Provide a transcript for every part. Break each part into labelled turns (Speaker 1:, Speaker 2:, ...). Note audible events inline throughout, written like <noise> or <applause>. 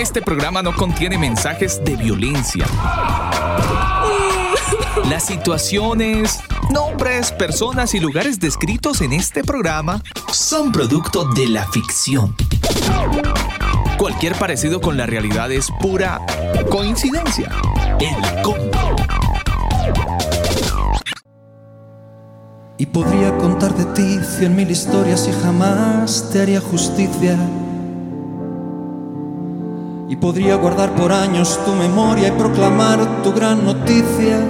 Speaker 1: Este programa no contiene mensajes de violencia. Las situaciones, nombres, personas y lugares descritos en este programa son producto de la ficción. Cualquier parecido con la realidad es pura coincidencia. El combo.
Speaker 2: Y podría contar de ti cien mil historias y jamás te haría justicia. Y podría guardar por años tu memoria y proclamar tu gran noticia.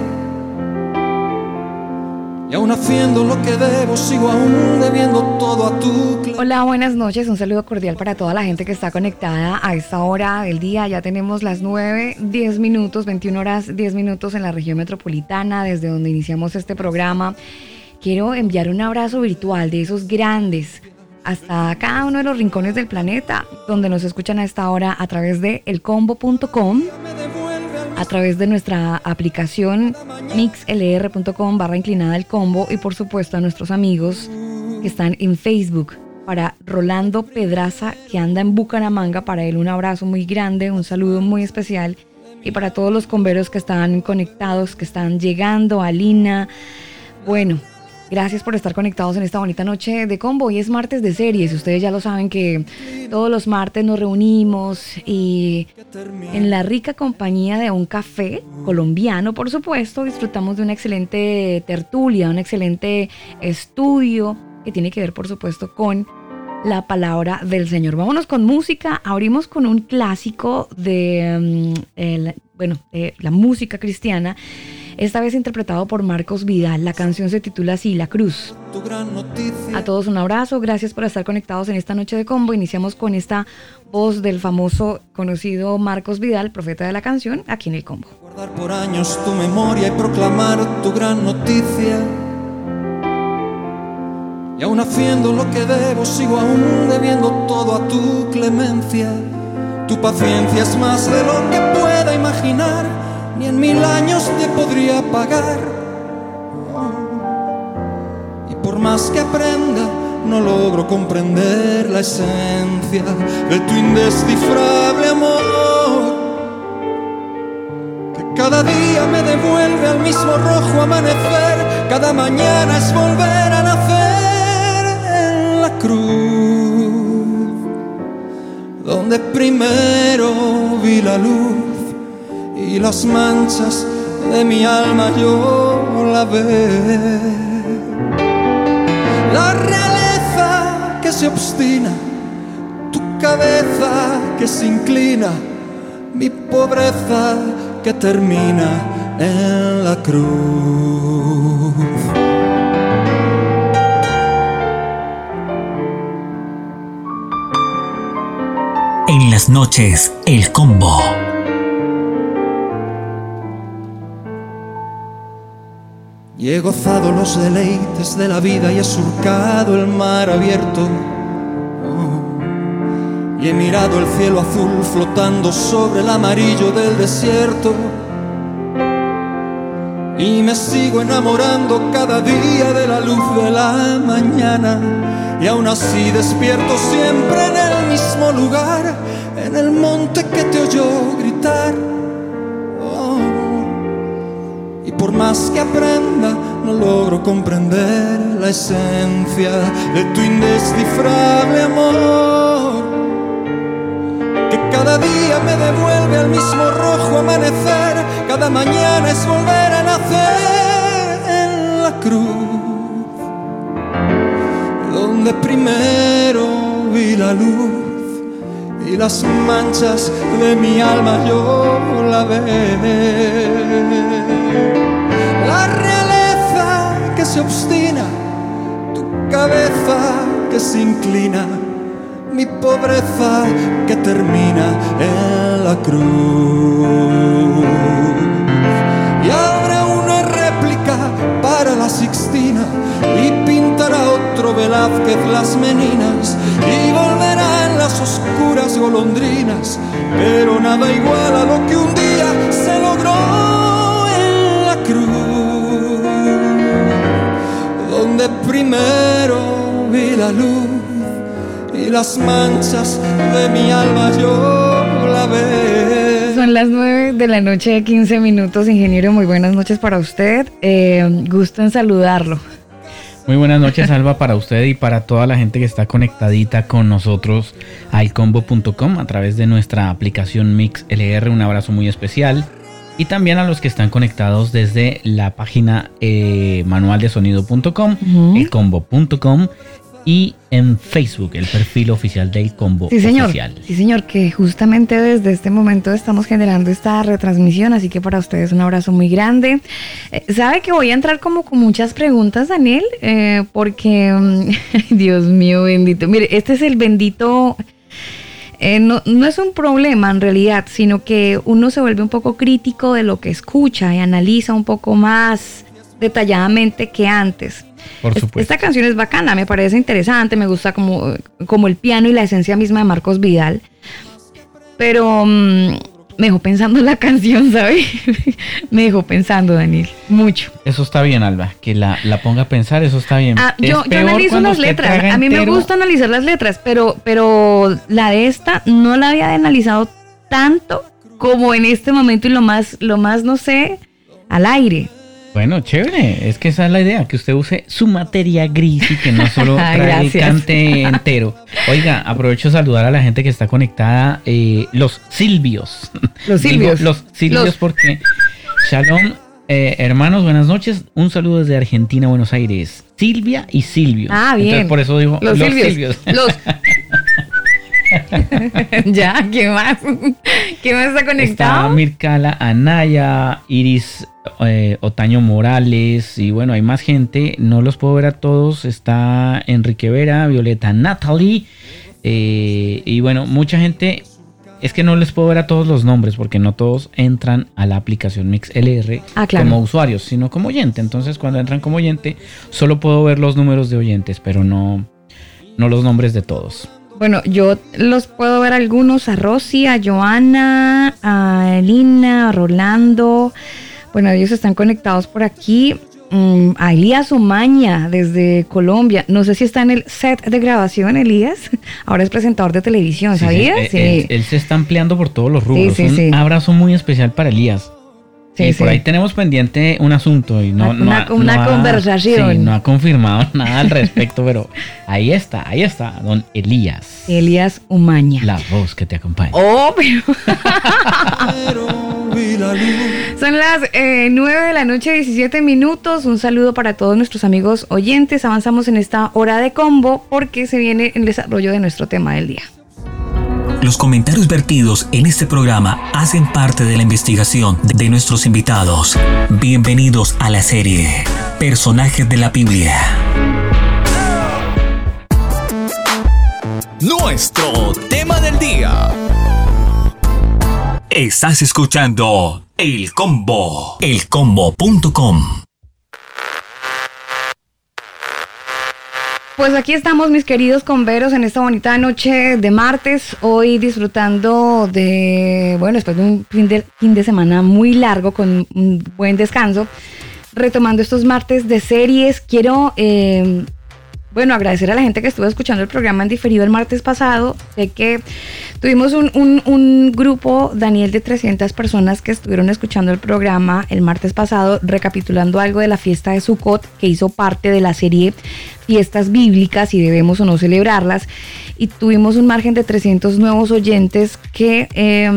Speaker 2: Y aún haciendo lo que debo, sigo aún debiendo todo a tu...
Speaker 3: Hola, buenas noches. Un saludo cordial para toda la gente que está conectada a esta hora del día. Ya tenemos las 9, 10 minutos, 21 horas, 10 minutos en la región metropolitana, desde donde iniciamos este programa. Quiero enviar un abrazo virtual de esos grandes hasta cada uno de los rincones del planeta donde nos escuchan a esta hora a través de elcombo.com, a través de nuestra aplicación mixlr.com barra inclinada el combo y por supuesto a nuestros amigos que están en Facebook. Para Rolando Pedraza que anda en Bucaramanga, para él un abrazo muy grande, un saludo muy especial y para todos los converos que están conectados, que están llegando, a Lina. Bueno, Gracias por estar conectados en esta bonita noche de combo. Hoy es martes de series. Ustedes ya lo saben que todos los martes nos reunimos y en la rica compañía de un café colombiano, por supuesto, disfrutamos de una excelente tertulia, un excelente estudio que tiene que ver, por supuesto, con la palabra del Señor. Vámonos con música. Abrimos con un clásico de, mm, bueno, de la música cristiana esta vez interpretado por Marcos Vidal. La canción se titula así, La Cruz. A todos un abrazo, gracias por estar conectados en esta noche de combo. Iniciamos con esta voz del famoso conocido Marcos Vidal, profeta de la canción, aquí en el combo.
Speaker 2: Guardar por años tu memoria y proclamar tu gran noticia. Y aún haciendo lo que debo, sigo aún debiendo todo a tu clemencia. Tu paciencia es más de lo que pueda imaginar ni en mil años te podría pagar. Y por más que aprenda, no logro comprender la esencia de tu indescifrable amor. Que cada día me devuelve al mismo rojo amanecer, cada mañana es volver a nacer en la cruz, donde primero vi la luz y las manchas de mi alma yo la ve. La realeza que se obstina, tu cabeza que se inclina, mi pobreza que termina en la cruz.
Speaker 4: En las noches, el combo.
Speaker 2: Y he gozado los deleites de la vida y he surcado el mar abierto. Oh, y he mirado el cielo azul flotando sobre el amarillo del desierto. Y me sigo enamorando cada día de la luz de la mañana. Y aún así despierto siempre en el mismo lugar, en el monte que te oyó gritar por más que aprenda, no logro comprender la esencia de tu indescifrable amor. Que cada día me devuelve al mismo rojo amanecer, cada mañana es volver a nacer en la cruz, donde primero vi la luz y las manchas de mi alma yo la ve que se obstina, tu cabeza que se inclina, mi pobreza que termina en la cruz. Y habrá una réplica para la Sixtina y pintará otro Velázquez las meninas y volverán las oscuras golondrinas, pero nada igual a lo que un día primero vi la luz y las manchas de mi alma yo la vez.
Speaker 3: Son las 9 de la noche de 15 minutos, ingeniero. Muy buenas noches para usted. Eh, gusto en saludarlo.
Speaker 5: Muy buenas noches, Alba, para usted y para toda la gente que está conectadita con nosotros a elcombo.com a través de nuestra aplicación Mix LR. Un abrazo muy especial. Y también a los que están conectados desde la página eh, manualdesonido.com,
Speaker 3: Ujú.
Speaker 5: elcombo.com y en Facebook, el perfil oficial del Combo
Speaker 3: Sí, señor.
Speaker 5: Oficial.
Speaker 3: Sí, señor, que justamente desde este momento estamos generando esta retransmisión, así que para ustedes un abrazo muy grande. Eh, Sabe que voy a entrar como con muchas preguntas, Daniel, Eh, porque, mm, <laughs> Dios mío, bendito. Mire, este es el bendito... eh, no, no es un problema en realidad, sino que uno se vuelve un poco crítico de lo que escucha y analiza un poco más detalladamente que antes.
Speaker 5: Por
Speaker 3: Es-
Speaker 5: supuesto.
Speaker 3: Esta canción es bacana, me parece interesante, me gusta como, como el piano y la esencia misma de Marcos Vidal. Pero mm, me dejó pensando la canción, ¿sabes? <laughs> me dejó pensando, Daniel, mucho.
Speaker 5: Eso está bien, Alba. Que la, la ponga a pensar, eso está bien.
Speaker 3: Ah,
Speaker 5: Es
Speaker 3: yo, yo analizo las letras, a mí me gusta analizar las letras, pero, pero la de esta no la había analizado tanto como en este momento y lo más, lo más, no sé, al aire.
Speaker 5: Bueno, chévere. Es que esa es la idea, que usted use su materia gris y que no solo <laughs> traiga el cante <laughs> entero. Oiga, aprovecho de saludar a la gente que está conectada, eh, los Silvios. <laughs>
Speaker 3: Los
Speaker 5: Digo
Speaker 3: Silvios.
Speaker 5: los Silvios
Speaker 3: Los-
Speaker 5: porque... Shalom, eh, hermanos, buenas noches. Un saludo desde Argentina, Buenos Aires. Silvia y Silvio.
Speaker 3: Ah, bien.
Speaker 5: Entonces, por eso digo
Speaker 3: Los,
Speaker 5: los,
Speaker 3: Silvios.
Speaker 5: Silvios.
Speaker 3: Los. <laughs> ya, ¿qué más? ¿Qué más está
Speaker 5: Está
Speaker 3: conectado?
Speaker 5: Mircala Anaya, Iris eh, Otaño Morales y bueno, hay más gente. No los puedo ver a todos. Está Enrique Vera, Violeta Natalie eh, y bueno, mucha gente. Es que no les puedo ver a todos los nombres porque no todos entran a la aplicación MixLR
Speaker 3: Ah, claro.
Speaker 5: como usuarios, sino como oyente. Entonces, cuando entran como oyente, solo puedo ver los números de oyentes, pero no, no los nombres de todos.
Speaker 3: Bueno, yo los puedo ver algunos, a Rosy, a Joana, a Elina, a Rolando. Bueno, ellos están conectados por aquí. Mm, a Elías Umaña desde Colombia. No sé si está en el set de grabación, Elías. <laughs> Ahora es presentador de televisión,
Speaker 5: Sí, sí,
Speaker 3: ¿sabías?
Speaker 5: eh,
Speaker 3: Sí.
Speaker 5: Él, él se está ampliando por todos los rubros.
Speaker 3: sí,
Speaker 5: un
Speaker 3: sí.
Speaker 5: abrazo muy especial para Elías.
Speaker 3: Sí,
Speaker 5: y por ahí tenemos pendiente un asunto y no,
Speaker 3: Una-
Speaker 5: no ha-
Speaker 3: una
Speaker 5: no ha-
Speaker 3: conversación.
Speaker 5: sí, no ha confirmado <laughs> nada al respecto, pero ahí está, ahí está, don Elías.
Speaker 3: Elías Umaña.
Speaker 5: La voz que te acompaña.
Speaker 3: Oh, <laughs> pero. Son las eh, 9 de la noche, 17 minutos. Un saludo para todos nuestros amigos oyentes. Avanzamos en esta hora de combo porque se viene el desarrollo de nuestro tema del día.
Speaker 4: Los comentarios vertidos en este programa hacen parte de la investigación de nuestros invitados. Bienvenidos a la serie Personajes de la Biblia.
Speaker 1: Nuestro tema del día.
Speaker 4: Estás escuchando El Combo. Elcombo.com.
Speaker 3: Pues aquí estamos, mis queridos converos, en esta bonita noche de martes. Hoy disfrutando de, bueno, después de un fin de, fin de semana muy largo con un buen descanso. Retomando estos martes de series, quiero, eh, bueno, agradecer a la gente que estuvo escuchando el programa en diferido el martes pasado. Sé que tuvimos un, grupo, Daniel, de 300 personas que estuvieron escuchando el programa el martes pasado, recapitulando algo de la fiesta de Sukkot, que hizo parte de la serie Fiestas Bíblicas y debemos o no celebrarlas. Y tuvimos un margen de 300 nuevos oyentes que eh,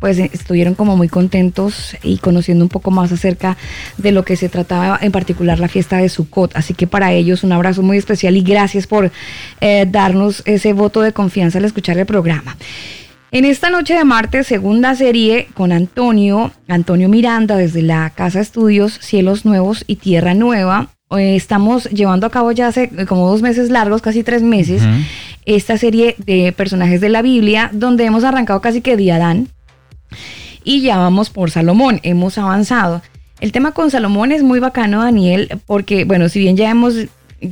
Speaker 3: pues estuvieron como muy contentos y conociendo un poco más acerca de lo que se trataba en particular la fiesta de Sukkot. Así que para ellos un abrazo muy especial y gracias por eh, darnos ese voto de confianza al escuchar el programa. En esta noche de martes, segunda serie con Antonio, Antonio Miranda desde la Casa Estudios Cielos Nuevos y Tierra Nueva. Eh, estamos llevando a cabo ya hace eh, como dos meses largos, casi tres meses. Esta serie de personajes de la Biblia, donde hemos arrancado casi que de Adán y ya vamos por Salomón, hemos avanzado. El tema con Salomón es muy bacano, Daniel, porque, bueno, si bien ya hemos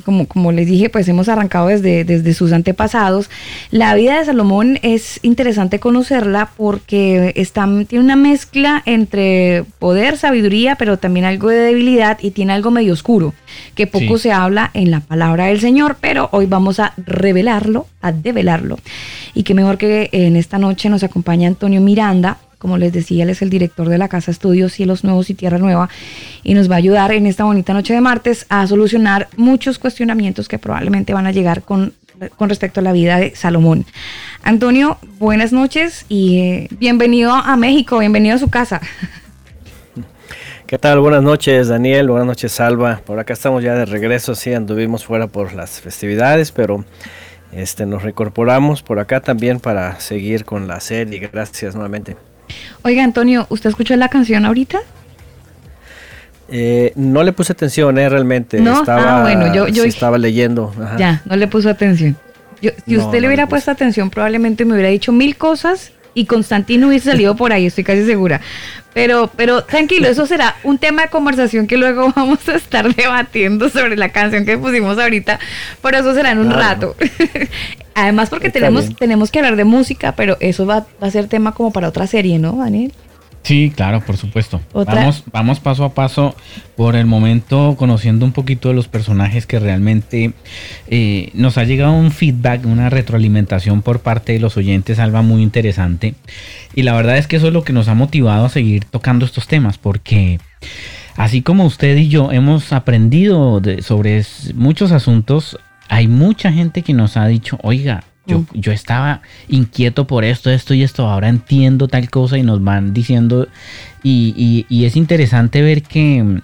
Speaker 3: como, como les dije, pues hemos arrancado desde, desde sus antepasados. La vida de Salomón es interesante conocerla porque está, tiene una mezcla entre poder, sabiduría, pero también algo de debilidad y tiene algo medio oscuro, que poco se habla en la palabra del Señor, pero hoy vamos a revelarlo, a develarlo. Y qué mejor que en esta noche nos acompaña Antonio Miranda, como les decía, él es el director de la Casa Estudios Cielos Nuevos y Tierra Nueva y nos va a ayudar en esta bonita noche de martes a solucionar muchos cuestionamientos que probablemente van a llegar con, con respecto a la vida de Salomón. Antonio, buenas noches y eh, bienvenido a México, bienvenido a su casa. <laughs>
Speaker 6: ¿Qué tal? Buenas noches, Daniel. Buenas noches, Salva. Por acá estamos ya de regreso. Sí, anduvimos fuera por las festividades, pero este, nos reincorporamos por acá también para seguir con la serie. Gracias nuevamente.
Speaker 3: Oiga, Antonio, ¿usted escuchó la canción ahorita?
Speaker 6: Eh, no le puse atención, eh, realmente.
Speaker 3: No, estaba, ah, bueno, yo, yo
Speaker 6: estaba leyendo.
Speaker 3: Ya, no le puso atención. si usted le hubiera puesto atención, probablemente me hubiera dicho mil cosas y Constantino hubiese salido por ahí, estoy casi segura. Pero, pero tranquilo, eso será un tema de conversación que luego <laughs> vamos a estar debatiendo sobre la canción que pusimos ahorita, pero eso será en un rato. <laughs> Además, porque tenemos, tenemos que hablar de música, pero eso va, va a ser tema como para otra serie, ¿no, Daniel?
Speaker 5: Sí, claro, por supuesto. Vamos, vamos paso a paso por el momento conociendo un poquito de los personajes que realmente eh, nos ha llegado un feedback, una retroalimentación por parte de los oyentes, Alba, muy interesante. Y la verdad es que eso es lo que nos ha motivado a seguir tocando estos temas, porque así como usted y yo hemos aprendido sobre muchos asuntos, hay mucha gente que nos ha dicho, oiga, Mm. Yo, estaba inquieto por esto, esto y esto, ahora entiendo tal cosa y nos van diciendo, y, es interesante ver que,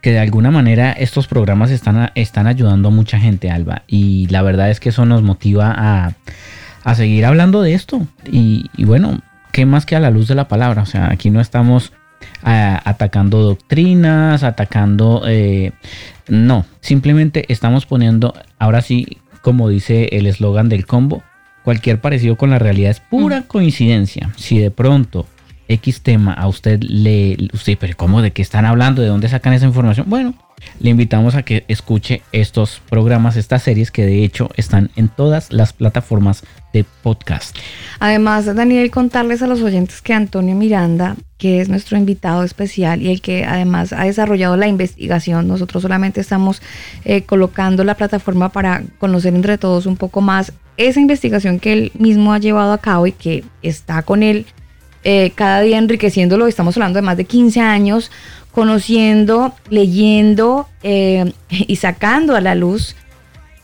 Speaker 5: que de alguna manera estos programas están, están ayudando a mucha gente, Alba, y la verdad es que eso nos motiva a, seguir hablando de esto, y, bueno, ¿qué más que a la luz de la palabra? O sea, aquí no estamos... atacando doctrinas, atacando... Eh, no, simplemente estamos poniendo, ahora sí, como dice el eslogan del combo, cualquier parecido con la realidad es pura coincidencia. Si de pronto X tema a usted le... Usted, pero ¿cómo? ¿De qué están hablando? ¿De dónde sacan esa información? Bueno, le invitamos a que escuche estos programas, estas series que de hecho están en todas las plataformas de podcast.
Speaker 3: Además, Daniel, contarles a los oyentes que Antonio Miranda, que es nuestro invitado especial y el que además ha desarrollado la investigación, nosotros solamente estamos eh, colocando la plataforma para conocer entre todos un poco más esa investigación que él mismo ha llevado a cabo y que está con él eh, cada día enriqueciéndolo. Estamos hablando de más de 15 años conociendo, leyendo eh, <laughs> y sacando a la luz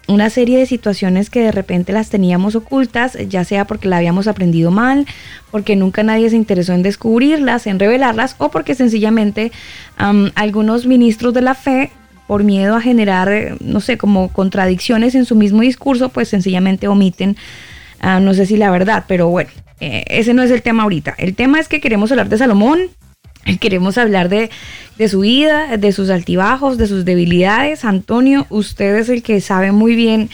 Speaker 3: una serie de situaciones que de repente las teníamos ocultas, ya sea porque la habíamos aprendido mal, porque nunca nadie se interesó en descubrirlas, en revelarlas, o porque sencillamente algunos ministros de la fe, por miedo a generar, no sé, como contradicciones en su mismo discurso, pues sencillamente omiten, ah, no sé si la verdad, pero bueno, eh, ese no es el tema ahorita. El tema es que queremos hablar de Salomón, Queremos hablar de, su vida, de sus altibajos, de sus debilidades. Antonio, usted es el que sabe muy bien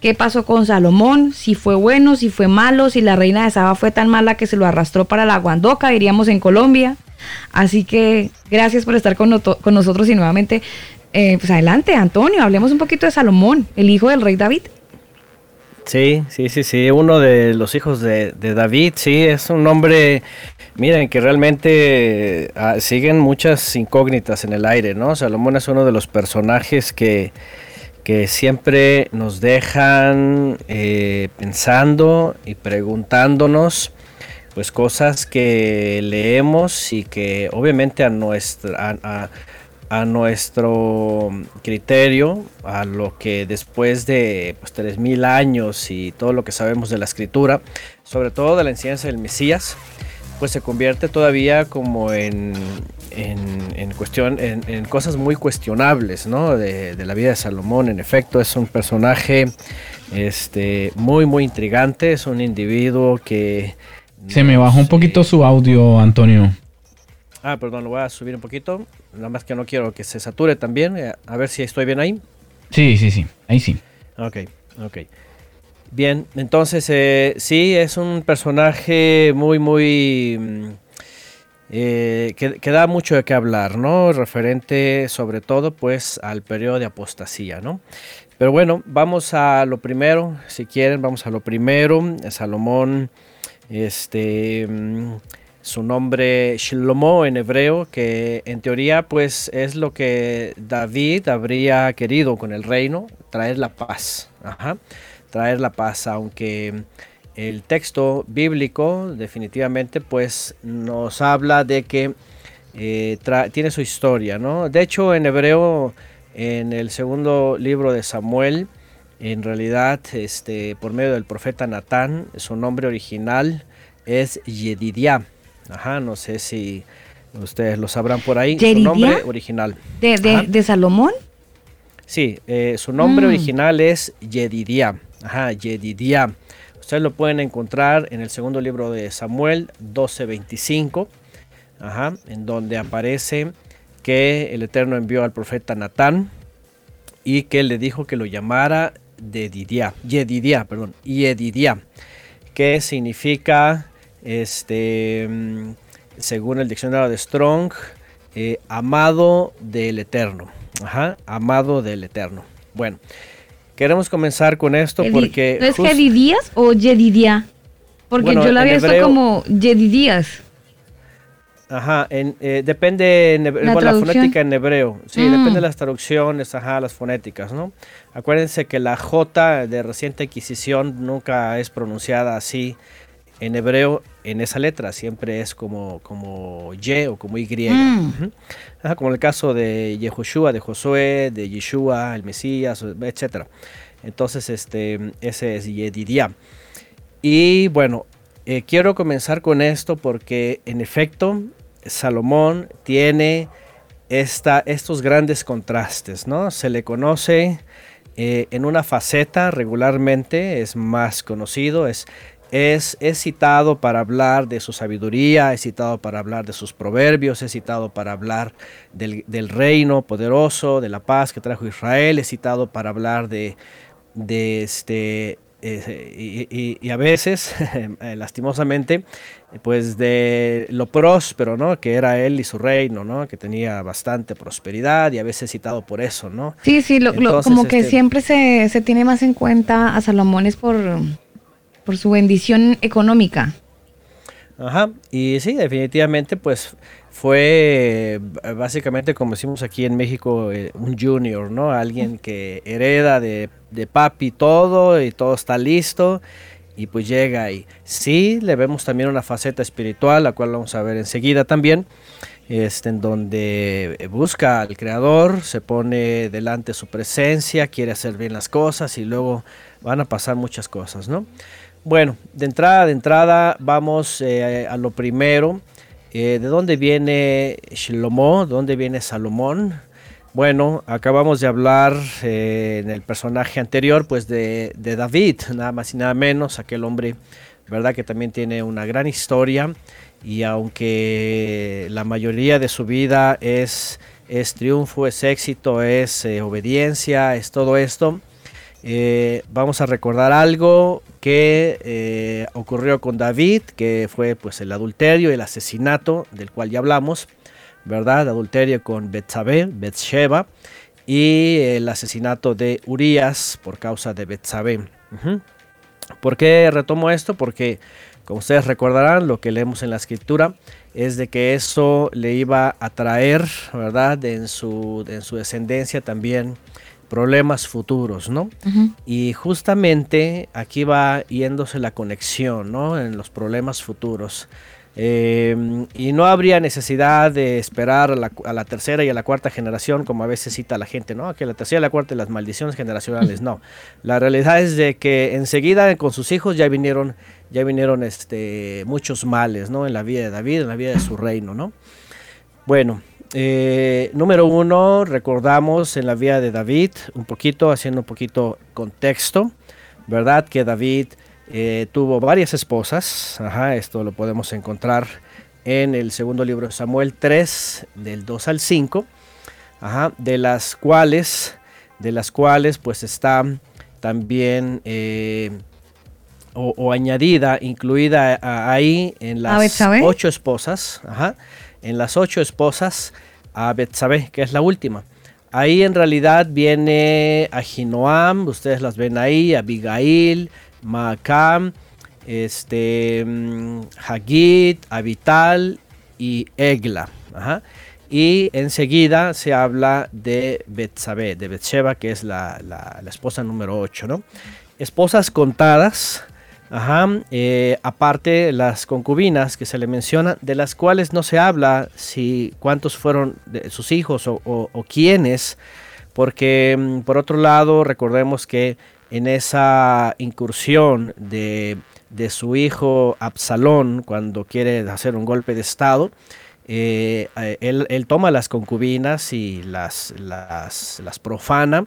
Speaker 3: qué pasó con Salomón, si fue bueno, si fue malo, si la reina de Saba fue tan mala que se lo arrastró para la Guandoca, diríamos en Colombia. Así que gracias por estar con, nosotros y nuevamente, eh, pues adelante, Antonio, hablemos un poquito de Salomón, el hijo del rey David.
Speaker 6: Sí, sí, sí, sí, uno de los hijos de, David, sí, es un hombre Miren que realmente ah, siguen muchas incógnitas en el aire, ¿no? Salomón es uno de los personajes que, que siempre nos dejan eh, pensando y preguntándonos pues cosas que leemos y que obviamente a nuestra a, nuestro criterio a lo que después de pues, 3000 años y todo lo que sabemos de la escritura sobre todo de la enseñanza del Mesías pues se convierte todavía como en, en, cuestión, en, cosas muy cuestionables, ¿no? De, la vida de Salomón, en efecto, es un personaje este, muy, muy intrigante, es un individuo que...
Speaker 5: Se me bajó un poquito su audio, Antonio.
Speaker 6: Ah, perdón, lo voy a subir un poquito, nada más que no quiero que se sature también, eh, a ver si estoy bien ahí.
Speaker 5: Sí, sí, sí, ahí sí.
Speaker 6: Ok, ok. Bien, entonces eh, sí, es un personaje muy, muy... Mm, eh, que, da mucho de qué hablar, ¿no? Referente sobre todo pues al periodo de apostasía, ¿no? Pero bueno, vamos a lo primero, si quieren, vamos a lo primero. Salomón, este, mm, su nombre Shlomo en hebreo, que en teoría pues es lo que David habría querido con el reino, traer la paz, traer la paz, aunque el texto bíblico definitivamente pues nos habla de que eh, tiene su historia, ¿no? De hecho en hebreo, en el segundo libro de Samuel, en realidad este, por medio del profeta Natán, su nombre original es Yedidiah. Ajá, no sé si ustedes lo sabrán por ahí. Su nombre original.
Speaker 3: ¿De, Salomón?
Speaker 6: Sí, eh, su nombre mm. original es Yedidiah. Ajá, Yedidiah. Ustedes lo pueden encontrar en el segundo libro de Samuel 12:25, en donde aparece que el Eterno envió al profeta Natán y que le dijo que lo llamara de Yedidia, perdón, Yedidia, que significa, este, según el diccionario de Strong, eh, amado del Eterno, amado del Eterno. Bueno, Queremos comenzar con esto porque...
Speaker 3: ¿No es Jedidías o Yedidia? Porque yo lo había visto como Yedidías.
Speaker 6: Ajá, eh, depende de la, fonética en hebreo. Sí, mm. depende de las traducciones, ajá, las fonéticas, ¿no? Acuérdense que la J de reciente adquisición nunca es pronunciada así en hebreo en esa letra, siempre es como, como Y o como Y. Mm. como el caso de Yehoshua, de Josué, de Yeshua, el Mesías, etc. Entonces, este, ese es Yedidia. Y bueno, eh, quiero comenzar con esto porque en efecto Salomón tiene esta, estos grandes contrastes, ¿no? Se le conoce eh, en una faceta regularmente, es más conocido, es es, citado para hablar de su sabiduría, es citado para hablar de sus proverbios, es citado para hablar del, reino poderoso, de la paz que trajo Israel, es citado para hablar de, de este, eh, y, a veces, <laughs> eh, lastimosamente, pues de lo próspero, ¿no? Que era él y su reino, ¿no? Que tenía bastante prosperidad y a veces citado por eso, ¿no?
Speaker 3: Sí, sí, como que este siempre se, se tiene más en cuenta a Salomón es por por su bendición económica.
Speaker 6: Ajá, y sí, definitivamente pues fue eh, básicamente como decimos aquí en México eh, un junior, ¿no? Alguien que hereda de, de papi todo y todo está listo y pues llega y sí, le vemos también una faceta espiritual, la cual vamos a ver enseguida también, este, en donde busca al creador, se pone delante su presencia, quiere hacer bien las cosas y luego van a pasar muchas cosas, ¿no? Bueno, de entrada, de entrada, vamos eh, a lo primero. Eh, ¿De dónde viene Shlomo? ¿De dónde viene Salomón? Bueno, acabamos de hablar eh, en el personaje anterior, pues de, David, nada más y nada menos, aquel hombre, ¿verdad? Que también tiene una gran historia y aunque la mayoría de su vida es, es triunfo, es éxito, es obediencia, es todo esto, vamos a recordar algo que eh, ocurrió con David, que fue pues el adulterio, el asesinato del cual ya hablamos, ¿verdad? Adulterio con Betsabé, Betsheba, y el asesinato de Urias por causa de Betsabé. ¿Por qué retomo esto? Porque, como ustedes recordarán, lo que leemos en la escritura es de que eso le iba a traer, ¿verdad? en, su, en su descendencia también problemas futuros, ¿no? Y justamente aquí va yéndose la conexión, ¿no? En los problemas futuros. Em, y no habría necesidad de esperar a la, tercera y a la cuarta generación, como a veces cita la gente, ¿no? Que la tercera y la cuarta y las maldiciones generacionales, no. La realidad es de que enseguida con sus hijos ya vinieron, ya vinieron este, muchos males, ¿no? En la vida de David, en la vida de su reino, ¿no? Bueno, eh, número uno, recordamos en la vida de David, un poquito, haciendo un poquito contexto, ¿verdad? Que David eh, tuvo varias esposas, ajá, esto lo podemos encontrar en el segundo libro de Samuel 3, del 2 al 5, ajá, de las cuales, de las cuales pues está también eh, o, añadida, incluida ahí en las ocho esposas, en las ocho esposas a Betsabé, que es la última. Ahí en realidad viene Ahinoam, ustedes las ven ahí, Abigail, Maacam, este, mm, Hagit, Abital y Egla. Y enseguida se habla de Betsabé, de Betsheba, que es la, esposa número 8, ¿no? Esposas contadas, Ajá, eh, aparte las concubinas que se le menciona, de las cuales no se habla si cuántos fueron sus hijos o, quiénes, porque mm, por otro lado recordemos que en esa incursión de, su hijo Absalón cuando quiere hacer un golpe de estado, eh, él, toma las concubinas y las profana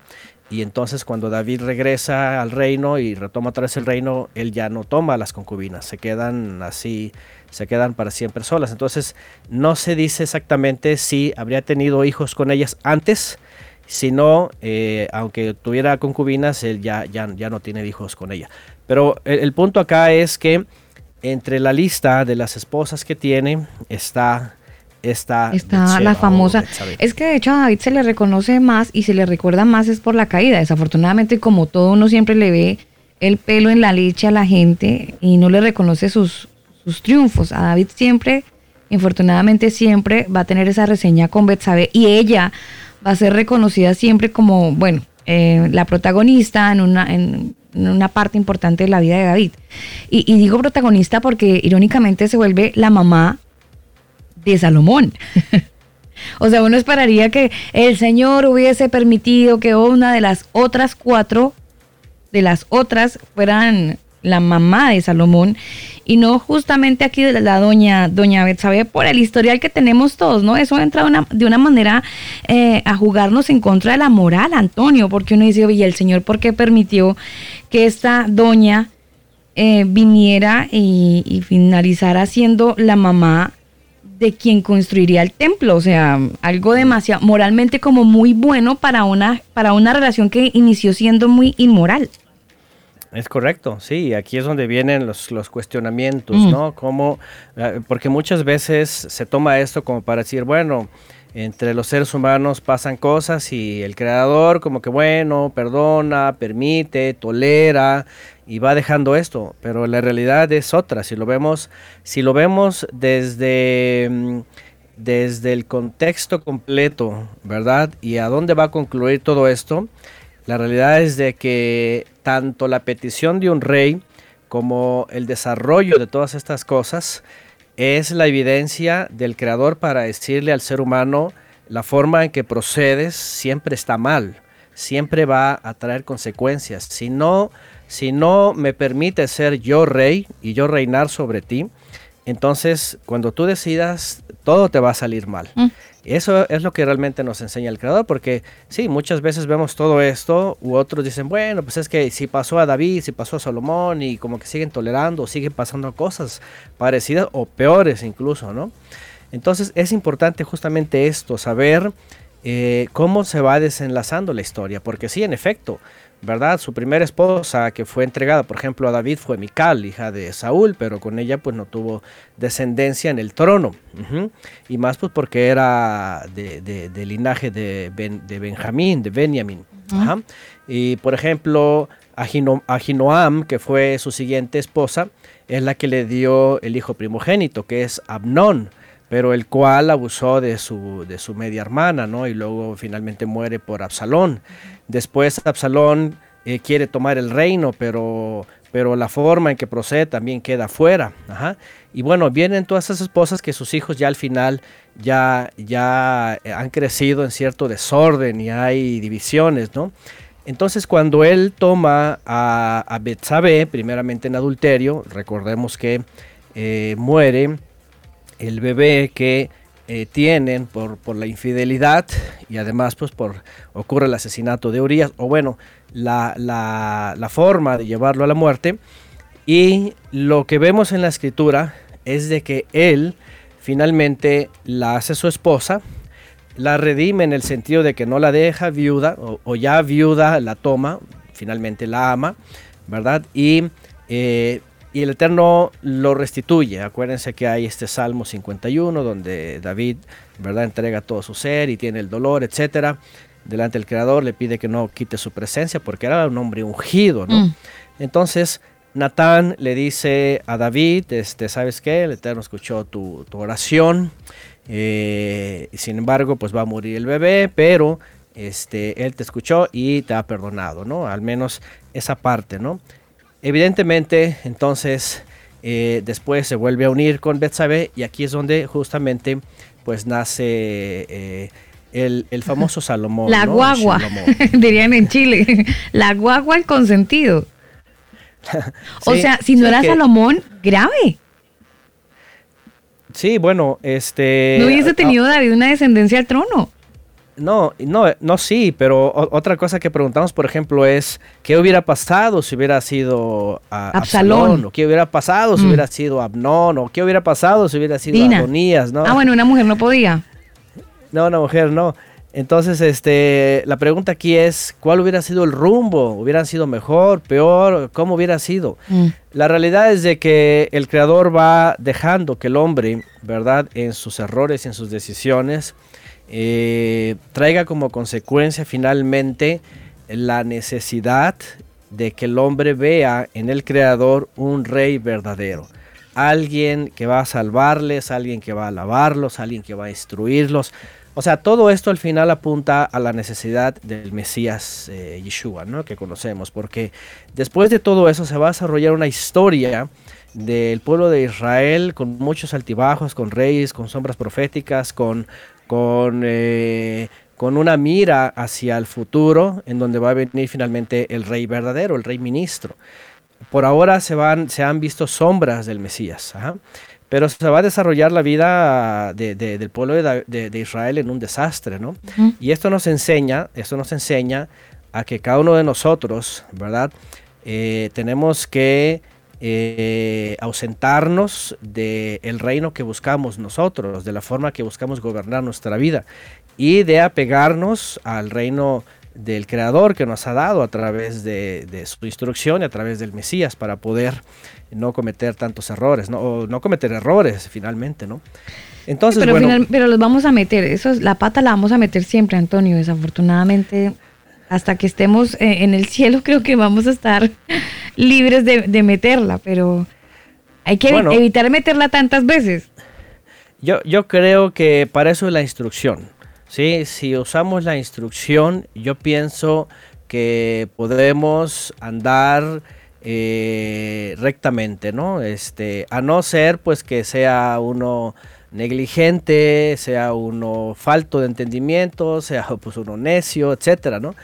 Speaker 6: y entonces cuando David regresa al reino y retoma otra vez el reino, él ya no toma las concubinas, se quedan así, se quedan para siempre solas. Entonces no se dice exactamente si habría tenido hijos con ellas antes, sino eh, aunque tuviera concubinas, él ya, ya, ya no tiene hijos con ella. Pero el punto acá es que entre la lista de las esposas que tiene está está,
Speaker 3: está la famosa. Es que de hecho a David se le reconoce más y se le recuerda más es por la caída. Desafortunadamente, como todo uno siempre le ve el pelo en la leche a la gente y no le reconoce sus, sus triunfos. A David siempre, infortunadamente siempre, va a tener esa reseña con Betsabe y ella va a ser reconocida siempre como, bueno, eh, la protagonista en una, en, una parte importante de la vida de David. Y, y digo protagonista porque irónicamente se vuelve la mamá de Salomón. <laughs> o sea, uno esperaría que el Señor hubiese permitido que una de las otras cuatro, de las otras, fueran la mamá de Salomón y no justamente aquí de la doña doña Betsabe por el historial que tenemos todos, ¿no? Eso entra de una manera eh, a jugarnos en contra de la moral, Antonio, porque uno dice, oye, el Señor, ¿por qué permitió que esta doña eh, viniera y, y finalizara siendo la mamá de quien construiría el templo, o sea, algo demasiado moralmente como muy bueno para una para una relación que inició siendo muy inmoral.
Speaker 6: Es correcto, sí, aquí es donde vienen los, los cuestionamientos, mm. ¿no? Como, eh, porque muchas veces se toma esto como para decir, bueno, entre los seres humanos pasan cosas y el creador como que bueno, perdona, permite, tolera y va dejando esto, pero la realidad es otra. Si lo vemos, si lo vemos desde, mm, desde el contexto completo, ¿verdad? Y a dónde va a concluir todo esto, la realidad es de que tanto la petición de un rey como el desarrollo de todas estas cosas es la evidencia del creador para decirle al ser humano la forma en que procedes siempre está mal, siempre va a traer consecuencias. Si no si no me permite ser yo rey y yo reinar sobre ti, entonces cuando tú decidas, todo te va a salir mal. Mm. Eso es lo que realmente nos enseña el creador, porque sí, muchas veces vemos todo esto, u otros dicen, bueno, pues es que si pasó a David, si pasó a Salomón, y como que siguen tolerando, siguen pasando cosas parecidas o peores incluso, ¿no? Entonces es importante justamente esto, saber eh, cómo se va desenlazando la historia, porque sí, en efecto, ¿verdad? Su primera esposa que fue entregada, por ejemplo, a David fue Mical, hija de Saúl, pero con ella pues no tuvo descendencia en el trono. Y más pues porque era de, linaje de, de, Benjamín, de Benjamín. Y por ejemplo, Ahinoam, que fue su siguiente esposa, es la que le dio el hijo primogénito, que es Abnón pero el cual abusó de su, de su media hermana, ¿no? Y luego finalmente muere por Absalón. Después Absalón eh, quiere tomar el reino, pero, pero la forma en que procede también queda fuera. Y bueno, vienen todas esas esposas que sus hijos ya al final ya, ya han crecido en cierto desorden y hay divisiones, ¿no? Entonces cuando él toma a, a Betsabe, primeramente en adulterio, recordemos que eh, muere el bebé que eh, tienen por, por, la infidelidad y además pues por ocurre el asesinato de Urias o bueno la, la, forma de llevarlo a la muerte. Y lo que vemos en la escritura es de que él finalmente la hace su esposa la redime en el sentido de que no la deja viuda o, o ya viuda la toma finalmente la ama verdad y eh, y el Eterno lo restituye. Acuérdense que hay este Salmo 51 donde David, ¿verdad?, entrega todo su ser y tiene el dolor, etcétera. Delante del Creador le pide que no quite su presencia porque era un hombre ungido, ¿no? Mm. Entonces, Natán le dice a David, este, ¿sabes qué? El Eterno escuchó tu, oración. Eh, sin embargo, pues va a morir el bebé, pero este, él te escuchó y te ha perdonado, ¿no? Al menos esa parte, ¿no? Evidentemente, entonces, eh, después se vuelve a unir con Betsabe y aquí es donde justamente, pues nace eh, el, famoso Salomón. <laughs>
Speaker 3: La guagua, <laughs> dirían en Chile, <laughs> la guagua el consentido. o sea, si no era Salomón, grave.
Speaker 6: Sí, bueno, este...
Speaker 3: No hubiese tenido David una descendencia al trono.
Speaker 6: No, no, no, sí, pero otra cosa que preguntamos, por ejemplo, es qué hubiera pasado si hubiera sido Absalón, o qué hubiera pasado si mm. hubiera sido Abnón, o qué hubiera pasado si hubiera sido Adonías, ¿no?
Speaker 3: Ah, bueno, una mujer no podía.
Speaker 6: No, una mujer no. Entonces, este, la pregunta aquí es, ¿cuál hubiera sido el rumbo? ¿Hubiera sido mejor, peor? ¿Cómo hubiera sido? Mm. La realidad es de que el creador va dejando que el hombre, ¿verdad? En sus errores y en sus decisiones, eh, traiga como consecuencia finalmente la necesidad de que el hombre vea en el creador un rey verdadero. Alguien que va a salvarles, alguien que va a alabarlos, alguien que va a instruirlos o sea, todo esto al final apunta a la necesidad del Mesías eh, Yeshua, ¿no? Que conocemos, porque después de todo eso se va a desarrollar una historia del pueblo de Israel con muchos altibajos, con reyes, con sombras proféticas, con, con, eh, con una mira hacia el futuro, en donde va a venir finalmente el rey verdadero, el rey ministro. Por ahora se, van, se han visto sombras del Mesías. Pero se va a desarrollar la vida del pueblo de, Israel en un desastre, ¿no? Y esto nos enseña, esto nos enseña a que cada uno de nosotros, ¿verdad? Eh, tenemos que eh, ausentarnos del reino que buscamos nosotros, de la forma que buscamos gobernar nuestra vida y de apegarnos al reino del Creador que nos ha dado a través de, de su instrucción y a través del Mesías para poder no cometer tantos errores, ¿no? O no cometer errores finalmente, ¿no?
Speaker 3: Entonces, pero, bueno, pero los vamos a meter, eso es, la pata la vamos a meter siempre, Antonio, desafortunadamente, hasta que estemos eh, en el cielo <laughs> creo que vamos a estar libres de, meterla, pero hay que evitar meterla tantas veces.
Speaker 6: Yo, yo creo que para eso es la instrucción, ¿sí? Si usamos la instrucción, yo pienso que podemos andar eh, rectamente, ¿no? Este, a no ser pues que sea uno negligente, sea uno falto de entendimiento, sea <laughs> pues uno necio, etcétera, ¿no?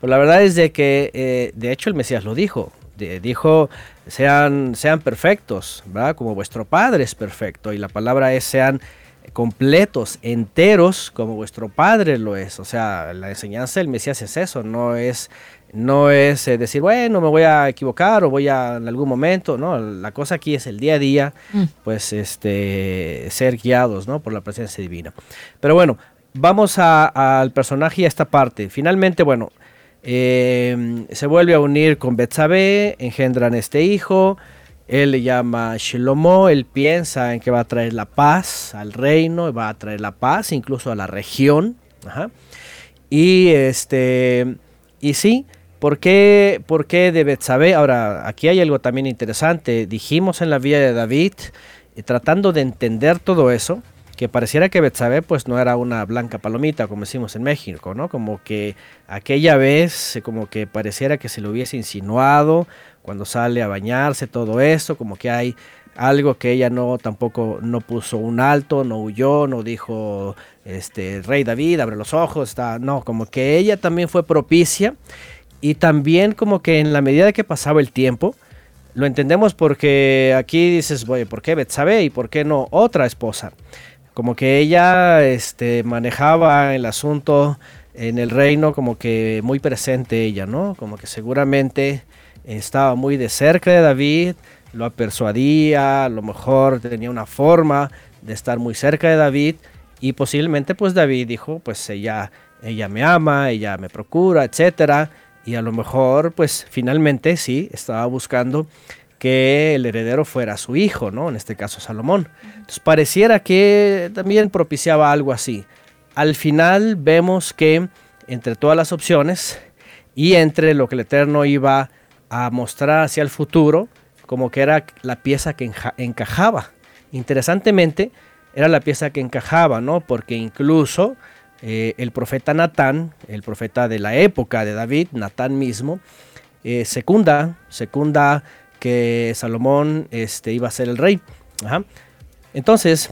Speaker 6: Pues la verdad es de que, eh, de hecho, el Mesías lo dijo, dijo, sean, sean perfectos, ¿verdad? Como vuestro Padre es perfecto, y la palabra es sean completos, enteros, como vuestro Padre lo es. O sea, la enseñanza del Mesías es eso, no es no es eh, decir, bueno, me voy a equivocar o voy a en algún momento, ¿no? La cosa aquí es el día a día, mm. pues este, ser guiados, ¿no? Por la presencia divina. Pero bueno, vamos al personaje y a esta parte. Finalmente, bueno, em, se vuelve a unir con Betsabé, engendran este hijo, él le llama Shlomo, él piensa en que va a traer la paz al reino, va a traer la paz incluso a la región. Y este, y sí, ¿Por qué, ¿Por qué de Betsabé? Ahora, aquí hay algo también interesante. Dijimos en la vida de David, eh, tratando de entender todo eso, que pareciera que Betsabé pues no era una blanca palomita, como decimos en México, ¿no? Como que aquella vez, eh, como que pareciera que se lo hubiese insinuado cuando sale a bañarse, todo eso, como que hay algo que ella no tampoco no puso un alto, no huyó, no dijo este rey David, abre los ojos, está, no, como que ella también fue propicia y también como que en la medida que pasaba el tiempo, lo entendemos porque aquí dices, oye, ¿por qué Betsabe y por qué no otra esposa? Como que ella este, manejaba el asunto en el reino como que muy presente ella, ¿no? Como que seguramente estaba muy de cerca de David, lo persuadía, a lo mejor tenía una forma de estar muy cerca de David y posiblemente pues David dijo, pues ella, ella me ama, ella me procura, etcétera y a lo mejor pues finalmente sí estaba buscando que el heredero fuera su hijo, ¿no? En este caso Salomón. Entonces pareciera que también propiciaba algo así. Al final vemos que entre todas las opciones y entre lo que el Eterno iba a mostrar hacia el futuro, como que era la pieza que encajaba. Interesantemente, era la pieza que encajaba, ¿no? Porque incluso eh, el profeta Natán, el profeta de la época de David, Natán mismo, eh, secunda, que Salomón este, iba a ser el rey. Entonces,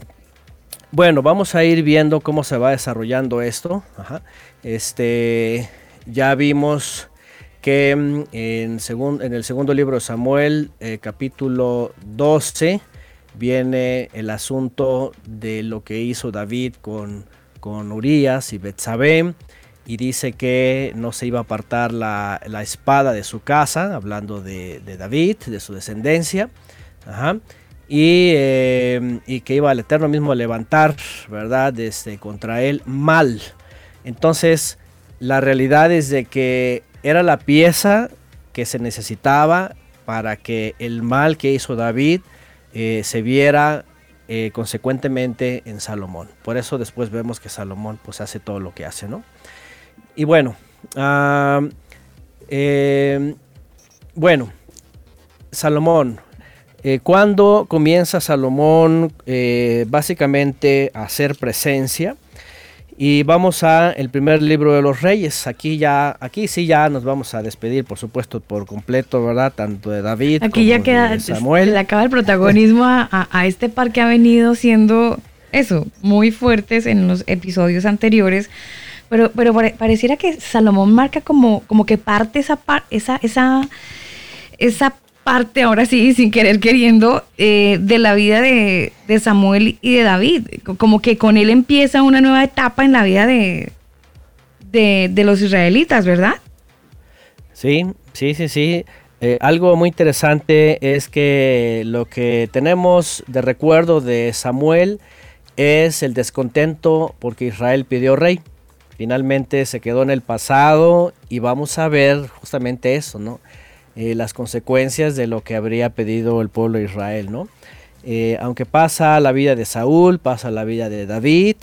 Speaker 6: bueno, vamos a ir viendo cómo se va desarrollando esto. Este, ya vimos que mm, en, en, el segundo libro de Samuel, eh, capítulo 12, viene el asunto de lo que hizo David con, con Urias y Betsabé y dice que no se iba a apartar la, espada de su casa, hablando de, David, de su descendencia, eh, y, que iba al Eterno mismo a levantar, ¿verdad?, desde, contra él mal. Entonces, la realidad es de que era la pieza que se necesitaba para que el mal que hizo David eh, se viera eh, consecuentemente en Salomón. Por eso después vemos que Salomón pues hace todo lo que hace, ¿no? Y bueno, eh, bueno, Salomón, cuando comienza Salomón básicamente a hacer presencia? Y vamos a el primer libro de los reyes. Aquí ya, aquí sí ya nos vamos a despedir, por supuesto, por completo, ¿verdad? Tanto de David
Speaker 3: aquí ya queda, de Samuel. Le acaba el protagonismo a, este par que ha venido siendo eso, muy fuertes en los episodios anteriores. Pero, pero pareciera que Salomón marca como, como que parte esa, esa, esa, esa parte, ahora sí, sin querer queriendo, eh, de la vida de, Samuel y de David. Como que con él empieza una nueva etapa en la vida de, de, los israelitas, ¿verdad?
Speaker 6: Sí, sí, sí, sí. Eh, algo muy interesante es que lo que tenemos de recuerdo de Samuel es el descontento porque Israel pidió rey. Finalmente se quedó en el pasado y vamos a ver justamente eso, ¿no? Eh, las consecuencias de lo que habría pedido el pueblo de Israel, ¿no? Eh, aunque pasa la vida de Saúl, pasa la vida de David,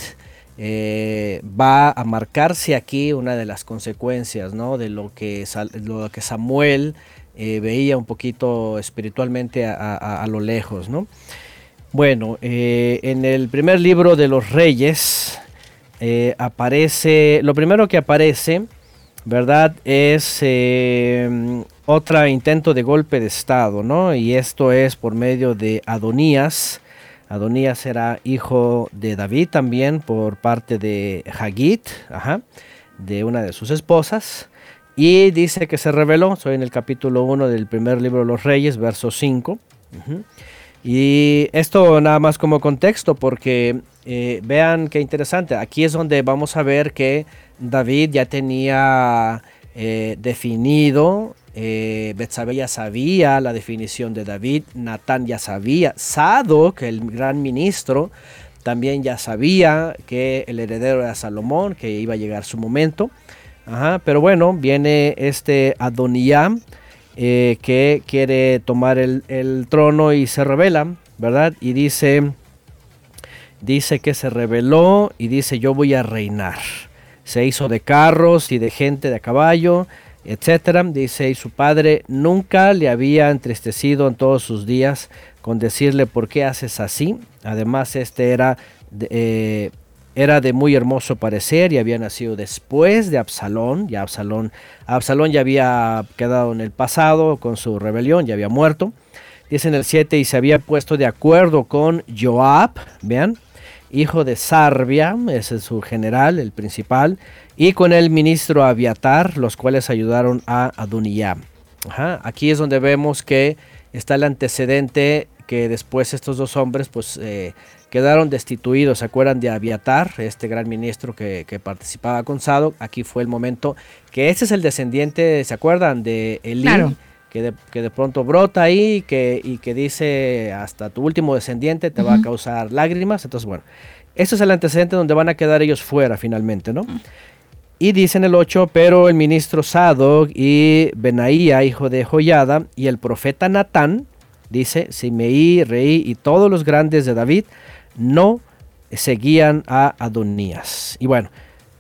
Speaker 6: eh, va a marcarse aquí una de las consecuencias, ¿no? De lo que, lo que Samuel veía un poquito espiritualmente a, lo lejos, ¿no? Bueno, en el primer libro de los reyes aparece, lo primero que aparece, ¿verdad? Es otro intento de golpe de Estado, ¿no? Y esto es por medio de Adonías. Adonías era hijo de David también por parte de Hagit, de una de sus esposas. Y dice que se reveló, soy en el capítulo 1 del primer libro de los Reyes, verso 5. Y esto nada más como contexto, porque eh, vean qué interesante, aquí es donde vamos a ver que David ya tenía eh, definido eh, ya sabía la definición de David, Natán ya sabía, que el gran ministro, también ya sabía que el heredero era Salomón, que iba a llegar su momento. pero bueno, viene este Adonía eh, que quiere tomar el, el, trono y se revela, ¿verdad? Y dice, dice que se reveló y dice yo voy a reinar. Se hizo de carros y de gente de caballo etcétera. Dice, y su padre nunca le había entristecido en todos sus días con decirle por qué haces así. Además, este era de, eh, era de muy hermoso parecer y había nacido después de Absalón. Ya Absalón, Absalón ya había quedado en el pasado con su rebelión, ya había muerto. Dice en el 7 y se había puesto de acuerdo con Joab, vean, hijo de Sarbia, ese es su general, el principal, y con el ministro Abiatar, los cuales ayudaron a Adonijah. Aquí es donde vemos que está el antecedente que después estos dos hombres pues eh, quedaron destituidos. ¿Se acuerdan de Abiatar, este gran ministro que, participaba con Sado? Aquí fue el momento que ese es el descendiente, ¿se acuerdan? De Elí. Que de, que de, pronto brota ahí que, y que dice hasta tu último descendiente te va a causar lágrimas. Entonces, bueno, ese es el antecedente donde van a quedar ellos fuera finalmente, ¿no? Y dice en el 8, pero el ministro Sadok y Benaía, hijo de Joyada, y el profeta Natán, dice, Simeí, rey y todos los grandes de David no seguían a Adonías. Y bueno,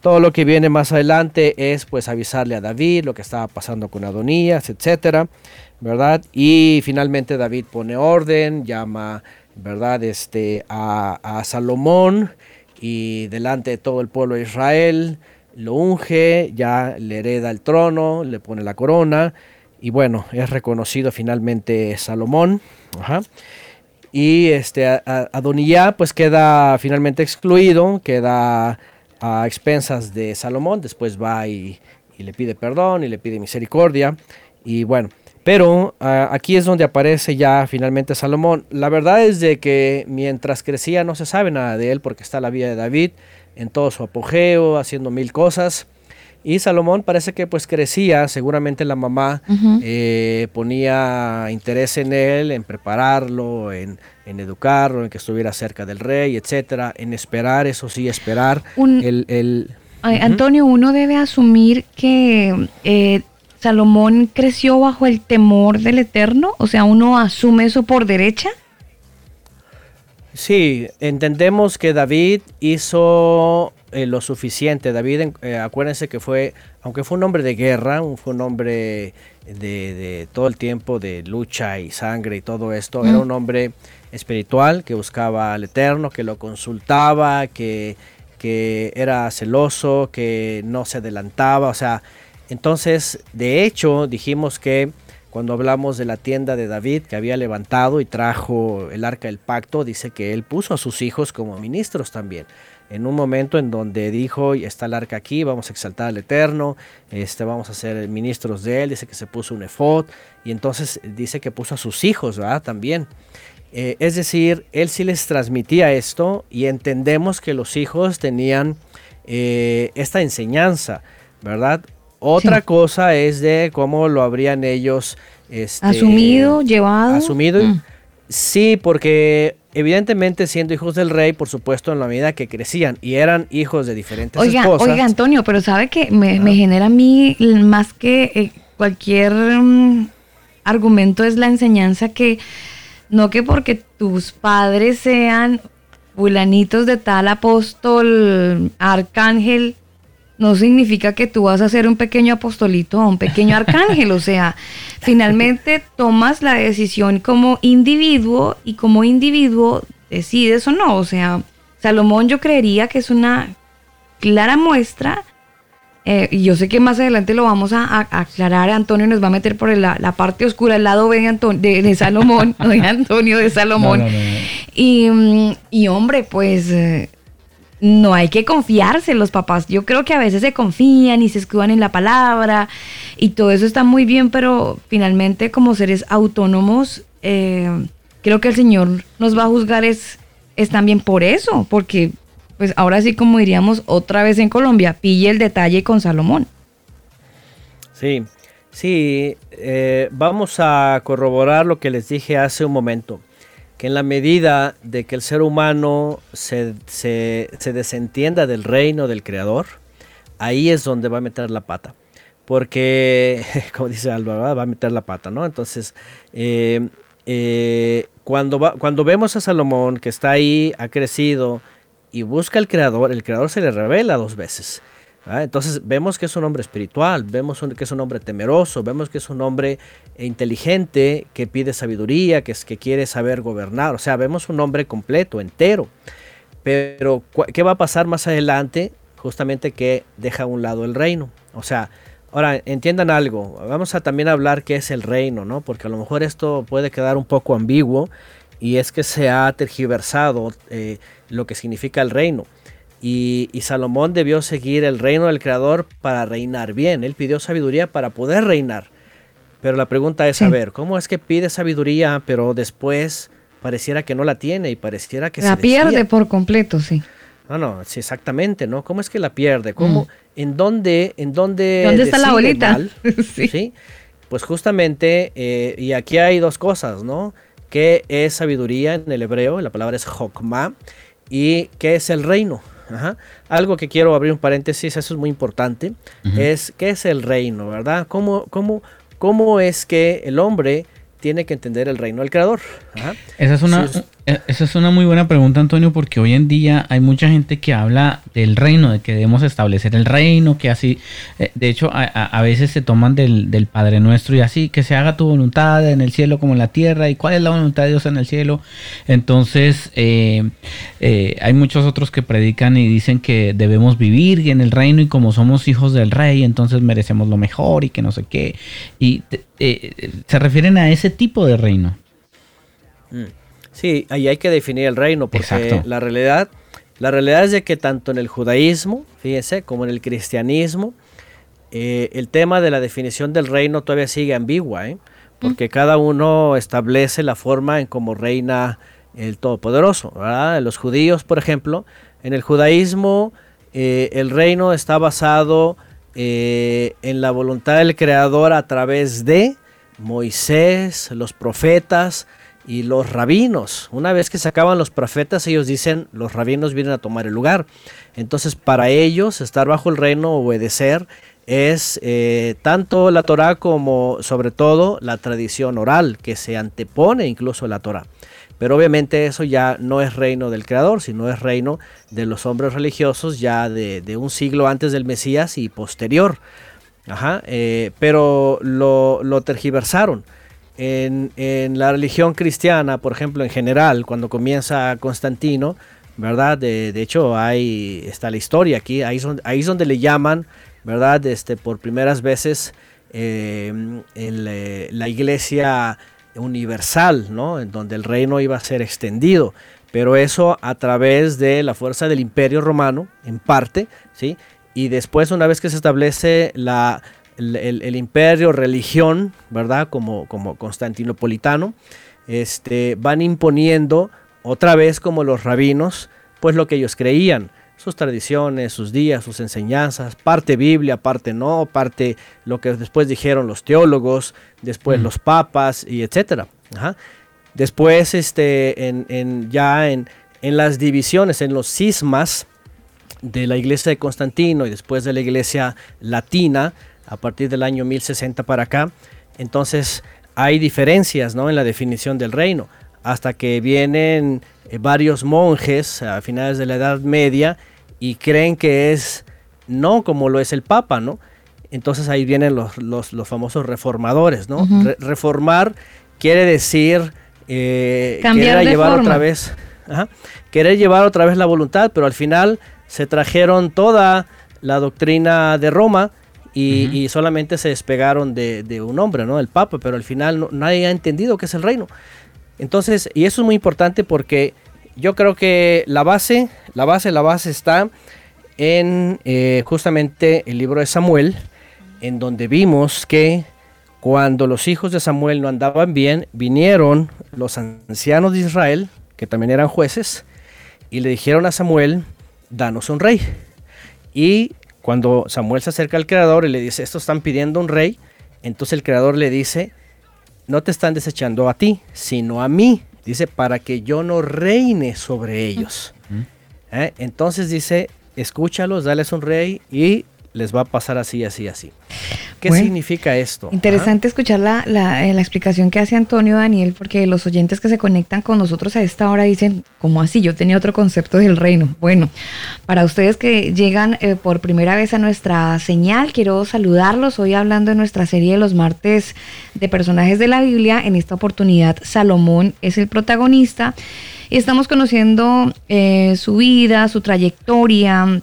Speaker 6: todo lo que viene más adelante es pues avisarle a David lo que estaba pasando con Adonías, etcétera, ¿verdad? Y finalmente David pone orden, llama, ¿verdad? Este, a, Salomón y delante de todo el pueblo de Israel lo unge, ya le hereda el trono, le pone la corona y bueno, es reconocido finalmente Salomón. Y este Adonía pues queda finalmente excluido, queda a expensas de Salomón, después va y, le pide perdón y le pide misericordia. Y bueno, pero aquí es donde aparece ya finalmente Salomón. La verdad es de que mientras crecía no se sabe nada de él porque está la vida de David en todo su apogeo, haciendo mil cosas. Y Salomón parece que pues crecía, seguramente la mamá eh, ponía interés en él, en prepararlo, en, educarlo, en que estuviera cerca del rey, etcétera, en esperar, eso sí, esperar. el,
Speaker 3: Antonio, uno debe asumir que eh, Salomón creció bajo el temor del Eterno, o sea, uno asume eso por derecha.
Speaker 6: Sí, entendemos que David hizo eh, lo suficiente. David, eh, acuérdense que fue, aunque fue un hombre de guerra, fue un hombre de, todo el tiempo de lucha y sangre y todo esto, era un hombre espiritual que buscaba al Eterno, que lo consultaba, que, que era celoso, que no se adelantaba, o sea, entonces, de hecho, dijimos que cuando hablamos de la tienda de David que había levantado y trajo el arca del pacto, dice que él puso a sus hijos como ministros también. En un momento en donde dijo, está el arca aquí, vamos a exaltar al Eterno, este, vamos a ser ministros de él, dice que se puso un efod y entonces dice que puso a sus hijos, ¿verdad? También. Eh, es decir, él sí les transmitía esto y entendemos que los hijos tenían eh, esta enseñanza, ¿verdad? Otra cosa es de cómo lo habrían ellos
Speaker 3: este, asumido, llevado.
Speaker 6: Asumido. Mm. Sí, porque evidentemente siendo hijos del rey, por supuesto, en la medida que crecían y eran hijos de diferentes
Speaker 3: oiga,
Speaker 6: esposas.
Speaker 3: Oiga, Antonio, pero sabe que me, genera a mí más que eh, cualquier mm, argumento es la enseñanza que no que porque tus padres sean fulanitos de tal apóstol, arcángel, no significa que tú vas a ser un pequeño apostolito o un pequeño arcángel. o sea, <laughs> finalmente tomas la decisión como individuo y como individuo decides o no. O sea, Salomón yo creería que es una clara muestra. Eh, y yo sé que más adelante lo vamos a, aclarar. Antonio nos va a meter por la, parte oscura, el lado B de, Salomón, <laughs> de Antonio de Salomón. y, mm, y, hombre, pues eh, no hay que confiarse los papás. Yo creo que a veces se confían y se escudan en la palabra y todo eso está muy bien, pero finalmente como seres autónomos, eh, creo que el Señor nos va a juzgar es, es también por eso, porque pues ahora sí como diríamos otra vez en Colombia, pille el detalle con Salomón.
Speaker 6: Sí, sí, eh, vamos a corroborar lo que les dije hace un momento que en la medida de que el ser humano se, desentienda del reino del creador, ahí es donde va a meter la pata. Porque, <laughs> como dice Álvaro, va a meter la pata, ¿no? Entonces, eh, eh, cuando, cuando vemos a Salomón que está ahí, ha crecido y busca al creador, el creador se le revela dos veces. Entonces vemos que es un hombre espiritual, vemos que es un hombre temeroso, vemos que es un hombre inteligente, que pide sabiduría, que, que quiere saber gobernar. O sea, vemos un hombre completo, entero. Pero, ¿qué va a pasar más adelante? Justamente que deja a un lado el reino. O sea, ahora entiendan algo. Vamos a también hablar qué es el reino, ¿no? Porque a lo mejor esto puede quedar un poco ambiguo y es que se ha tergiversado eh, lo que significa el reino. Y, Salomón debió seguir el reino del Creador para reinar bien. Él pidió sabiduría para poder reinar. Pero la pregunta es, a ver, ¿cómo es que pide sabiduría, pero después pareciera que no la tiene y pareciera que
Speaker 3: la pierde por completo, sí.
Speaker 6: No, no, sí, exactamente, ¿no? ¿Cómo es que la pierde? ¿Cómo? Mm. ¿En dónde? ¿En dónde?
Speaker 3: ¿Dónde está la bolita? <laughs>
Speaker 6: sí. Pues justamente, eh, y aquí hay dos cosas, ¿no? ¿Qué es sabiduría en el hebreo? La palabra es hokmah. ¿Y qué es el reino? Algo que quiero abrir un paréntesis, eso es muy importante, es qué es el reino, ¿verdad? ¿Cómo, cómo, cómo es que el hombre tiene que entender el reino del creador.
Speaker 5: Esa, es una, esa es una muy buena pregunta, Antonio, porque hoy en día hay mucha gente que habla del reino, de que debemos establecer el reino, que así, eh, de hecho, a, veces se toman del, del, Padre Nuestro y así, que se haga tu voluntad en el cielo como en la tierra, y cuál es la voluntad de Dios en el cielo. Entonces, eh, eh, hay muchos otros que predican y dicen que debemos vivir en el reino y como somos hijos del rey, entonces merecemos lo mejor y que no sé qué. Y se refieren a ese tipo de reino.
Speaker 6: Mm. Sí, ahí hay que definir el reino, porque la realidad, la realidad es de que tanto en el judaísmo, fíjense, como en el cristianismo, eh, el tema de la definición del reino todavía sigue ambigua, ¿eh? porque mm. cada uno establece la forma en cómo reina el Todopoderoso. ¿verdad? Los judíos, por ejemplo, en el judaísmo eh, el reino está basado en la voluntad del Creador a través de Moisés, los profetas y los rabinos. Una vez que se acaban los profetas, ellos dicen, los rabinos vienen a tomar el lugar. Entonces, para ellos, estar bajo el reino, obedecer, es eh, tanto la Torah como, sobre todo, la tradición oral, que se antepone incluso a la Torah. Pero obviamente eso ya no es reino del Creador, sino es reino de los hombres religiosos ya de, un siglo antes del Mesías y posterior. Ajá, eh, pero lo, lo tergiversaron. En, la religión cristiana, por ejemplo, en general, cuando comienza Constantino, ¿verdad? De, hecho, ahí está la historia aquí, ahí, es donde le llaman, ¿verdad? Este, por primeras veces eh, eh, la iglesia universal, ¿no? En donde el reino iba a ser extendido, pero eso a través de la fuerza del imperio romano, en parte, ¿sí? Y después, una vez que se establece la, el, imperio, religión, ¿verdad? Como, como constantinopolitano, este, van imponiendo otra vez como los rabinos, pues lo que ellos creían, sus tradiciones, sus días, sus enseñanzas, parte Biblia, parte no, parte lo que después dijeron los teólogos, después los papas y etcétera. Después, este, en, ya en, en las divisiones, en los cismas de la iglesia de Constantino y después de la iglesia latina, a partir del año 1060 para acá. Entonces hay diferencias ¿no? en la definición del reino, hasta que vienen eh, varios monjes a finales de la Edad Media y creen que es no como lo es el Papa, ¿no? Entonces ahí vienen los, los, famosos reformadores, ¿no? reformar quiere decir
Speaker 3: eh, querer
Speaker 6: llevar otra vez, querer llevar otra vez la voluntad, pero al final se trajeron toda la doctrina de Roma y, solamente se despegaron de, un hombre, ¿no? El Papa, pero al final nadie ha entendido qué es el reino. Entonces, y eso es muy importante porque yo creo que la base, la base, la base está en eh, justamente el libro de Samuel, en donde vimos que cuando los hijos de Samuel no andaban bien, vinieron los ancianos de Israel, que también eran jueces, y le dijeron a Samuel, danos un rey. Y cuando Samuel se acerca al creador y le dice, estos están pidiendo un rey, entonces el creador le dice, no te están desechando a ti, sino a mí. Dice, para que yo no reine sobre ellos. ¿Eh? Entonces dice, escúchalos, dales un rey y les va a pasar así, así, así. ¿Qué significa esto?
Speaker 3: Interesante escuchar la, la, eh, la, explicación que hace Antonio Daniel, porque los oyentes que se conectan con nosotros a esta hora dicen, ¿cómo así? Yo tenía otro concepto del reino. Bueno, para ustedes que llegan eh, por primera vez a nuestra señal, quiero saludarlos. Hoy hablando de nuestra serie de los martes de personajes de la Biblia. En esta oportunidad, Salomón es el protagonista. Estamos conociendo eh, su vida, su trayectoria,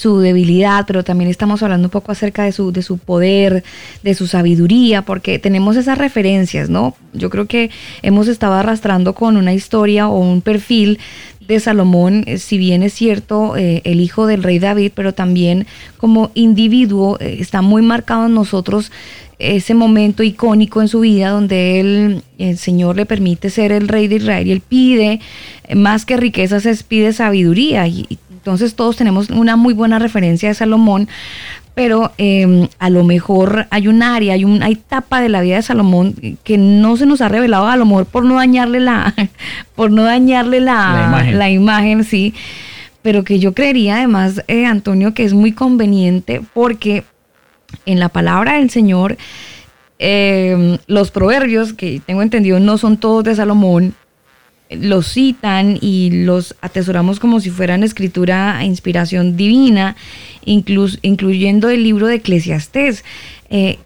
Speaker 3: su debilidad, pero también estamos hablando un poco acerca de su, de su poder, de su sabiduría, porque tenemos esas referencias, ¿no? Yo creo que hemos estado arrastrando con una historia o un perfil de Salomón, eh, si bien es cierto, eh, el hijo del rey David, pero también como individuo eh, está muy marcado en nosotros ese momento icónico en su vida donde él, el Señor le permite ser el rey de Israel y él pide, más que riquezas, es pide sabiduría y, entonces todos tenemos una muy buena referencia de Salomón, pero em, a lo mejor hay un área, hay una etapa de la vida de Salomón que no se nos ha revelado, a lo mejor por no dañarle la, <laughs> por no dañarle la, imagen. sí, pero que yo creería además, eh, Antonio, que es muy conveniente porque en la palabra del Señor eh, los proverbios, que tengo entendido no son todos de Salomón, los citan y los atesoramos como si fueran escritura e inspiración divina, incluyendo el libro de Eclesiastés. Eh,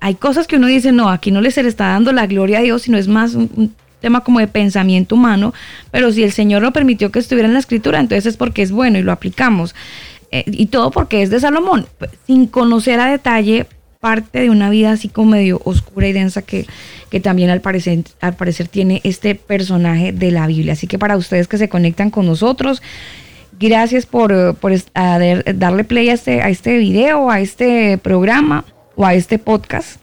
Speaker 3: hay cosas que uno dice, no, aquí no se le está dando la gloria a Dios, sino es más un, tema como de pensamiento humano, pero si el Señor lo permitió que estuviera en la escritura, entonces es porque es bueno y lo aplicamos. Eh, y todo porque es de Salomón, sin conocer a detalle parte de una vida así como medio oscura y densa que, que también al parecer, al parecer tiene este personaje de la Biblia. Así que para ustedes que se conectan con nosotros, gracias por, por darle play a este, a este video, a este programa o a este podcast.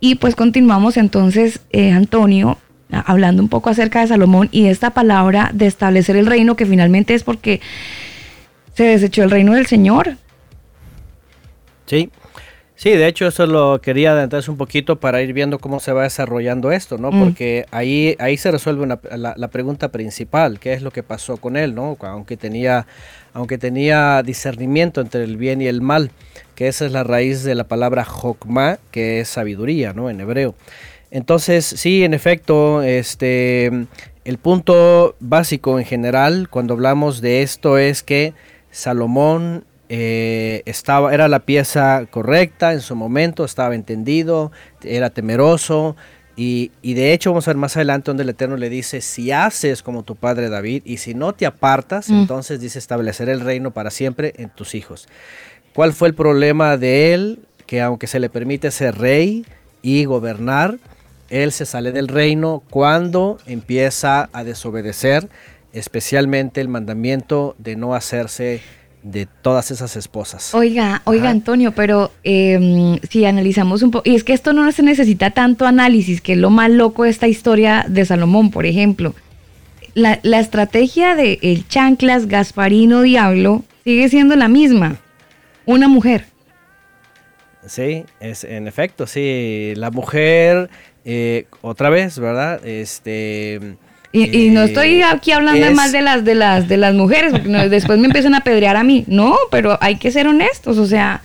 Speaker 3: Y pues continuamos entonces, eh, Antonio, hablando un poco acerca de Salomón y esta palabra de establecer el reino, que finalmente es porque se desechó el reino del Señor.
Speaker 6: Sí, Sí, de hecho eso lo quería adentrarse un poquito para ir viendo cómo se va desarrollando esto, ¿no? Mm. Porque ahí, ahí se resuelve la, pregunta principal, ¿qué es lo que pasó con él, ¿no? Aunque tenía, aunque tenía discernimiento entre el bien y el mal, que esa es la raíz de la palabra jokma, que es sabiduría, ¿no? En hebreo. Entonces, sí, en efecto, este, el punto básico en general cuando hablamos de esto es que Salomón eh, estaba, era la pieza correcta en su momento, estaba entendido, era temeroso. Y, de hecho vamos a ver más adelante donde el Eterno le dice, si haces como tu padre David y si no te apartas, mm. entonces dice establecer el reino para siempre en tus hijos. ¿Cuál fue el problema de él? Que aunque se le permite ser rey y gobernar, él se sale del reino cuando empieza a desobedecer, especialmente el mandamiento de no hacerse de todas esas esposas.
Speaker 3: Oiga, oiga Antonio, pero em, si analizamos un poco, y es que esto no se necesita tanto análisis, que es lo más loco de esta historia de Salomón, por ejemplo. La, estrategia de el chanclas, Gasparino, Diablo, sigue siendo la misma. Una mujer.
Speaker 6: Sí, es en efecto, sí. La mujer, eh, otra vez, ¿verdad? Este
Speaker 3: y, no estoy eh, aquí hablando más de las de las de las mujeres, porque después me empiezan a pedrear a mí. No, pero hay que ser honestos, o sea,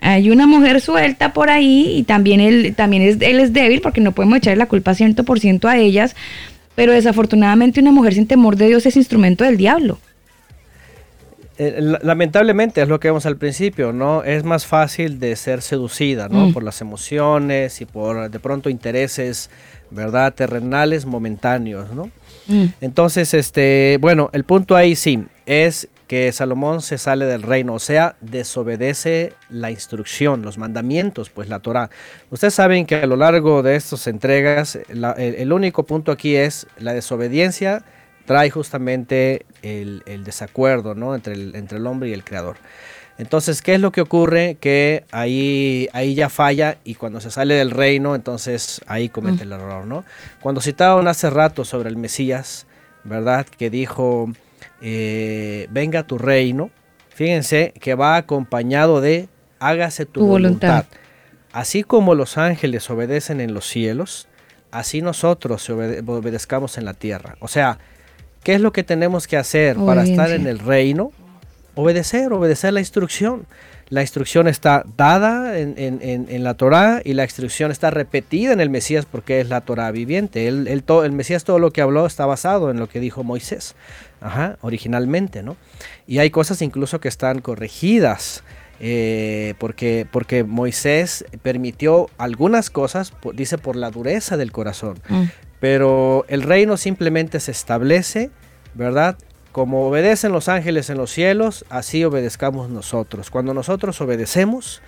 Speaker 3: hay una mujer suelta por ahí y también él también es él es débil porque no podemos echarle la culpa 100% a ellas, pero desafortunadamente una mujer sin temor de Dios es instrumento del diablo.
Speaker 6: Eh, lamentablemente es lo que vemos al principio, ¿no? Es más fácil de ser seducida, ¿no? Mm. Por las emociones y por de pronto intereses ¿verdad? Terrenales momentáneos, ¿no? Mm. Entonces, este, bueno, el punto ahí sí, es que Salomón se sale del reino, o sea, desobedece la instrucción, los mandamientos, pues la Torah. Ustedes saben que a lo largo de estas entregas, el, único punto aquí es la desobediencia trae justamente el, desacuerdo, ¿no? Entre el, entre el hombre y el creador. Entonces, ¿qué es lo que ocurre? Que ahí, ahí ya falla y cuando se sale del reino, entonces ahí comete el error, ¿no? Cuando citaban hace rato sobre el Mesías, ¿verdad? Que dijo, eh, venga tu reino, fíjense que va acompañado de hágase tu, voluntad. Así como los ángeles obedecen en los cielos, así nosotros obedezcamos en la tierra. O sea, ¿qué es lo que tenemos que hacer para estar en el reino? Obedecer, obedecer la instrucción. La instrucción está dada en, la Torah y la instrucción está repetida en el Mesías porque es la Torah viviente. El, el, Mesías todo lo que habló está basado en lo que dijo Moisés, originalmente, ¿no? Y hay cosas incluso que están corregidas. Eh, porque, porque Moisés permitió algunas cosas, dice por la dureza del corazón, mm. pero el reino simplemente se establece, ¿verdad? Como obedecen los ángeles en los cielos, así obedezcamos nosotros. Cuando nosotros obedecemos,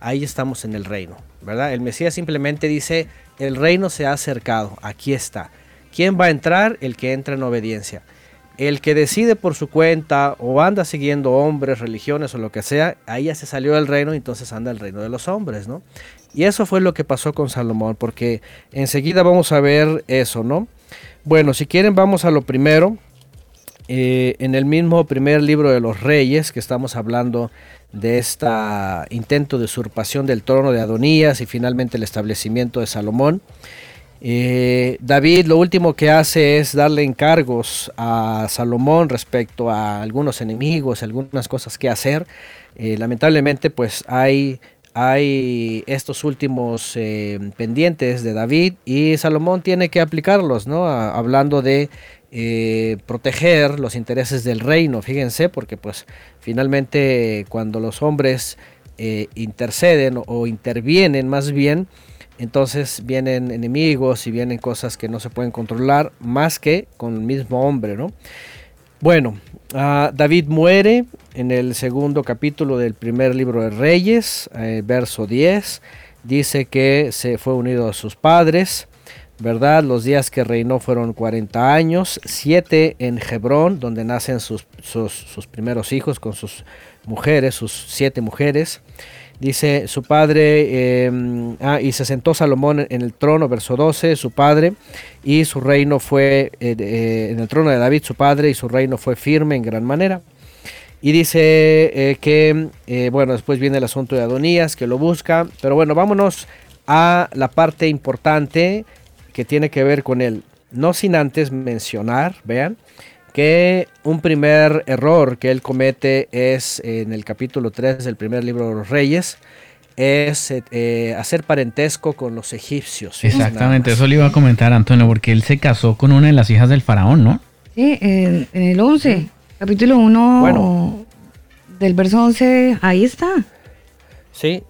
Speaker 6: ahí estamos en el reino, ¿verdad? El Mesías simplemente dice, el reino se ha acercado, aquí está. ¿Quién va a entrar? El que entra en obediencia. El que decide por su cuenta o anda siguiendo hombres, religiones o lo que sea, ahí ya se salió del reino entonces anda el reino de los hombres, ¿no? Y eso fue lo que pasó con Salomón, porque enseguida vamos a ver eso, ¿no? Bueno, si quieren vamos a lo primero, eh, en el mismo primer libro de los reyes, que estamos hablando de este intento de usurpación del trono de Adonías y finalmente el establecimiento de Salomón, eh, David lo último que hace es darle encargos a Salomón respecto a algunos enemigos, algunas cosas que hacer. Eh, lamentablemente pues hay hay estos últimos pendientes de David y Salomón tiene que aplicarlos, ¿no? hablando de eh, proteger los intereses del reino, fíjense, porque pues finalmente cuando los hombres eh, interceden o intervienen más bien, entonces vienen enemigos y vienen cosas que no se pueden controlar más que con el mismo hombre, ¿no? Bueno, ah, David muere en el segundo capítulo del primer libro de Reyes, eh, verso 10. Dice que se fue unido a sus padres, ¿verdad? Los días que reinó fueron 40 años, 7 en Hebrón, donde nacen sus, sus, primeros hijos con sus mujeres, sus siete mujeres. Dice su padre, em, ah, y se sentó Salomón en el trono, verso 12, su padre, y su reino fue, eh, eh, en el trono de David, su padre, y su reino fue firme en gran manera. Y dice eh, que, bueno, después viene el asunto de Adonías, que lo busca, pero bueno, vámonos a la parte importante que tiene que ver con él. No sin antes mencionar, vean, que un primer error que él comete es en el capítulo 3 del primer libro de los Reyes, es eh, hacer parentesco con los egipcios.
Speaker 5: Exactamente, eso le iba a comentar Antonio, porque él se casó con una de las hijas del faraón, ¿no?
Speaker 3: Sí, en, el 11, capítulo 1 del verso 11, ahí está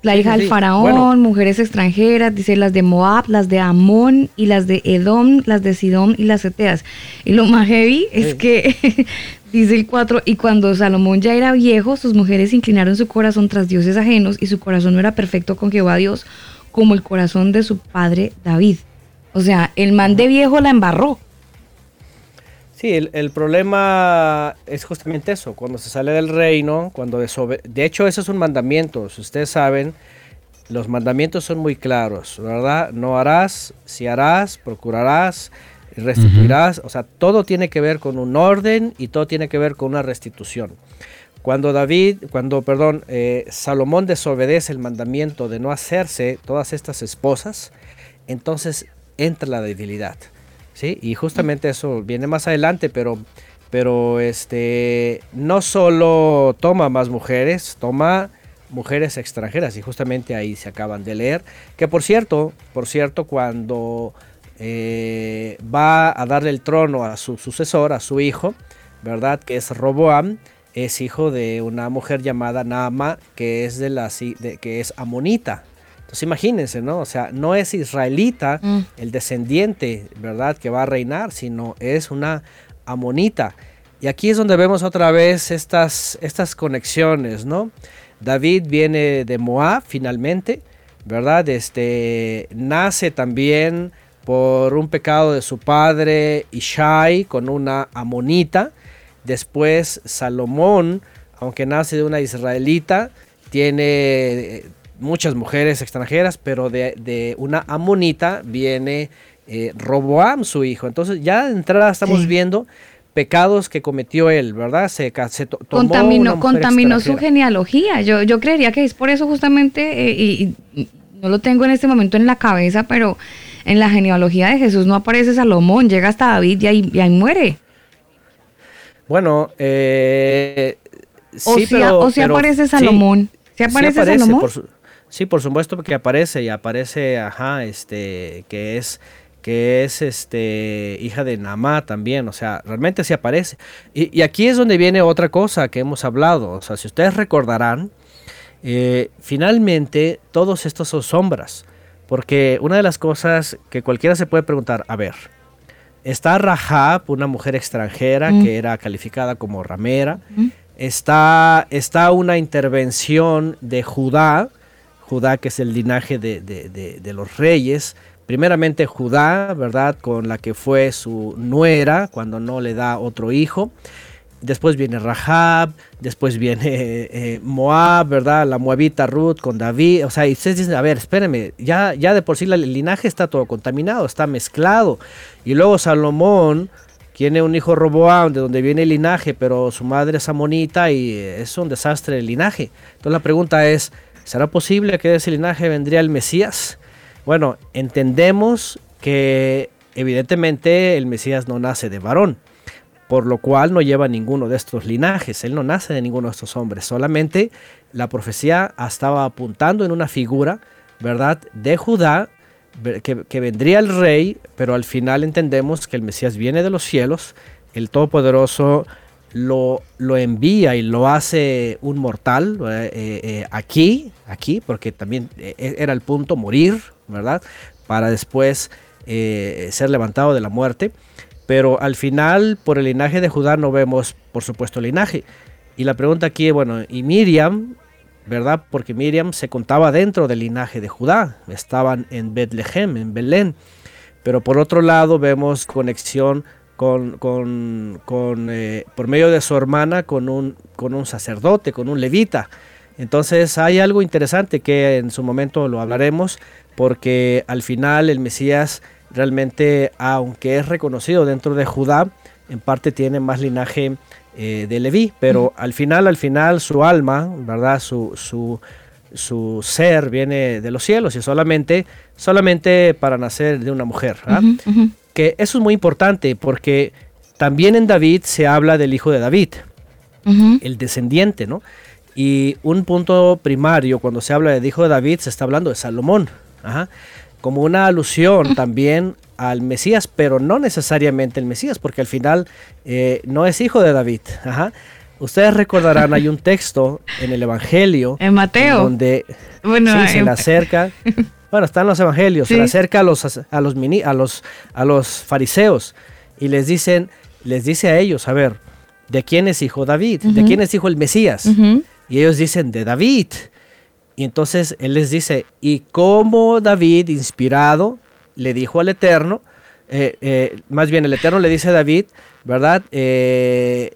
Speaker 3: la hija del faraón, mujeres extranjeras, dice las de Moab, las de Amón y las de Edom, las de Sidón y las Eteas. Y lo más heavy es que <laughs> dice el 4, y cuando Salomón ya era viejo, sus mujeres inclinaron su corazón tras dioses ajenos y su corazón no era perfecto con Jehová Dios como el corazón de su padre David. O sea, el man de viejo la embarró.
Speaker 6: Sí, el, problema es justamente eso, cuando se sale del reino, cuando De hecho, eso es un mandamiento, si ustedes saben, los mandamientos son muy claros, ¿verdad? No harás, si harás, procurarás, restituirás, o sea, todo tiene que ver con un orden y todo tiene que ver con una restitución. Cuando David, cuando, perdón, eh, Salomón desobedece el mandamiento de no hacerse todas estas esposas, entonces entra la debilidad. ¿Sí? Y justamente eso viene más adelante, pero, pero este, no solo toma más mujeres, toma mujeres extranjeras y justamente ahí se acaban de leer, que por cierto, por cierto, cuando eh, va a darle el trono a su sucesor, a su hijo, ¿verdad? Que es Roboam, es hijo de una mujer llamada Naama, que es de la que es amonita, entonces imagínense, ¿no? O sea, no es israelita mm. el descendiente, ¿verdad? Que va a reinar, sino es una amonita. Y aquí es donde vemos otra vez estas, estas conexiones, ¿no? David viene de Moab finalmente, ¿verdad? Este, nace también por un pecado de su padre Ishai con una amonita. Después Salomón, aunque nace de una israelita, tiene muchas mujeres extranjeras, pero de, una amonita viene eh, Roboam, su hijo. Entonces ya de entrada estamos viendo pecados que cometió él, ¿verdad? Se, se
Speaker 3: contaminó, contaminó su genealogía. Yo, yo creería que es por eso justamente, eh, y, no lo tengo en este momento en la cabeza, pero en la genealogía de Jesús no aparece Salomón, llega hasta David y ahí, muere.
Speaker 6: Bueno, eh,
Speaker 3: o sí, o si aparece Salomón. ¿Se aparece, Salomón?
Speaker 6: Sí, por supuesto que aparece y aparece, ajá, este, que es que es este hija de Namá también, o sea, realmente sí aparece. Y, aquí es donde viene otra cosa que hemos hablado, o sea, si ustedes recordarán, eh, finalmente todos estos son sombras, porque una de las cosas que cualquiera se puede preguntar, a ver, está Rahab, una mujer extranjera mm. que era calificada como ramera, mm. está, está una intervención de Judá, Judá, que es el linaje de, los reyes. Primeramente Judá, ¿verdad? Con la que fue su nuera cuando no le da otro hijo. Después viene Rahab, después viene eh, Moab, ¿verdad? La moabita Ruth con David. O sea, y ustedes dicen, a ver, espérenme, ya, ya de por sí el linaje está todo contaminado, está mezclado. Y luego Salomón tiene un hijo Roboam, de donde viene el linaje, pero su madre es amonita y es un desastre el linaje. Entonces la pregunta es, ¿Será posible que de ese linaje vendría el Mesías? Bueno, entendemos que evidentemente el Mesías no nace de varón. por lo cual no lleva ninguno de estos linajes, él no nace de ninguno de estos hombres, solamente la profecía estaba apuntando en una figura, ¿verdad?, de Judá, que, vendría el rey, pero al final entendemos que el Mesías viene de los cielos, el Todopoderoso lo, lo envía y lo hace un mortal eh, eh, aquí, aquí, porque también eh, era el punto morir, ¿verdad? Para después ser levantado de la muerte. Pero al final, por el linaje de Judá, no vemos, por supuesto, el linaje. Y la pregunta aquí, bueno, ¿y Miriam? ¿Verdad? Porque Miriam se contaba dentro del linaje de Judá. Estaban en Betlehem, en Belén. Pero por otro lado, vemos conexión con, con, con eh, por medio de su hermana con un, con un sacerdote, con un levita. Entonces hay algo interesante que en su momento lo hablaremos, porque al final el Mesías realmente, aunque es reconocido dentro de Judá, en parte tiene más linaje eh, de Leví, pero al final, al final, su alma, ¿verdad? Su, su, su, ser viene de los cielos y solamente, solamente para nacer de una mujer. Que eso es muy importante porque también en David se habla del hijo de David, el descendiente, ¿no? Y un punto primario cuando se habla del hijo de David se está hablando de Salomón. Ajá como una alusión también al Mesías, pero no necesariamente el Mesías, porque al final eh, no es hijo de David. Ustedes recordarán, hay un texto en el Evangelio. <laughs>
Speaker 3: En Mateo.
Speaker 6: Donde se le acerca. <laughs> Bueno, están los evangelios, se le acerca a los, a los, mini, a los, a los fariseos y les dicen, les dice a ellos, a ver, ¿de quién es hijo David? ¿De quién es hijo el Mesías? Y ellos dicen, de David. Y entonces él les dice, y como David, inspirado, le dijo al Eterno, eh, eh, más bien el Eterno le dice a David, ¿verdad? Eh,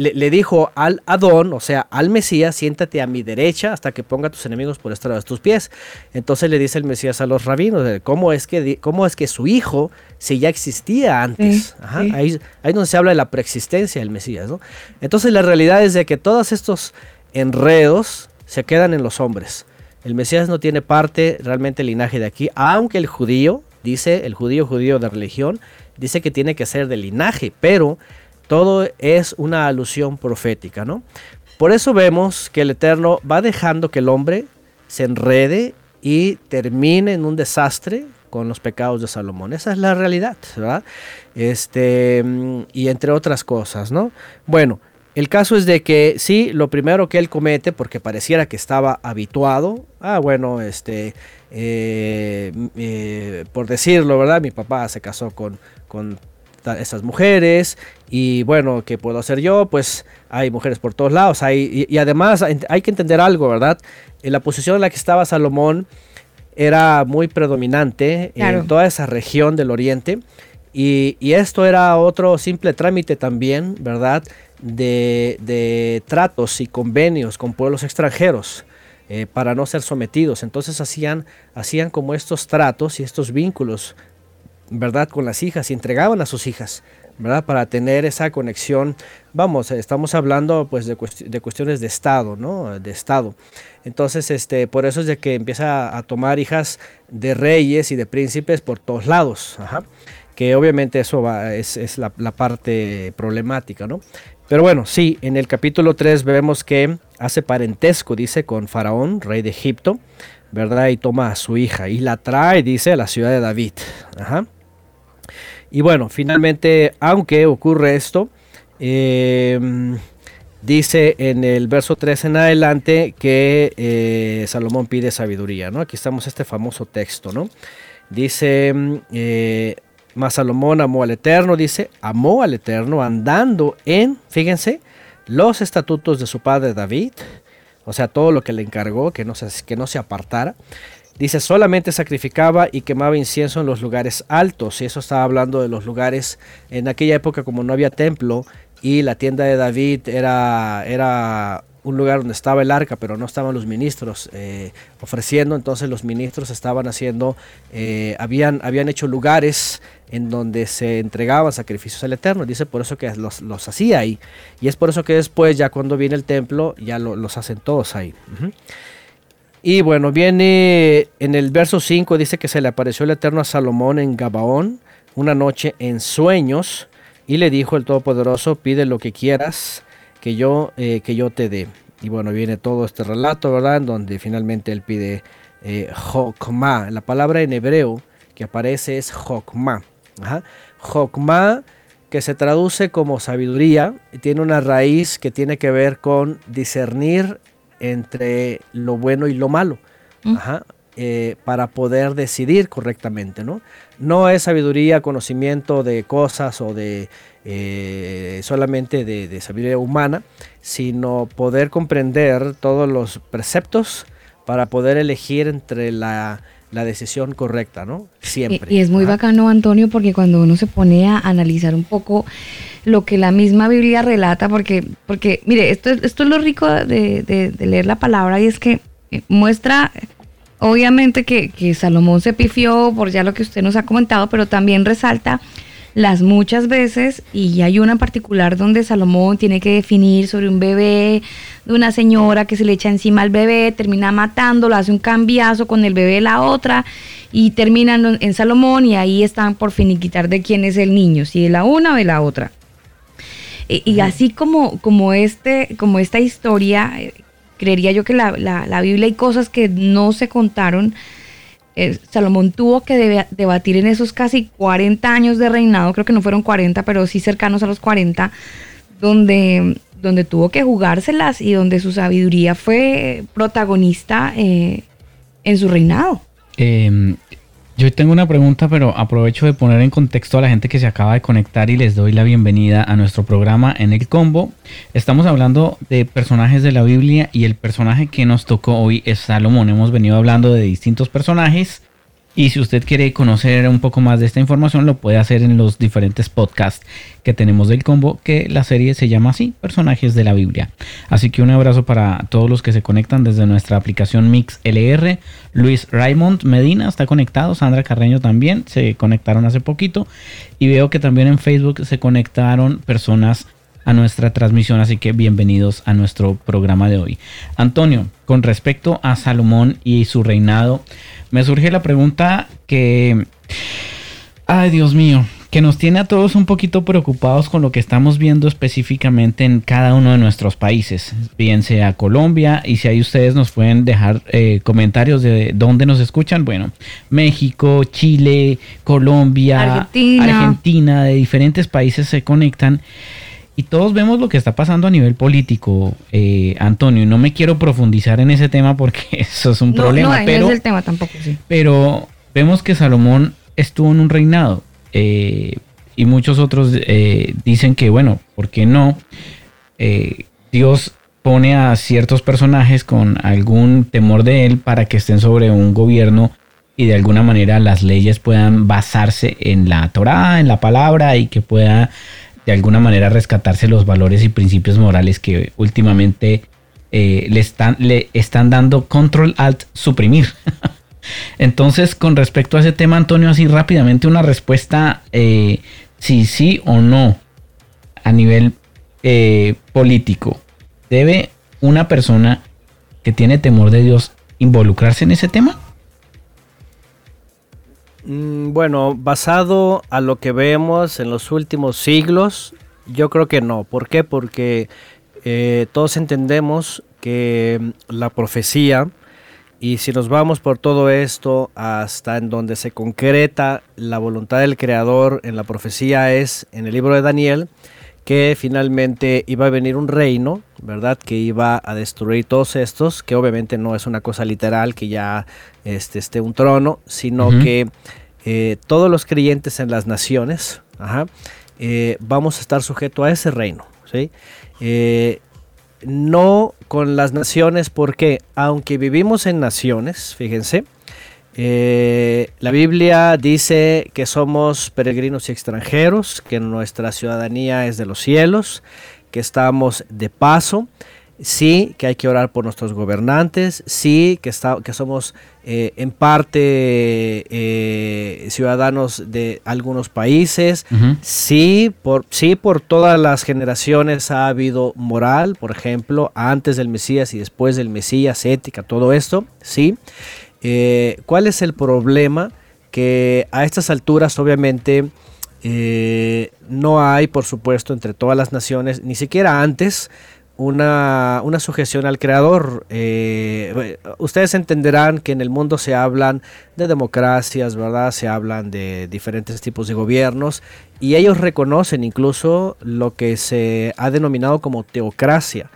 Speaker 6: le, dijo al Adón, o sea, al Mesías, siéntate a mi derecha hasta que ponga a tus enemigos por estrado de tus pies. Entonces le dice el Mesías a los rabinos, ¿cómo es que, cómo es que su hijo, si ya existía antes? Ahí, ahí donde se habla de la preexistencia del Mesías, ¿no? Entonces la realidad es de que todos estos enredos, se quedan en los hombres. El Mesías no tiene parte realmente el linaje de aquí, aunque el judío, dice, el judío judío de religión, dice que tiene que ser de linaje, pero todo es una alusión profética, ¿no? Por eso vemos que el Eterno va dejando que el hombre se enrede y termine en un desastre con los pecados de Salomón. Esa es la realidad, ¿verdad? Este, y entre otras cosas, ¿no? Bueno, el caso es de que sí, lo primero que él comete, porque pareciera que estaba habituado, ah, bueno, este, eh, eh, por decirlo, ¿verdad? Mi papá se casó con, con esas mujeres y bueno, ¿qué puedo hacer yo? Pues hay mujeres por todos lados, hay, y, además hay que entender algo, ¿verdad? En la posición en la que estaba Salomón era muy predominante en toda esa región del oriente y, y esto era otro simple trámite también, ¿verdad? de, tratos y convenios con pueblos extranjeros eh, para no ser sometidos. Entonces hacían, hacían como estos tratos y estos vínculos, ¿verdad? Con las hijas y entregaban a sus hijas, ¿verdad? Para tener esa conexión. Vamos, estamos hablando pues de, cuestiones de Estado, ¿no? De Estado. Entonces, este, por eso es de que empieza a tomar hijas de reyes y de príncipes por todos lados. que obviamente eso es, la, la, parte problemática, ¿no? Pero bueno, sí, en el capítulo 3 vemos que hace parentesco, dice, con Faraón, rey de Egipto, ¿verdad? Y toma a su hija y la trae, dice, a la ciudad de David. Ajá. Y bueno, finalmente, aunque ocurre esto, em, dice en el verso 3 en adelante que eh, Salomón pide sabiduría, ¿no? Aquí estamos este famoso texto, ¿no? Dice, eh, mas Salomón amó al Eterno, dice, amó al Eterno andando en, fíjense, los estatutos de su padre David, o sea, todo lo que le encargó, que no se, que no se apartara. Dice, solamente sacrificaba y quemaba incienso en los lugares altos. Y eso estaba hablando de los lugares, en aquella época como no había templo y la tienda de David era, era un lugar donde estaba el arca, pero no estaban los ministros eh, ofreciendo, entonces los ministros estaban haciendo, eh, habían, habían hecho lugares en donde se entregaban sacrificios al Eterno, dice por eso que los, hacía ahí, y es por eso que después, ya cuando viene el templo, ya los hacen todos ahí. Y bueno, viene en el verso 5, dice que se le apareció el Eterno a Salomón en Gabaón una noche en sueños, Y le dijo el Todopoderoso, pide lo que quieras que yo, eh, que yo te dé. Y bueno, viene todo este relato, ¿verdad? En donde finalmente él pide eh, La palabra en hebreo que aparece es Jokma. Jokma, que se traduce como sabiduría, tiene una raíz que tiene que ver con discernir entre lo bueno y lo malo. Mm. Eh, para poder decidir correctamente, ¿no? No es sabiduría, conocimiento de cosas o de eh, solamente de, sabiduría humana, sino poder comprender todos los preceptos para poder elegir entre la, decisión correcta, ¿no? Siempre.
Speaker 3: Y, es muy bacano, Antonio, porque cuando uno se pone a analizar un poco lo que la misma Biblia relata, porque, porque mire, esto, esto es lo rico de, de leer la palabra y es que muestra obviamente que, que, Salomón se pifió por ya lo que usted nos ha comentado, pero también resalta las muchas veces, y hay una en particular donde Salomón tiene que definir sobre un bebé de una señora que se le echa encima al bebé, termina matándolo, hace un cambiazo con el bebé de la otra, y terminan en Salomón, y ahí están por finiquitar de quién es el niño, si de la una o de la otra. Y, así como, como, este, como esta historia, eh, creería yo que la, la, Biblia hay cosas que no se contaron eh, Salomón tuvo que debatir en esos casi 40 años de reinado, creo que no fueron 40, pero sí cercanos a los 40, donde, donde tuvo que jugárselas y donde su sabiduría fue protagonista eh, en su reinado.
Speaker 5: Em, yo tengo una pregunta, pero aprovecho de poner en contexto a la gente que se acaba de conectar y les doy la bienvenida a nuestro programa en el combo. Estamos hablando de personajes de la Biblia y el personaje que nos tocó hoy es Salomón. Hemos venido hablando de distintos personajes y si usted quiere conocer un poco más de esta información, lo puede hacer en los diferentes podcasts que tenemos del combo, que la serie se llama así, Personajes de la Biblia. Así que un abrazo para todos los que se conectan desde nuestra aplicación Mix LR. Luis Raymond Medina está conectado, Sandra Carreño también, se conectaron hace poquito. Y veo que también en Facebook se conectaron personas a nuestra transmisión, así que bienvenidos a nuestro programa de hoy. Antonio, con respecto a Salomón y su reinado, me surge la pregunta que, ay Dios mío, que nos tiene a todos un poquito preocupados con lo que estamos viendo específicamente en cada uno de nuestros países, bien sea Colombia, y si ahí ustedes nos pueden dejar eh, comentarios de dónde nos escuchan, bueno, México, Chile, Colombia, Argentina. De diferentes países se conectan y todos vemos lo que está pasando a nivel político, eh, Antonio. No me quiero profundizar en ese tema porque <laughs> eso es un problema.
Speaker 3: No,
Speaker 5: pero,
Speaker 3: es el tema tampoco, sí.
Speaker 5: Pero vemos que Salomón estuvo en un reinado. Eh, y muchos otros eh, dicen que, bueno, ¿por qué no? Dios pone a ciertos personajes con algún temor de él para que estén sobre un gobierno y de alguna manera las leyes puedan basarse en la Torah, en la palabra y que pueda de alguna manera rescatarse los valores y principios morales que últimamente eh, le, están, le están dando control alt suprimir. <laughs> Entonces, con respecto a ese tema, Antonio, así rápidamente una respuesta eh, si sí o no a nivel eh, político. ¿Debe una persona que tiene temor de Dios involucrarse en ese tema?
Speaker 6: Mm, bueno, basado a lo que vemos en los últimos siglos, yo creo que no. ¿Por qué? Porque eh, todos entendemos que mm, la profecía, y si nos vamos por todo esto hasta en donde se concreta la voluntad del Creador en la profecía es en el libro de Daniel, que finalmente iba a venir un reino, ¿verdad? Que iba a destruir todos estos, que obviamente no es una cosa literal que ya este, esté un trono, sino que eh, todos los creyentes en las naciones, eh, vamos a estar sujetos a ese reino, ¿sí? Eh, no con las naciones porque aunque vivimos en naciones, fíjense, eh, la Biblia dice que somos peregrinos y extranjeros, que nuestra ciudadanía es de los cielos, que estamos de paso, sí que hay que orar por nuestros gobernantes, sí que, que somos eh, en parte eh, ciudadanos de algunos países, sí, por, sí por todas las generaciones ha habido moral, por ejemplo, antes del Mesías y después del Mesías, ética, todo esto, sí. Eh, ¿Cuál es el problema? Que a estas alturas obviamente Eh, no hay, por supuesto, entre todas las naciones, ni siquiera antes, una, sujeción al creador. Eh, ustedes entenderán que en el mundo se hablan de democracias, ¿verdad? Se hablan de diferentes tipos de gobiernos y ellos reconocen incluso lo que se ha denominado como teocracia.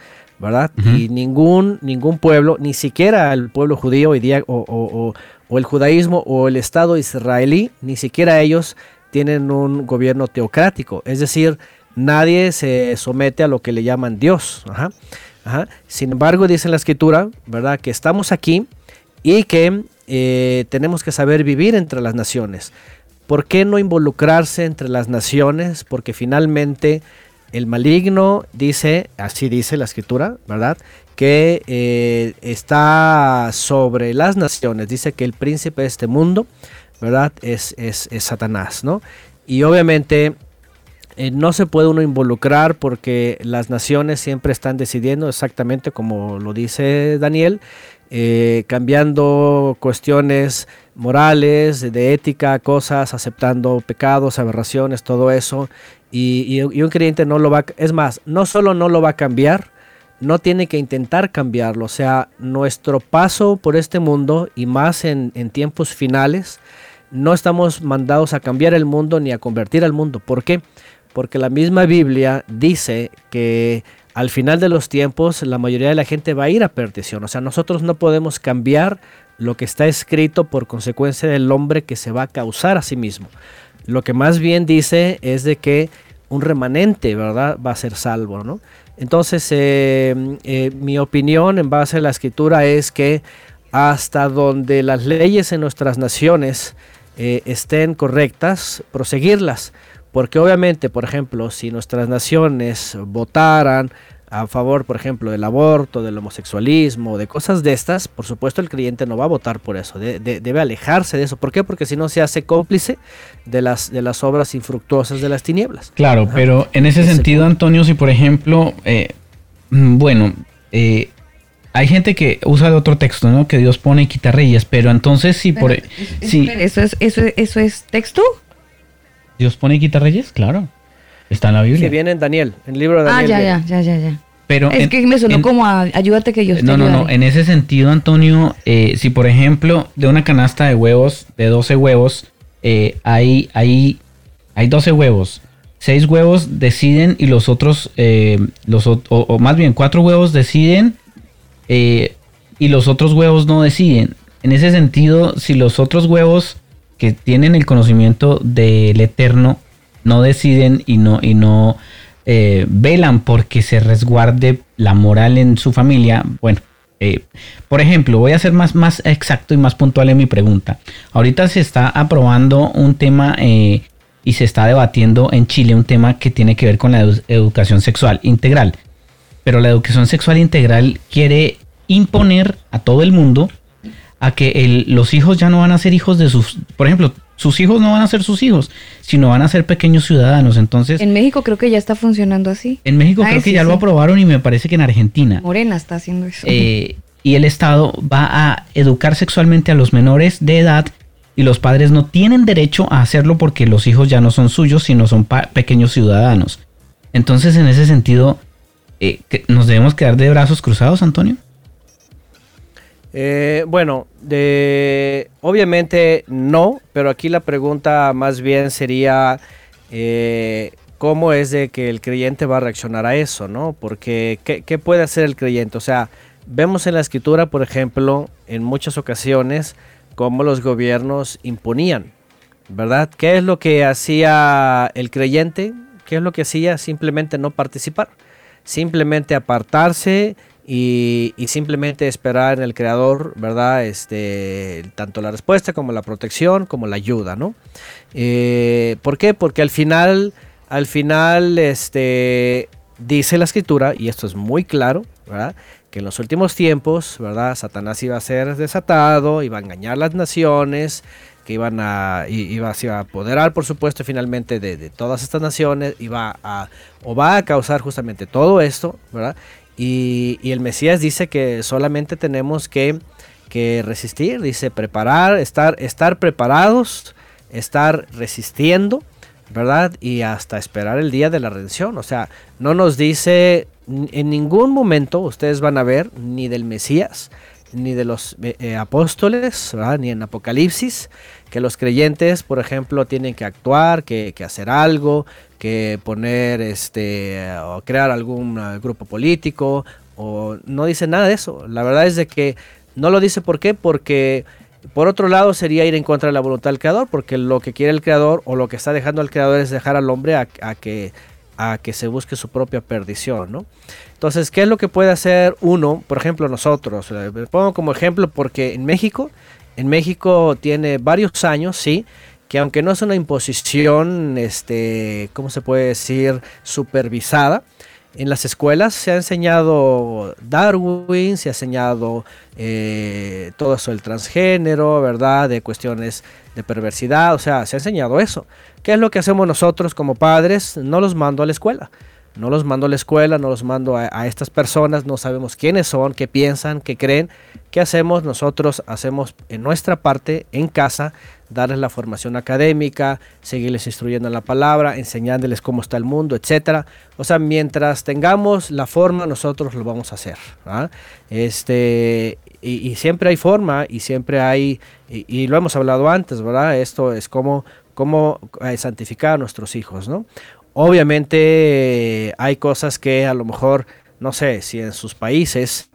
Speaker 6: ¿Verdad? Y ningún, ningún pueblo, ni siquiera el pueblo judío hoy día, o, o, el judaísmo o el Estado israelí, ni siquiera ellos tienen un gobierno teocrático. Es decir, nadie se somete a lo que le llaman Dios. Sin embargo, dice en la escritura, ¿verdad? Que estamos aquí y que eh, tenemos que saber vivir entre las naciones. ¿Por qué no involucrarse entre las naciones? Porque finalmente el maligno dice, así dice la escritura, ¿verdad? Que eh, está sobre las naciones. Dice que el príncipe de este mundo, ¿verdad? Es, es, Satanás, ¿no? Y obviamente eh, no se puede uno involucrar porque las naciones siempre están decidiendo exactamente como lo dice Daniel, eh, cambiando cuestiones morales, de ética, cosas, aceptando pecados, aberraciones, todo eso. Y, un creyente no lo va, es más, no solo no lo va a cambiar, no tiene que intentar cambiarlo. O sea, nuestro paso por este mundo y más en, en tiempos finales, no estamos mandados a cambiar el mundo ni a convertir al mundo. ¿Por qué? porque la misma Biblia dice que al final de los tiempos la mayoría de la gente va a ir a perdición. O sea, nosotros no podemos cambiar lo que está escrito por consecuencia del hombre que se va a causar a sí mismo. Lo que más bien dice es de que un remanente, ¿verdad? Va a ser salvo, ¿no? Entonces, eh, eh, mi opinión en base a la escritura es que hasta donde las leyes en nuestras naciones eh, estén correctas, proseguirlas porque obviamente, por ejemplo, si nuestras naciones votaran a favor, por ejemplo, del aborto, del homosexualismo, de cosas de estas, por supuesto el creyente no va a votar por eso, debe alejarse de eso. ¿Por qué? Porque si no se hace cómplice de las, de las obras infructuosas de las tinieblas.
Speaker 5: Claro, pero en ese, sentido, Antonio, si por ejemplo, eh, mm, bueno, eh, hay gente que usa de otro texto, ¿no? Que Dios pone y quita reyes, pero entonces si por...
Speaker 3: Si, ¿eso, es, eso, ¿Eso es texto?
Speaker 5: Dios pone y quita reyes, claro. Está en la Biblia.
Speaker 6: Que viene en Daniel, en el libro de Daniel.
Speaker 3: Ah, ya, ya, ya, ya, Pero es que me sonó como ayúdate que yo
Speaker 5: No, no, no. En ese sentido, Antonio, eh, si por ejemplo de una canasta de huevos, de 12 huevos, eh, hay, hay, hay 12 huevos. Seis huevos deciden y los otros, eh, los, o, más bien cuatro huevos deciden y los otros huevos no deciden. En ese sentido, si los otros huevos que tienen el conocimiento del eterno no deciden y no, y no eh, velan porque se resguarde la moral en su familia, bueno, eh, por ejemplo, voy a ser más, más exacto y más puntual en mi pregunta. Ahorita se está aprobando un tema eh, y se está debatiendo en Chile un tema que tiene que ver con la educación sexual integral. Pero la educación sexual integral quiere imponer a todo el mundo a que los hijos ya no van a ser hijos de sus, por ejemplo, sus hijos no van a ser sus hijos, sino van a ser pequeños ciudadanos. Entonces,
Speaker 3: en México creo que ya está funcionando así.
Speaker 5: En México creo que ya lo aprobaron y me parece que en Argentina.
Speaker 3: Morena está haciendo eso.
Speaker 5: Eh, y el Estado va a educar sexualmente a los menores de edad y los padres no tienen derecho a hacerlo porque los hijos ya no son suyos, sino son pequeños ciudadanos. Entonces, en ese sentido, eh, ¿nos debemos quedar de brazos cruzados, Antonio?
Speaker 6: Eh, bueno, obviamente no, pero aquí la pregunta más bien sería eh, cómo es de que el creyente va a reaccionar a eso, ¿no? Porque ¿qué, puede hacer el creyente? O sea, vemos en la escritura, por ejemplo, en muchas ocasiones, cómo los gobiernos imponían, ¿verdad? ¿Qué es lo que hacía el creyente? ¿Qué es lo que hacía? Simplemente no participar, simplemente apartarse y, simplemente esperar en el creador, ¿verdad? Este, tanto la respuesta como la protección, como la ayuda, ¿no? Eh, ¿Por qué? Porque al final, al final, este, dice la escritura, y esto es muy claro, ¿verdad? Que en los últimos tiempos, ¿verdad? Satanás iba a ser desatado, iba a engañar las naciones, que iban a, iba, se iba a apoderar, por supuesto, finalmente de, de, todas estas naciones, iba a, o va a causar justamente todo esto, ¿verdad? Y, el Mesías dice que solamente tenemos que, resistir, dice preparar, estar, estar preparados, estar resistiendo, ¿verdad? Y hasta esperar el día de la redención. O sea, no nos dice en ningún momento, ustedes van a ver, ni del Mesías, ni de los eh, eh, apóstoles, ni en Apocalipsis, que los creyentes, por ejemplo, tienen que actuar, que, que hacer algo, que poner, este, o crear algún uh, grupo político, o no dice nada de eso. La verdad es de que no lo dice por qué, porque por otro lado sería ir en contra de la voluntad del creador, porque lo que quiere el creador o lo que está dejando el creador es dejar al hombre a, que a que se busque su propia perdición, ¿no? Entonces, ¿qué es lo que puede hacer uno? Por ejemplo, nosotros, eh, pongo como ejemplo porque en México, en México tiene varios años, sí, que aunque no es una imposición, este, ¿cómo se puede decir? Supervisada, en las escuelas se ha enseñado Darwin, se ha enseñado eh, todo eso del transgénero, ¿verdad? De cuestiones de perversidad, o sea, se ha enseñado eso. ¿Qué es lo que hacemos nosotros como padres? No los mando a la escuela. No los mando a la escuela, no los mando a, estas personas, no sabemos quiénes son, qué piensan, qué creen. ¿Qué hacemos? Nosotros hacemos en nuestra parte, en casa, darles la formación académica, seguirles instruyendo en la palabra, enseñándoles cómo está el mundo, etcétera. O sea, mientras tengamos la forma, nosotros lo vamos a hacer. Este, y, siempre hay forma y siempre hay, y, lo hemos hablado antes, ¿verdad? Esto es como cómo eh, santificar a nuestros hijos, ¿no? Obviamente hay cosas que a lo mejor, no sé, si en sus países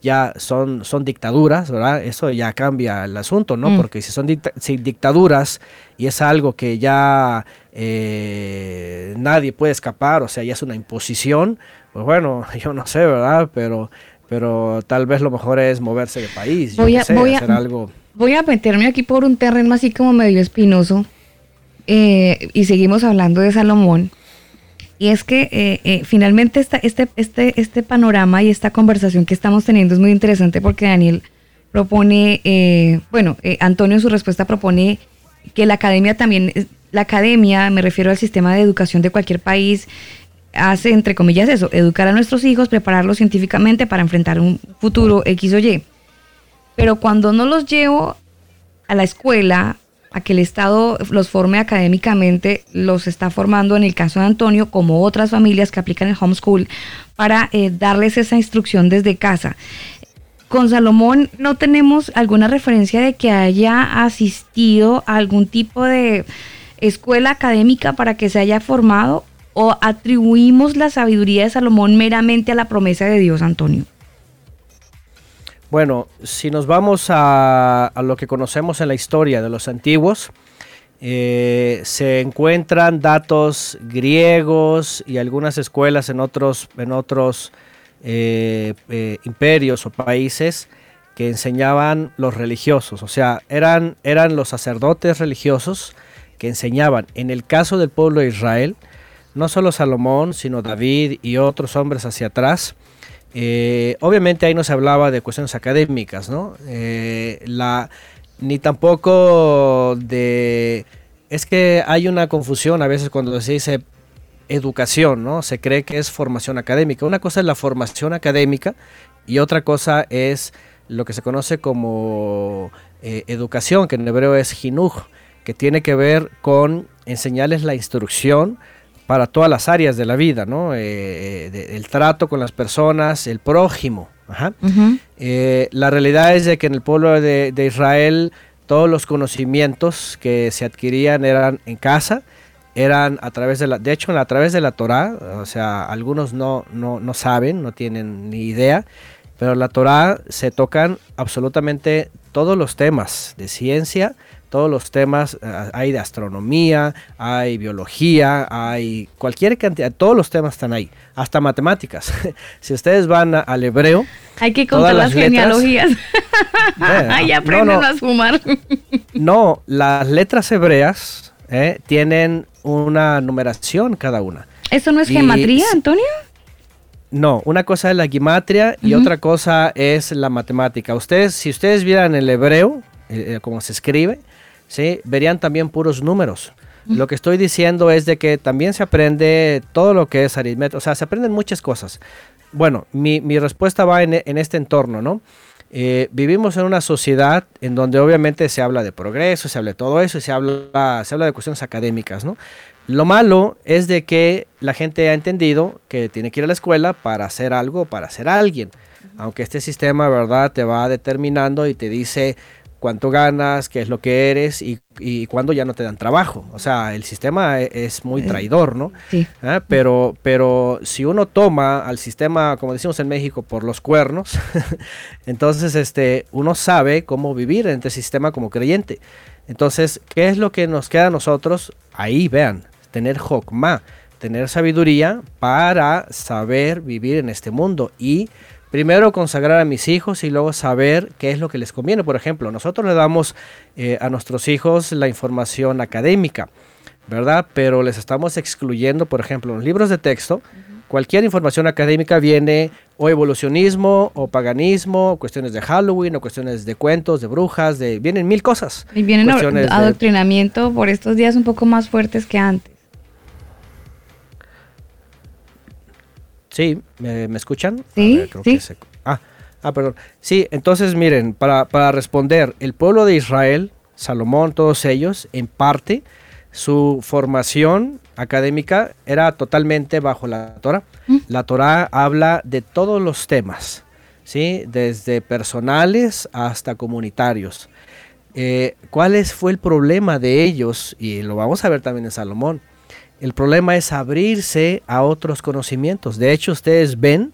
Speaker 6: ya son, son dictaduras, ¿verdad? Eso ya cambia el asunto, ¿no? Mm. Porque si son dictaduras y es algo que ya eh, nadie puede escapar, o sea, ya es una imposición, pues bueno, <laughs> yo no sé, ¿verdad? Pero, pero tal vez lo mejor es moverse de país,
Speaker 3: voy a, hacer algo. Voy a meterme aquí por un terreno así como medio espinoso. Eh, y seguimos hablando de Salomón, y es que eh, eh, finalmente este, este, este panorama y esta conversación que estamos teniendo es muy interesante porque Daniel propone, eh, bueno, Antonio en su respuesta propone que la academia también, la academia, me refiero al sistema de educación de cualquier país, hace, entre comillas, eso, educar a nuestros hijos, prepararlos científicamente para enfrentar un futuro X o Y. Pero cuando no los llevo a la escuela, a que el Estado los forme académicamente, los está formando en el caso de Antonio, como otras familias que aplican el homeschool, para eh, darles esa instrucción desde casa. Con Salomón no tenemos alguna referencia de que haya asistido a algún tipo de escuela académica para que se haya formado o atribuimos la sabiduría de Salomón meramente a la promesa de Dios, Antonio.
Speaker 6: Bueno, si nos vamos a, lo que conocemos en la historia de los antiguos, eh, se encuentran datos griegos y algunas escuelas en otros, eh, eh, imperios o países que enseñaban los religiosos, o sea, eran, eran los sacerdotes religiosos que enseñaban. En el caso del pueblo de Israel, no solo Salomón, sino David y otros hombres hacia atrás, eh, obviamente ahí no se hablaba de cuestiones académicas, ¿no? Eh, la, ni tampoco de... Es que hay una confusión a veces cuando se dice educación, ¿no? Se cree que es formación académica. Una cosa es la formación académica y otra cosa es lo que se conoce como eh, educación, que en hebreo es jinuj, que tiene que ver con enseñarles la instrucción, para todas las áreas de la vida, ¿no? Eh, eh, el trato con las personas, el prójimo. Eh, la realidad es de que en el pueblo de, Israel todos los conocimientos que se adquirían eran en casa, eran a través de la, de hecho a través de la Torah, o sea, algunos no, no, no saben, no tienen ni idea, pero en la Torah se tocan absolutamente todos los temas de ciencia, todos los temas, eh, hay de astronomía, hay biología, hay cualquier cantidad, todos los temas están ahí, hasta matemáticas. <laughs> si ustedes van al hebreo...
Speaker 3: Hay que contar las, genealogías. <laughs> Ahí aprenden a sumar. <laughs>
Speaker 6: no, las letras hebreas eh, tienen una numeración cada una.
Speaker 3: ¿Eso no es gematría, Antonio?
Speaker 6: No, una cosa es la gimatria y otra cosa es la matemática. Ustedes, si ustedes vieran el hebreo, eh, como se escribe, ¿sí? verían también puros números. Lo que estoy diciendo es de que también se aprende todo lo que es aritmética, o sea, se aprenden muchas cosas. Bueno, mi, respuesta va en, este entorno, ¿no? Eh, vivimos en una sociedad en donde obviamente se habla de progreso, se habla de todo eso y se habla, se habla de cuestiones académicas, ¿no? Lo malo es de que la gente ha entendido que tiene que ir a la escuela para hacer algo, para ser alguien. Aunque este sistema, ¿verdad?, te va determinando y te dice cuánto ganas, qué es lo que eres y, y cuándo ya no te dan trabajo. O sea, el sistema e, es, muy traidor, ¿no?
Speaker 3: Sí.
Speaker 6: ¿Ah? Pero, pero si uno toma al sistema, como decimos en México, por los cuernos, <laughs> entonces este, uno sabe cómo vivir en este sistema como creyente. Entonces, ¿qué es lo que nos queda a nosotros? Ahí, vean, tener Jokma, tener sabiduría para saber vivir en este mundo y primero consagrar a mis hijos y luego saber qué es lo que les conviene. Por ejemplo, nosotros le damos eh, a nuestros hijos la información académica, ¿verdad? Pero les estamos excluyendo, por ejemplo, en los libros de texto, cualquier información académica viene o evolucionismo, o paganismo, o cuestiones de Halloween, o cuestiones de cuentos, de brujas, de vienen mil cosas.
Speaker 3: Y vienen adoctrinamiento por estos días un poco más fuertes que antes.
Speaker 6: Sí, ¿me, escuchan?
Speaker 3: Sí, sí.
Speaker 6: ah, ah, perdón. Sí, entonces miren, para, para responder, el pueblo de Israel, Salomón, todos ellos, en parte, su formación académica era totalmente bajo la Torah. Mm. La Torah habla de todos los temas, ¿sí? desde personales hasta comunitarios. Eh, ¿Cuál fue el problema de ellos? Y lo vamos a ver también en Salomón. El problema es abrirse a otros conocimientos. De hecho, ustedes ven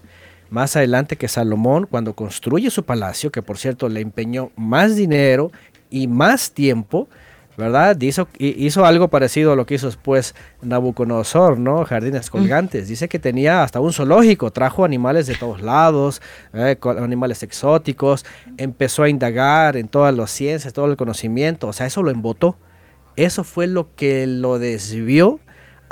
Speaker 6: más adelante que Salomón, cuando construye su palacio, que por cierto le empeñó más dinero y más tiempo, ¿verdad? Hizo, hizo algo parecido a lo que hizo después Nabucodonosor, ¿no? Jardines colgantes. Dice que tenía hasta un zoológico, trajo animales de todos lados, eh, animales exóticos, empezó a indagar en todas las ciencias, todo el conocimiento, o sea, eso lo embotó. Eso fue lo que lo desvió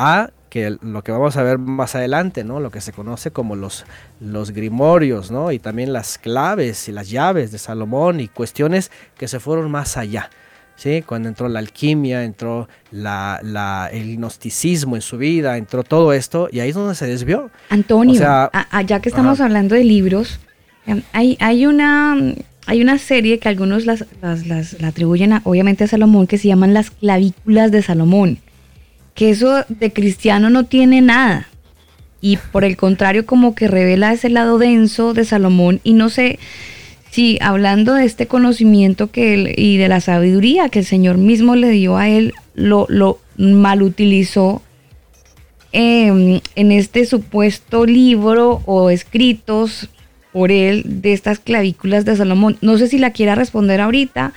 Speaker 6: a que lo que vamos a ver más adelante, ¿no? Lo que se conoce como los, los grimorios, ¿no? Y también las claves y las llaves de Salomón y cuestiones que se fueron más allá. ¿Sí? Cuando entró la alquimia, entró la, el gnosticismo en su vida, entró todo esto y ahí es donde se desvió.
Speaker 3: Antonio, ya que estamos hablando de libros, em, hay, hay, una, hay una serie que algunos las, las, la atribuyen obviamente a Salomón que se llaman las clavículas de Salomón que eso de cristiano no tiene nada. Y por el contrario, como que revela ese lado denso de Salomón. Y no sé si hablando de este conocimiento que él, y de la sabiduría que el Señor mismo le dio a él, lo, lo mal utilizó em, en este supuesto libro o escritos por él de estas clavículas de Salomón. No sé si la quiera responder ahorita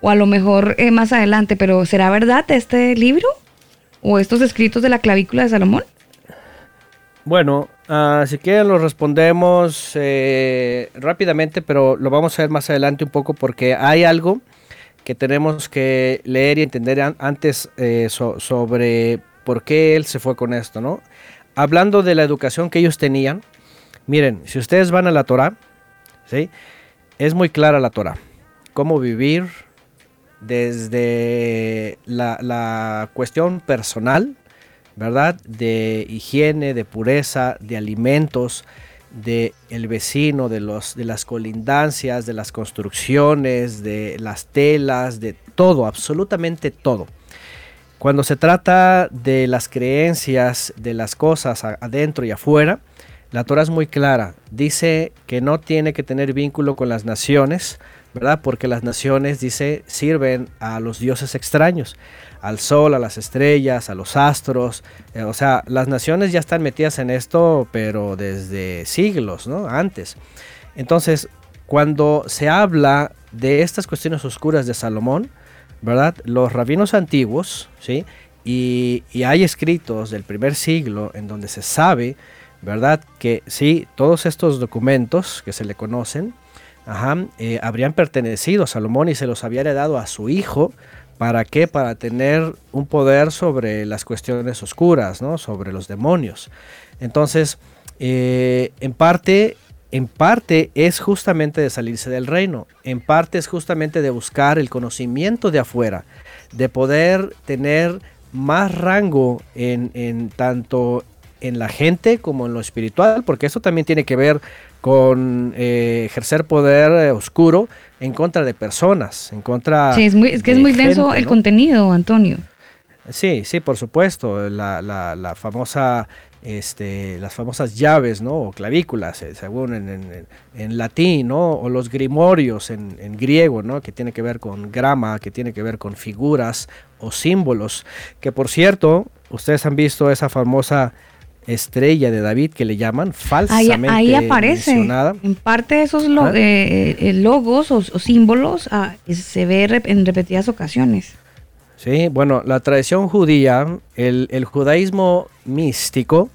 Speaker 3: o a lo mejor eh, más adelante, pero ¿será verdad este libro? O estos escritos de la clavícula de Salomón?
Speaker 6: Bueno, uh, si quieren lo respondemos eh, rápidamente, pero lo vamos a ver más adelante un poco porque hay algo que tenemos que leer y entender antes eh, sobre por qué él se fue con esto, ¿no? Hablando de la educación que ellos tenían, miren, si ustedes van a la Torah, ¿sí? Es muy clara la Torah. Cómo vivir, desde la, cuestión personal, ¿verdad? De higiene, de pureza, de alimentos, de el vecino, de, los, de las colindancias, de las construcciones, de las telas, de todo, absolutamente todo. Cuando se trata de las creencias, de las cosas adentro y afuera, la Torah es muy clara. Dice que no tiene que tener vínculo con las naciones, Porque las naciones, dice, sirven a los dioses extraños, al sol, a las estrellas, a los astros. Eh, o sea, las naciones ya están metidas en esto, pero desde siglos, ¿no? Antes. Entonces, cuando se habla de estas cuestiones oscuras de Salomón, ¿verdad? Los rabinos antiguos, ¿sí? Y, y hay escritos del primer siglo en donde se sabe, ¿verdad? Que sí, todos estos documentos que se le conocen, ajá, eh, habrían pertenecido a Salomón y se los había heredado a su hijo. ¿Para qué? Para tener un poder sobre las cuestiones oscuras, ¿no? Sobre los demonios. Entonces, eh, en parte, en parte es justamente de salirse del reino. En parte es justamente de buscar el conocimiento de afuera, de poder tener más rango en, en tanto en la gente como en lo espiritual, porque eso también tiene que ver con eh, ejercer poder eh, oscuro en contra de personas, en contra.
Speaker 3: Sí, es, muy, es que es muy denso el contenido, Antonio.
Speaker 6: Sí, sí, por supuesto. La, la, la famosa este, las famosas llaves, ¿no? O clavículas, eh, según en, en, latín, ¿no? O los grimorios en, en, griego, ¿no? Que tiene que ver con grama, que tiene que ver con figuras o símbolos. Que por cierto, ustedes han visto esa famosa estrella de David que le llaman falsamente
Speaker 3: ahí, ahí aparece. en parte de esos eh, eh, logos o, símbolos ah, se ve en repetidas ocasiones.
Speaker 6: Sí bueno la tradición judía el, el, judaísmo místico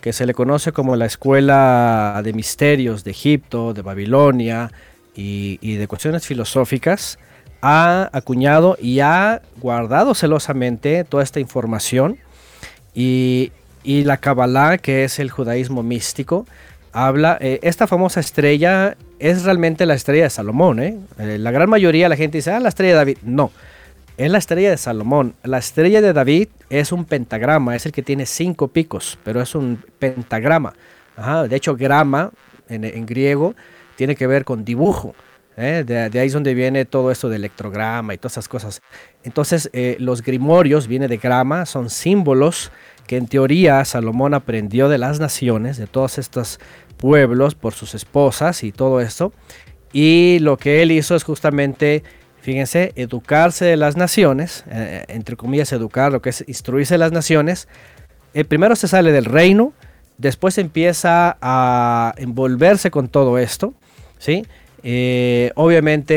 Speaker 6: que se le conoce como la escuela de misterios de Egipto de Babilonia y, y de cuestiones filosóficas ha acuñado y ha guardado celosamente toda esta información. Y, y la Kabbalah, que es el judaísmo místico, habla, eh, esta famosa estrella es realmente la estrella de Salomón. ¿eh? Eh, la gran mayoría de la gente dice, ah, la estrella de David. No, es la estrella de Salomón. La estrella de David es un pentagrama, es el que tiene cinco picos, pero es un pentagrama. de hecho, grama en, griego tiene que ver con dibujo. De, de, ahí es donde viene todo esto de electrograma y todas esas cosas. Entonces, los grimorios viene de grama, son símbolos que en teoría Salomón aprendió de las naciones, de todos estos pueblos, por sus esposas y todo esto. Y lo que él hizo es justamente, fíjense, educarse de las naciones, eh, entre comillas, educar, lo que es instruirse de las naciones. El primero se sale del reino, después empieza a envolverse con todo esto, ¿sí? Eh, obviamente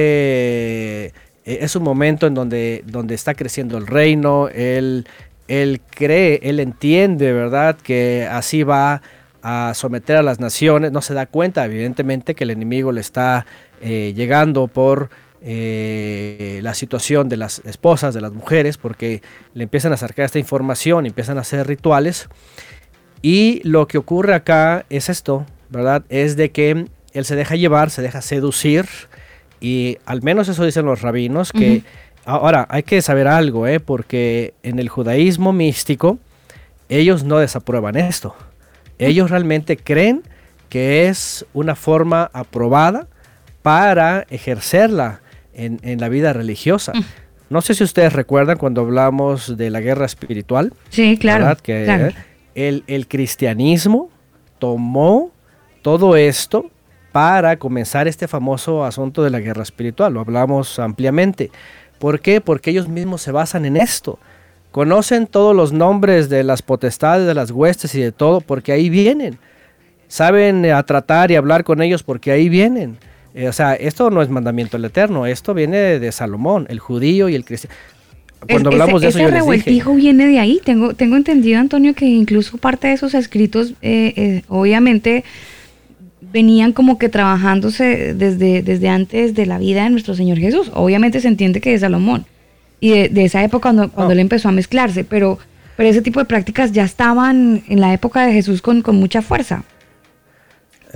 Speaker 6: eh, es un momento en donde, donde está creciendo el reino, él él cree, él entiende, ¿verdad?, que así va a someter a las naciones, no se da cuenta, evidentemente, que el enemigo le está eh, llegando por eh, la situación de las esposas, de las mujeres, porque le empiezan a acercar esta información, empiezan a hacer rituales. Y lo que ocurre acá es esto, ¿verdad? Es de que él se deja llevar, se deja seducir, y al menos eso dicen los rabinos, que Ahora, hay que saber algo, ¿eh? porque en el judaísmo místico, ellos no desaprueban esto. Ellos realmente creen que es una forma aprobada para ejercerla en, la vida religiosa. Mm. No sé si ustedes recuerdan cuando hablamos de la guerra espiritual.
Speaker 3: Sí, claro.
Speaker 6: Que el, el cristianismo tomó todo esto para comenzar este famoso asunto de la guerra espiritual. Lo hablamos ampliamente. ¿Por qué? Porque ellos mismos se basan en esto. Conocen todos los nombres de las potestades, de las huestes y de todo, porque ahí vienen. Saben eh, a tratar y hablar con ellos porque ahí vienen. Eh, o sea, esto no es mandamiento del Eterno, esto viene de, Salomón, el judío y el cristiano.
Speaker 3: Cuando hablamos de eso, ese yo revueltijo viene de ahí. Tengo, tengo entendido, Antonio, que incluso parte de esos escritos, eh, obviamente, venían como que trabajándose desde, desde antes de la vida de nuestro Señor Jesús. Obviamente se entiende que de Salomón y de, esa época cuando, cuando él empezó a mezclarse, pero, pero ese tipo de prácticas ya estaban en la época de Jesús con, con mucha fuerza.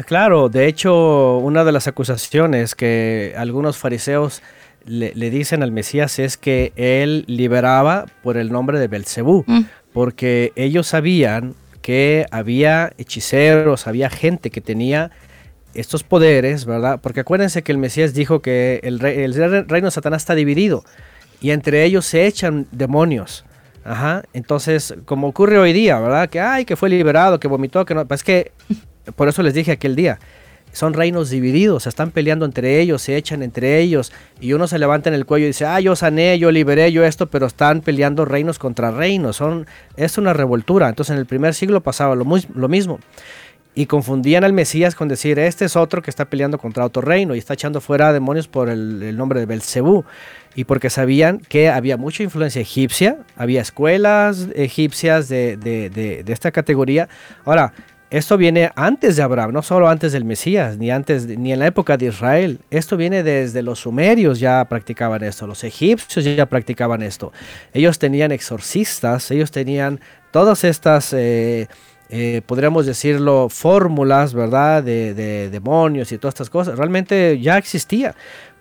Speaker 6: Claro, de hecho, una de las acusaciones que algunos fariseos le, dicen al Mesías es que él liberaba por el nombre de Belcebú, mm. porque ellos sabían que había hechiceros, había gente que tenía estos poderes, ¿verdad? Porque acuérdense que el Mesías dijo que el, reino de Satanás está dividido y entre ellos se echan demonios. Ajá. Entonces, como ocurre hoy día, ¿verdad? Que ay, que fue liberado, que vomitó, que no. Pues es que por eso les dije aquel día. Son reinos divididos, se están peleando entre ellos, se echan entre ellos, y uno se levanta en el cuello y dice, ah, yo sané, yo liberé, yo esto, pero están peleando reinos contra reinos, son, es una revoltura. Entonces en el primer siglo pasaba lo, mismo y confundían al Mesías con decir, este es otro que está peleando contra otro reino y está echando fuera demonios por el, nombre de Belcebú. Y porque sabían que había mucha influencia egipcia, había escuelas egipcias de, esta categoría. Ahora, esto viene antes de Abraham, no solo antes del Mesías, ni antes, ni en la época de Israel. Esto viene desde los sumerios ya practicaban esto, los egipcios ya practicaban esto. Ellos tenían exorcistas, ellos tenían todas estas eh, eh, podríamos decirlo, fórmulas, ¿verdad? De, demonios y todas estas cosas. Realmente ya existía.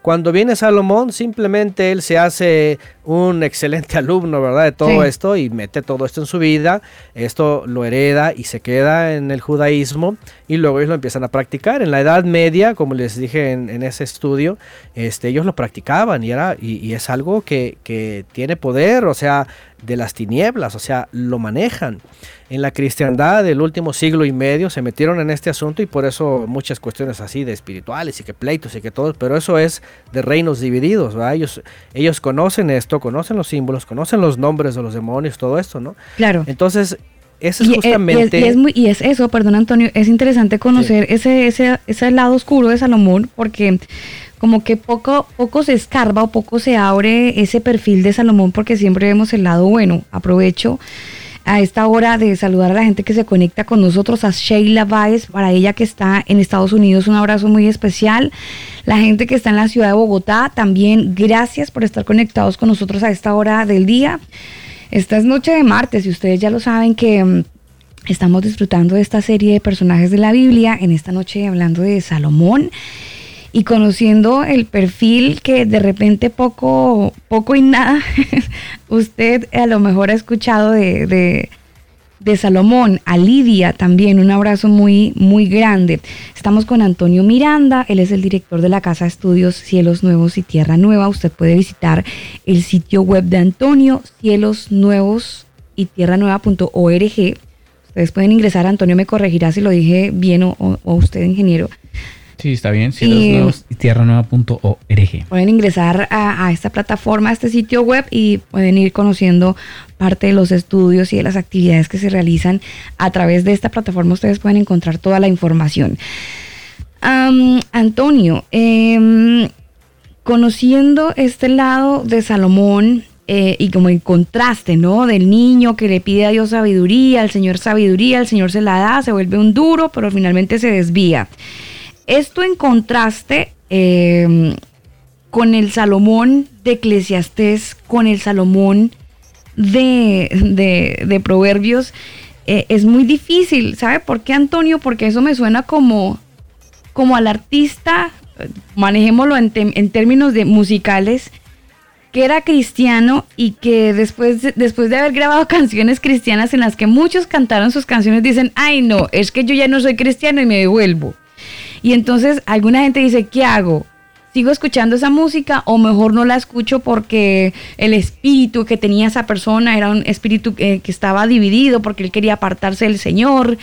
Speaker 6: Cuando viene Salomón, simplemente él se hace un excelente <laughs> alumno, ¿verdad? De todo esto y mete todo esto en su vida. Esto lo hereda y se queda en el judaísmo y luego ellos lo empiezan a practicar. En la Edad Media, como les dije en, ese estudio, este, ellos lo practicaban y, era, y, es algo que, que tiene poder, o sea, de las tinieblas, o sea, lo manejan. En la cristiandad del último siglo y medio se metieron en este asunto y por eso muchas cuestiones así de espirituales y que pleitos y que todo, pero eso es de reinos divididos, ¿verdad? Ellos, ellos conocen esto, conocen los símbolos, conocen los nombres de los demonios, todo esto, ¿no?
Speaker 3: Claro.
Speaker 6: Entonces, eso es justamente...
Speaker 3: Y es, y es, eso, perdón Antonio, es interesante conocer ese, ese, ese lado oscuro de Salomón porque como que poco, poco se escarba o poco se abre ese perfil de Salomón porque siempre vemos el lado bueno. Aprovecho a esta hora de saludar a la gente que se conecta con nosotros, a Sheila Baez, para ella que está en Estados Unidos, un abrazo muy especial. La gente que está en la ciudad de Bogotá, también gracias por estar conectados con nosotros a esta hora del día. Esta es noche de martes y ustedes ya lo saben que mm, estamos disfrutando de esta serie de personajes de la Biblia, en esta noche hablando de Salomón y conociendo el perfil que de repente poco, poco y nada <laughs> usted a lo mejor ha escuchado de, de, Salomón, a Lidia también, un abrazo muy, muy grande. Estamos con Antonio Miranda, él es el director de la Casa de Estudios Cielos Nuevos y Tierra Nueva. Usted puede visitar el sitio web de Antonio, cielos nuevos y tierra nueva.org. Ustedes pueden ingresar, Antonio me corregirá si lo dije bien o, o usted, ingeniero
Speaker 5: Sí, está bien. Cielos y, tierranueva.org.
Speaker 3: Pueden ingresar a, esta plataforma, a este sitio web y pueden ir conociendo parte de los estudios y de las actividades que se realizan a través de esta plataforma. Ustedes pueden encontrar toda la información. Antonio, em, conociendo este lado de Salomón, eh, y como el contraste, ¿no? Del niño que le pide a Dios sabiduría, al Señor sabiduría, el Señor se la da, se vuelve un duro, pero finalmente se desvía. Esto en contraste em, con el Salomón de Eclesiastés, con el Salomón de, Proverbios, eh, es muy difícil. ¿Sabe por qué, Antonio? Porque eso me suena como, como al artista, manejémoslo en, en términos de musicales, que era cristiano y que después, después de haber grabado <laughs> canciones cristianas en las que muchos cantaron sus canciones, dicen, ay no, es que yo ya no soy cristiano y me devuelvo. Y entonces alguna gente dice, ¿qué hago? ¿Sigo escuchando esa música o mejor no la escucho porque el espíritu que tenía esa persona era un espíritu que, estaba dividido porque él quería apartarse del Señor?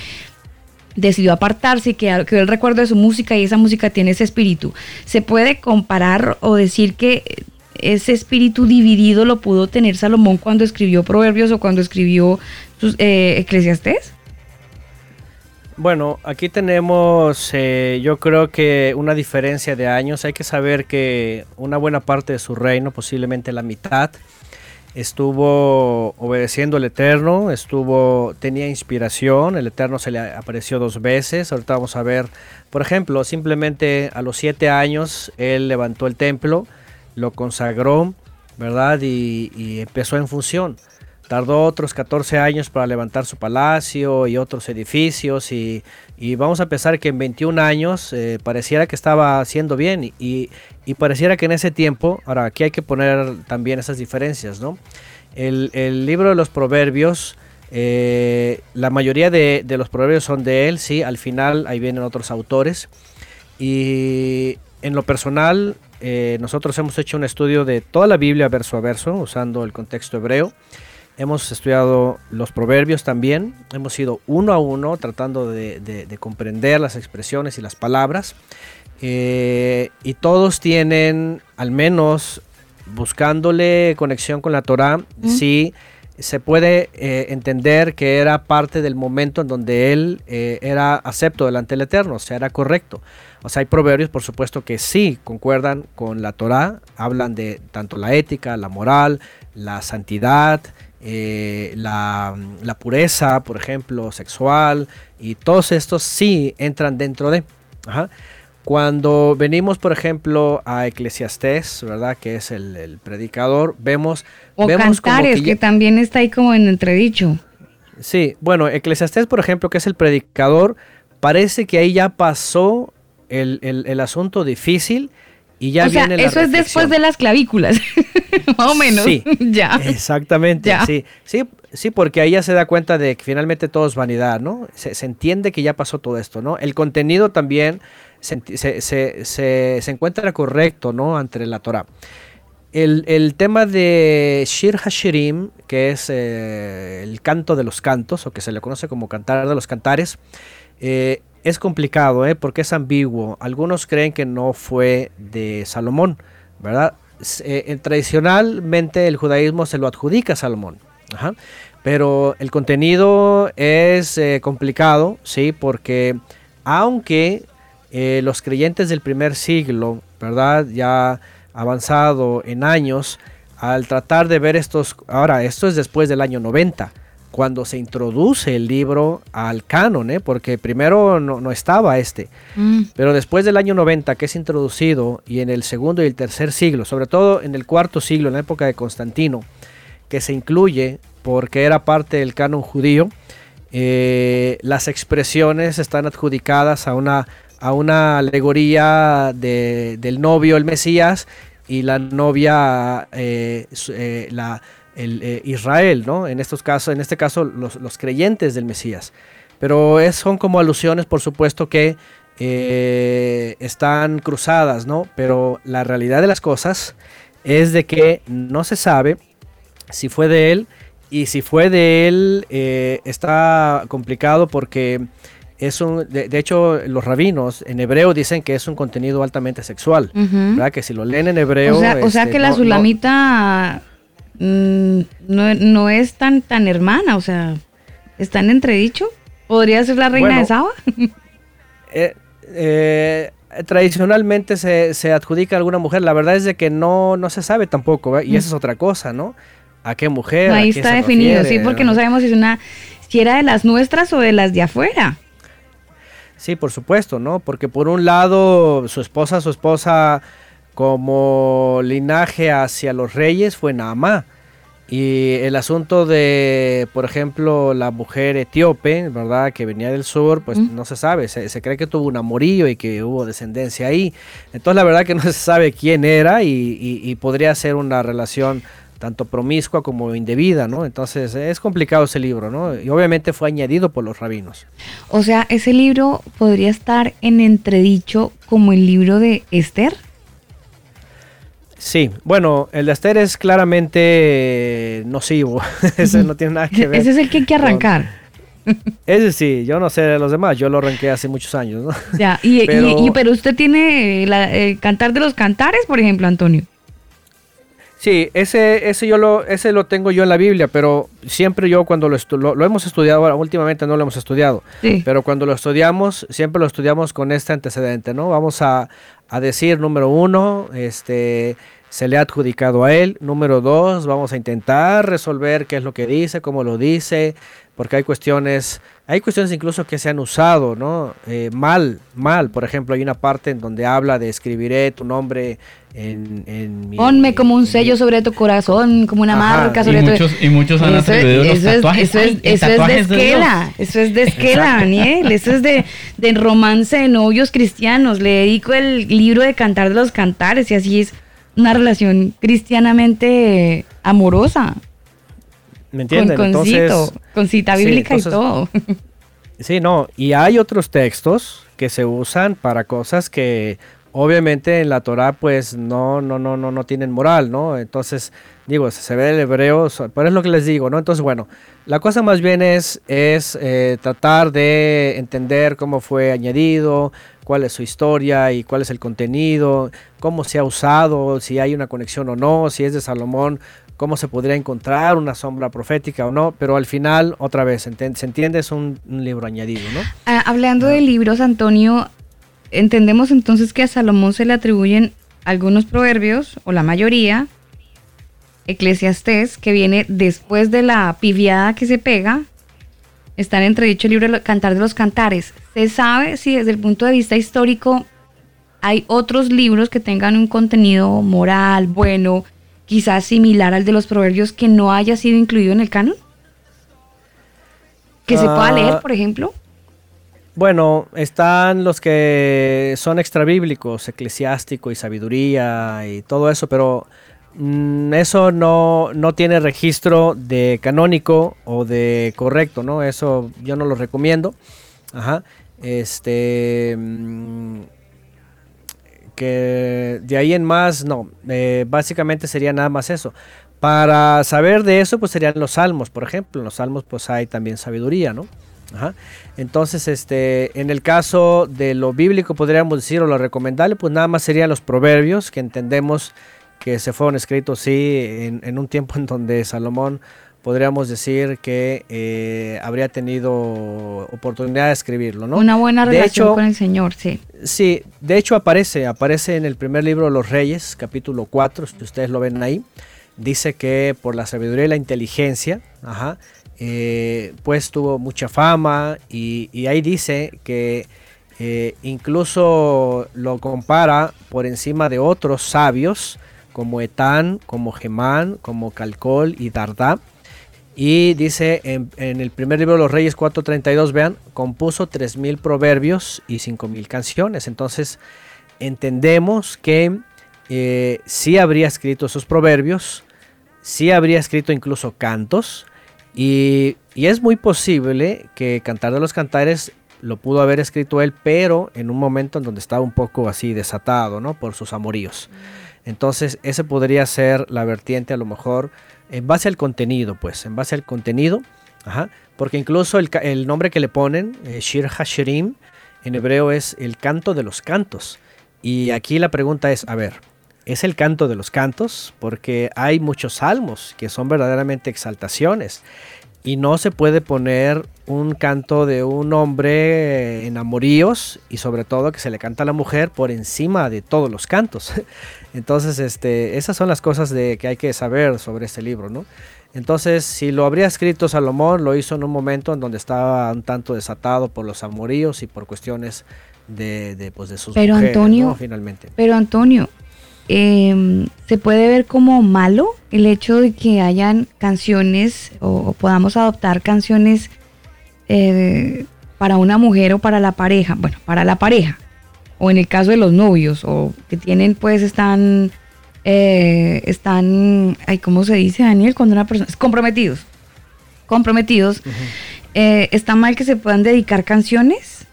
Speaker 3: decidió apartarse y quedó, el recuerdo de su música y esa música tiene ese espíritu. ¿Se puede comparar o decir que ese espíritu dividido lo pudo tener Salomón cuando escribió Proverbios o cuando escribió sus, eh, Eclesiastés?
Speaker 6: Bueno, aquí tenemos eh, yo creo que una diferencia de años. Hay que saber que una buena parte de su reino, posiblemente la mitad, estuvo obedeciendo al Eterno, estuvo, tenía inspiración, el Eterno se le apareció dos veces. Ahorita vamos a ver, por ejemplo, simplemente a los siete años él levantó el templo, lo consagró, ¿verdad? y empezó en función. Tardó otros 14 años para levantar su palacio y otros edificios y, vamos a pensar que en 21 años eh, pareciera que estaba haciendo bien y, pareciera que en ese tiempo, ahora aquí hay que poner también esas diferencias, ¿no? El, libro de los proverbios, eh, la mayoría de, los proverbios son de él, sí, al final ahí vienen otros autores y en lo personal eh, nosotros hemos hecho un estudio de toda la Biblia verso a verso usando el contexto hebreo Hemos estudiado los proverbios también, hemos ido uno a uno tratando de, comprender las expresiones y las palabras. Eh, y todos tienen, al menos buscándole conexión con la Torah, sí se puede eh, entender que era parte del momento en donde él eh, era acepto delante del Eterno, o sea, era correcto. O sea, hay proverbios, por supuesto, que sí concuerdan con la Torah, hablan de tanto la ética, la moral, la santidad, eh, la, pureza, por ejemplo, sexual, y todos estos sí entran dentro de. Cuando venimos, por ejemplo, a Eclesiastés, ¿verdad? Que es el, predicador, vemos...
Speaker 3: O vemos Cantares, que, también está ahí como en entredicho.
Speaker 6: Sí, bueno, Eclesiastés, por ejemplo, que es el predicador, parece que ahí ya pasó el, el asunto difícil Y ya
Speaker 3: o sea,
Speaker 6: la
Speaker 3: eso es después de las clavículas, <laughs> más o menos.
Speaker 6: Sí, <laughs>
Speaker 3: ya.
Speaker 6: Exactamente,
Speaker 3: Ya.
Speaker 6: sí, sí, sí, porque ahí ya se da cuenta de que finalmente todo es vanidad, ¿no? Se, se entiende que ya pasó todo esto, ¿no? El contenido también se, enti- se- se- se- se encuentra correcto, ¿no? Ante la Torah. El, el tema de Shir Hashirim, que es eh, el canto de los cantos, o que se le conoce como cantar de los cantares, eh, es complicado, ¿eh? porque es ambiguo. Algunos creen que no fue de Salomón, ¿verdad? Eh, eh, tradicionalmente el judaísmo se lo adjudica a Salomón, ajá, pero el contenido es eh, complicado, ¿sí? Porque aunque los creyentes del primer siglo, ¿verdad? Ya avanzado en años, al tratar de ver estos, ahora esto es después del año 90, cuando se introduce el libro al canon, ¿eh? porque primero no, no estaba este,
Speaker 3: Mm.
Speaker 6: pero después del año 90 que es introducido y en el segundo y el tercer siglo, sobre todo en el cuarto siglo, en la época de Constantino, que se incluye porque era parte del canon judío, eh, las expresiones están adjudicadas a una, a una alegoría de- del novio, el Mesías, y la novia, eh, la, el, eh, Israel, ¿no? En estos casos, en este caso, los, los creyentes del Mesías. Pero es, son como alusiones, por supuesto, que eh, están cruzadas, ¿no? Pero la realidad de las cosas es de que no se sabe si fue de él y si fue de él eh, está complicado porque es un, de, de hecho los rabinos en hebreo dicen que es un contenido altamente sexual. ¿verdad? Que si lo leen en hebreo,
Speaker 3: O sea, o sea
Speaker 6: este,
Speaker 3: que la
Speaker 6: no- no-
Speaker 3: Mm, no, no es tan, tan hermana, o sea, ¿está en entredicho? ¿Podría ser la reina
Speaker 6: Bueno,
Speaker 3: de Saba? <laughs>
Speaker 6: eh, eh, tradicionalmente se, se adjudica a alguna mujer. La verdad es de que no, no se sabe tampoco, ¿verdad? y esa es otra cosa, ¿no? ¿A qué mujer?
Speaker 3: Ahí
Speaker 6: ¿A quién
Speaker 3: está definido,
Speaker 6: refiere,
Speaker 3: sí, porque no sabemos si es una, si era de las nuestras o de las de afuera.
Speaker 6: Sí, por supuesto, ¿no? Porque por un lado, su esposa, su esposa como linaje hacia los reyes fue Naamá. Y el asunto de, por ejemplo, la mujer etíope, ¿verdad? Que venía del sur, pues
Speaker 3: Mm.
Speaker 6: no se sabe. Se, se cree que tuvo un amorío y que hubo descendencia ahí. Entonces, la verdad que no <laughs> se sabe quién era y, y- y podría ser una relación tanto promiscua como indebida, ¿no? Entonces, es complicado ese libro, ¿no? Y obviamente fue añadido por los rabinos.
Speaker 3: O sea, ese libro podría estar en entredicho como el libro de Esther.
Speaker 6: Sí, bueno, el de Esther es claramente eh, nocivo. <laughs> Ese no tiene nada que <laughs> ver.
Speaker 3: Ese es el que hay que
Speaker 6: con-
Speaker 3: arrancar. <laughs>
Speaker 6: Ese sí, yo no sé de los demás, yo lo arranqué hace muchos años, ¿no?
Speaker 3: Ya, y, y-
Speaker 6: Pero-
Speaker 3: y- pero usted tiene la, el Cantar de los Cantares, por ejemplo, Antonio.
Speaker 6: Sí, ese, ese yo lo, ese lo tengo yo en la Biblia, pero siempre yo cuando lo, estu- lo, lo hemos estudiado, ahora últimamente no lo hemos estudiado,
Speaker 3: Sí.
Speaker 6: pero cuando lo estudiamos, siempre lo estudiamos con este antecedente, ¿no? Vamos a, a decir, número uno, este, se le ha adjudicado a él. Número dos, vamos a intentar resolver qué es lo que dice, cómo lo dice, porque hay cuestiones, hay cuestiones incluso que se han usado, ¿no? Eh, mal, mal. Por ejemplo, hay una parte en donde habla de escribiré tu nombre en, en mi...
Speaker 3: Ponme como un
Speaker 6: mi-
Speaker 3: sello sobre tu corazón, como una
Speaker 6: Ajá,
Speaker 3: marca sobre
Speaker 5: y
Speaker 3: tu...
Speaker 5: muchos, y muchos han
Speaker 3: Eso,
Speaker 5: atribuido los
Speaker 3: eso es,
Speaker 5: tatuajes.
Speaker 3: eso es-
Speaker 5: Ay,
Speaker 3: eso es de esquela, eso es de esquela, Daniel, eso es de, de romance de novios cristianos. Le dedico el libro de Cantar de los Cantares y así es una relación cristianamente amorosa,
Speaker 6: ¿Me
Speaker 3: con,
Speaker 6: entienden?
Speaker 3: con
Speaker 6: Entonces,
Speaker 3: cito, con cita
Speaker 6: sí,
Speaker 3: bíblica
Speaker 6: entonces-
Speaker 3: y todo. <laughs>
Speaker 6: Sí, no, y hay otros textos que se usan para cosas que obviamente en la Torah pues no, no, no, no, no tienen moral, ¿no? Entonces, digo, se ve el hebreo, pero es lo que les digo, ¿no? Entonces, bueno, la cosa más bien es, es eh, tratar de entender cómo fue añadido, cuál es su historia y cuál es el contenido, cómo se ha usado, si hay una conexión o no, si es de Salomón, cómo se podría encontrar una sombra profética o no, pero al final, otra vez, se entiende, es un, libro añadido, ¿no?
Speaker 3: Ah, hablando de libros, Antonio, entendemos entonces que a Salomón se le atribuyen algunos proverbios, o la mayoría, Eclesiastés, que viene después de la piviada que se pega, está en entredicho el libro Cantar de los Cantares. ¿Se sabe si desde el punto de vista histórico hay otros libros que tengan un contenido moral, bueno, quizás similar al de los proverbios que no haya sido incluido en el canon? Que se pueda
Speaker 6: Ah,
Speaker 3: leer, por ejemplo.
Speaker 6: Bueno, están los que son extrabíblicos, eclesiástico y sabiduría y todo eso, pero mm, eso no, no, tiene registro de canónico o de correcto, ¿no? Eso yo no lo recomiendo. Ajá. Este. Mm, que de ahí en más, no. Eh, básicamente sería nada más eso. Para saber de eso, pues serían los salmos, por ejemplo. En los salmos, pues hay también sabiduría, ¿no? Entonces, este, en el caso de lo bíblico, podríamos decir, o lo recomendable, pues nada más serían los proverbios, que entendemos que se fueron escritos, sí, en, un tiempo en donde Salomón podríamos decir que eh, habría tenido oportunidad de escribirlo, ¿no?
Speaker 3: Una buena relación con el Señor, sí.
Speaker 6: Sí, de hecho aparece, aparece en el primer libro de los Reyes, capítulo 4, si ustedes lo ven ahí, dice que por la sabiduría y la inteligencia, ajá, eh, pues tuvo mucha fama y, ahí dice que eh, incluso lo compara por encima de otros sabios como Etán, como Gemán, como Calcol y Dardá. Y dice en, el primer libro de los Reyes 4.32, vean, compuso 3.000 proverbios y 5.000 canciones. Entonces entendemos que eh, sí habría escrito esos proverbios, sí habría escrito incluso cantos, y, es muy posible que Cantar de los Cantares lo pudo haber escrito él, pero en un momento en donde estaba un poco así desatado, ¿no? Por sus amoríos. Entonces, ese podría ser la vertiente a lo mejor en base al contenido, pues, en base al contenido, porque incluso el, nombre que le ponen, eh, Shir Hashirim, en hebreo es el canto de los cantos. Y aquí la pregunta es, a ver, es el canto de los cantos, porque hay muchos salmos que son verdaderamente exaltaciones. Y no se puede poner un canto de un hombre en amoríos y sobre todo que se le canta a la mujer por encima de todos los cantos. <laughs> Entonces, este, esas son las cosas de, que hay que saber sobre este libro, ¿no? Entonces, si lo habría escrito Salomón, lo hizo en un momento en donde estaba un tanto desatado por los amoríos y por cuestiones de, de, pues, de sus
Speaker 3: pero Antonio, finalmente. Pero Antonio, eh, se puede ver como malo el hecho de que hayan canciones o, podamos adoptar canciones eh, para una mujer o para la pareja, bueno, para la pareja, o en el caso de los novios, o que tienen, pues, están, eh, están, ay, ¿cómo se dice, Daniel? Cuando una persona, comprometidos, comprometidos, eh, ¿está mal que se puedan dedicar canciones?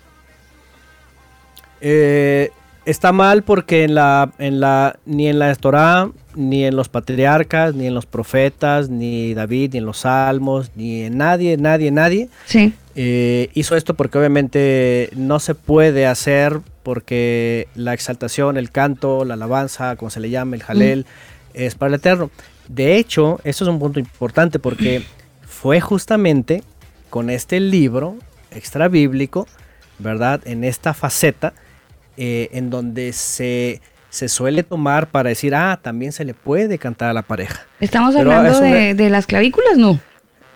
Speaker 6: Eh, está mal porque en la, en la, ni en la Torah, ni en los patriarcas, ni en los profetas, ni David, ni en los salmos, ni en nadie, nadie, nadie.
Speaker 3: Sí.
Speaker 6: Eh, hizo esto porque obviamente no se puede hacer porque la exaltación, el canto, la alabanza, como se le llama, el jalel, es para el eterno. De hecho, eso es un punto importante porque fue justamente con este libro extra bíblico, ¿verdad? En esta faceta, eh, en donde se, se suele tomar para decir, ah, también se le puede cantar a la pareja.
Speaker 3: ¿Estamos hablando de, las clavículas? No.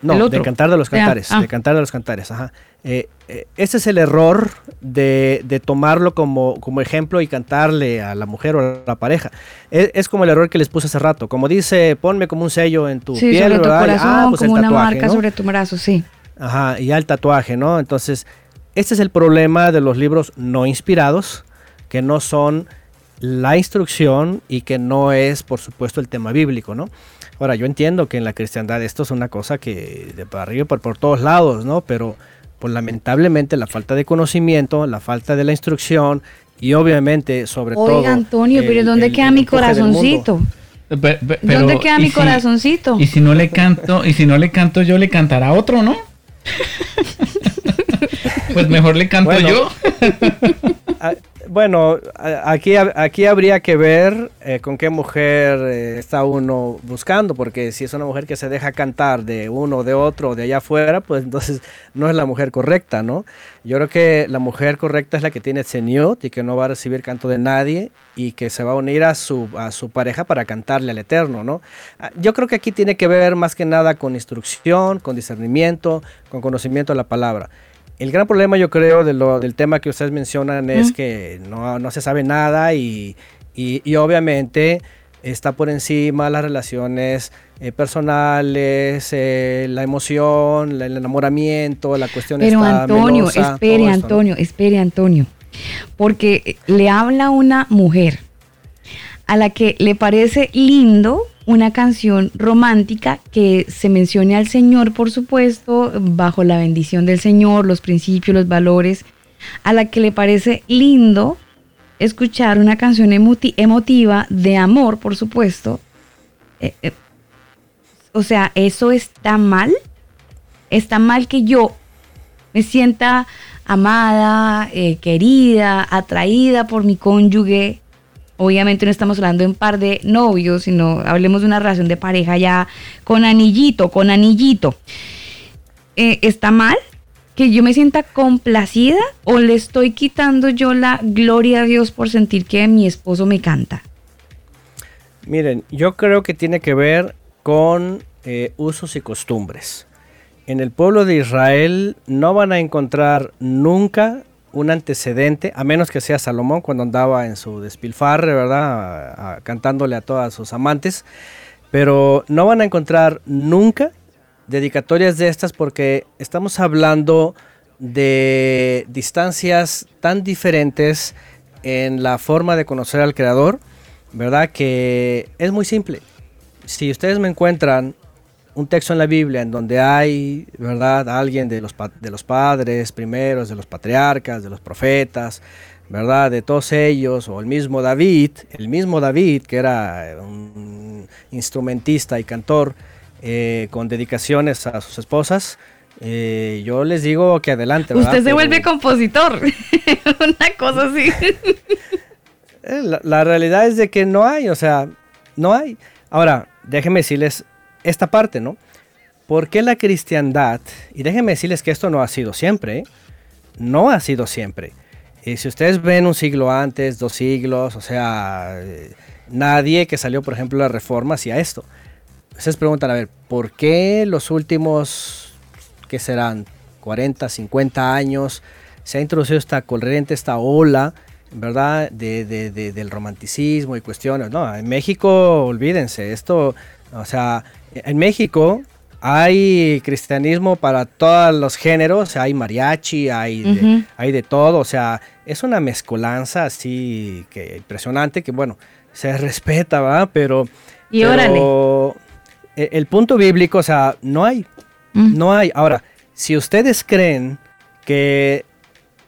Speaker 6: No, de cantar de los cantares, ah. de cantar de los cantares, ajá. Eh, eh, ese es el error de, de, tomarlo como, como ejemplo y cantarle a la mujer o a la pareja. Es, como el error que les puse hace rato. Como dice, ponme como un sello en tu piel,
Speaker 3: sobre Tu corazón, ah, pues como una marca sobre tu brazo, sí.
Speaker 6: Ajá, y al tatuaje, ¿no? Entonces, este es el problema de los libros no inspirados, que no son la instrucción y que no es, por supuesto, el tema bíblico, ¿no? Ahora, yo entiendo que en la cristiandad esto es una cosa que de para arriba por, por todos lados, ¿no? Pero pues lamentablemente la falta de conocimiento, la falta de la instrucción y obviamente sobre todo...
Speaker 3: Oiga, Antonio, pero ¿dónde queda mi corazoncito? ¿Dónde queda mi corazoncito?
Speaker 5: Y si no le canto, y si no le canto yo, le cantará otro, ¿no? <laughs> pues mejor le canto yo. <laughs>
Speaker 6: bueno, aquí, aquí habría que ver eh, con qué mujer eh, está uno buscando, porque si es una mujer que se deja cantar de uno, de otro, de allá afuera, pues entonces <laughs> no es la mujer correcta, ¿no? Yo creo que la mujer correcta es la que tiene seniot y que no va a recibir canto de nadie y que se va a unir a su, a su pareja para cantarle al Eterno, ¿no? Ah, yo creo que aquí tiene que ver más que nada con instrucción, con discernimiento, con conocimiento de la palabra. El gran problema yo creo de lo, del tema que ustedes mencionan es que no, se sabe nada y, obviamente está por encima las relaciones eh, personales, eh, la emoción, el enamoramiento, la cuestión
Speaker 3: Pero Antonio, espere Antonio, espere Antonio, porque le habla una mujer a la que le parece lindo una canción romántica que se mencione al Señor, por supuesto, bajo la bendición del Señor, los principios, los valores, a la que le parece lindo escuchar una canción emotiva de amor, por supuesto. Eh, eh, o sea, ¿eso está mal? ¿Está mal que yo me sienta amada, eh, querida, atraída por mi cónyuge? Obviamente no estamos hablando de un par de novios, sino hablemos de una relación de pareja ya con anillito, con anillito. ¿Está mal? que yo me sienta complacida o le estoy quitando yo la gloria a Dios por sentir que mi esposo me canta?
Speaker 6: Miren, yo creo que tiene que ver con eh, usos y costumbres. En el pueblo de Israel no van a encontrar nunca un antecedente, a menos que sea Salomón cuando andaba en su despilfarre, ¿verdad? cantándole a todas sus amantes. Pero no van a encontrar nunca dedicatorias de estas porque estamos hablando de distancias tan diferentes en la forma de conocer al creador, ¿verdad? Que es muy simple. Si ustedes me encuentran un texto en la Biblia en donde hay, ¿verdad? Alguien de los, de los padres primeros, de los patriarcas, de los profetas, ¿verdad? De todos ellos, o el mismo David, el mismo David, que era un instrumentista y cantor, eh, con dedicaciones a sus esposas, eh, yo les digo que adelante.
Speaker 3: Usted se vuelve compositor, <laughs> una cosa así.
Speaker 6: Eh, la, realidad es de que no hay, o sea, no hay. Ahora, déjenme decirles esta parte, ¿no? ¿Por qué la cristiandad, y déjenme decirles que esto no ha sido siempre, no ha sido siempre. Y si ustedes ven un siglo antes, dos siglos, o sea, nadie que salió, por ejemplo, la reforma hacía esto ustedes preguntan, a ver, ¿por qué los últimos, que serán 40, 50 años, se ha introducido esta corriente, esta ola, ¿verdad? De, del romanticismo y cuestiones. No, en México, olvídense, esto, o sea, en México hay cristianismo para todos los géneros, hay mariachi, hay, de, hay de todo, o sea, es una mezcolanza así que impresionante, que bueno, se respeta, ¿verdad? Pero...
Speaker 3: Y órale.
Speaker 6: Eh, el punto bíblico, o sea, no hay. No hay. Ahora, si ustedes creen que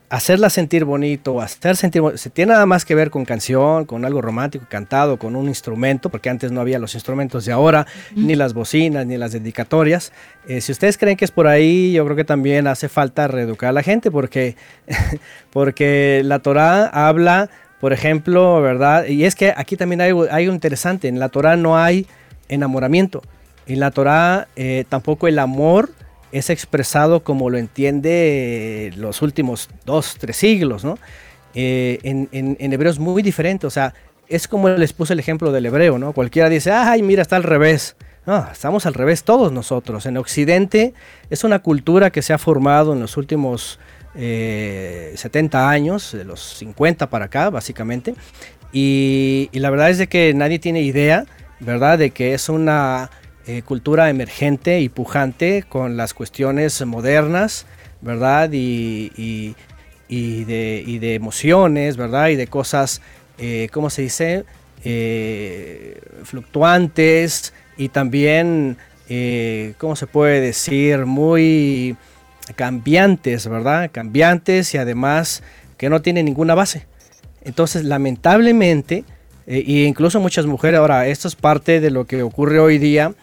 Speaker 6: hacerla sentir bonito, hacer sentir se tiene nada más que ver con canción, con algo romántico, cantado, con un instrumento, porque antes no había los instrumentos de ahora, ni las bocinas, ni las dedicatorias. Eh, si ustedes creen que es por ahí, yo creo que también hace falta reeducar a la gente, porque, <laughs> porque la Torah habla, por ejemplo, ¿verdad? Y es que aquí también hay, hay algo interesante, en la Torah no hay enamoramiento. En la Torá eh, tampoco el amor es expresado como lo entiende los últimos dos, tres siglos, ¿no? Eh, en, en, hebreo es muy diferente, o sea, es como les puse el ejemplo del hebreo, ¿no? Cualquiera dice, ay, mira, está al revés. Estamos al revés todos nosotros. En Occidente es una cultura que se ha formado en los últimos 70 eh, años, de los 50 para acá, básicamente. Y, y, la verdad es de que nadie tiene idea, ¿verdad? De que es una eh, cultura emergente y pujante con las cuestiones modernas, ¿verdad? Y, de, emociones, ¿verdad? Y de cosas, eh, ¿cómo se dice? Eh, fluctuantes y también, ¿cómo se puede decir? Muy cambiantes, ¿verdad? Cambiantes y además que no tienen ninguna base. Entonces, lamentablemente, e incluso muchas mujeres, ahora, esto es parte de lo que ocurre hoy día,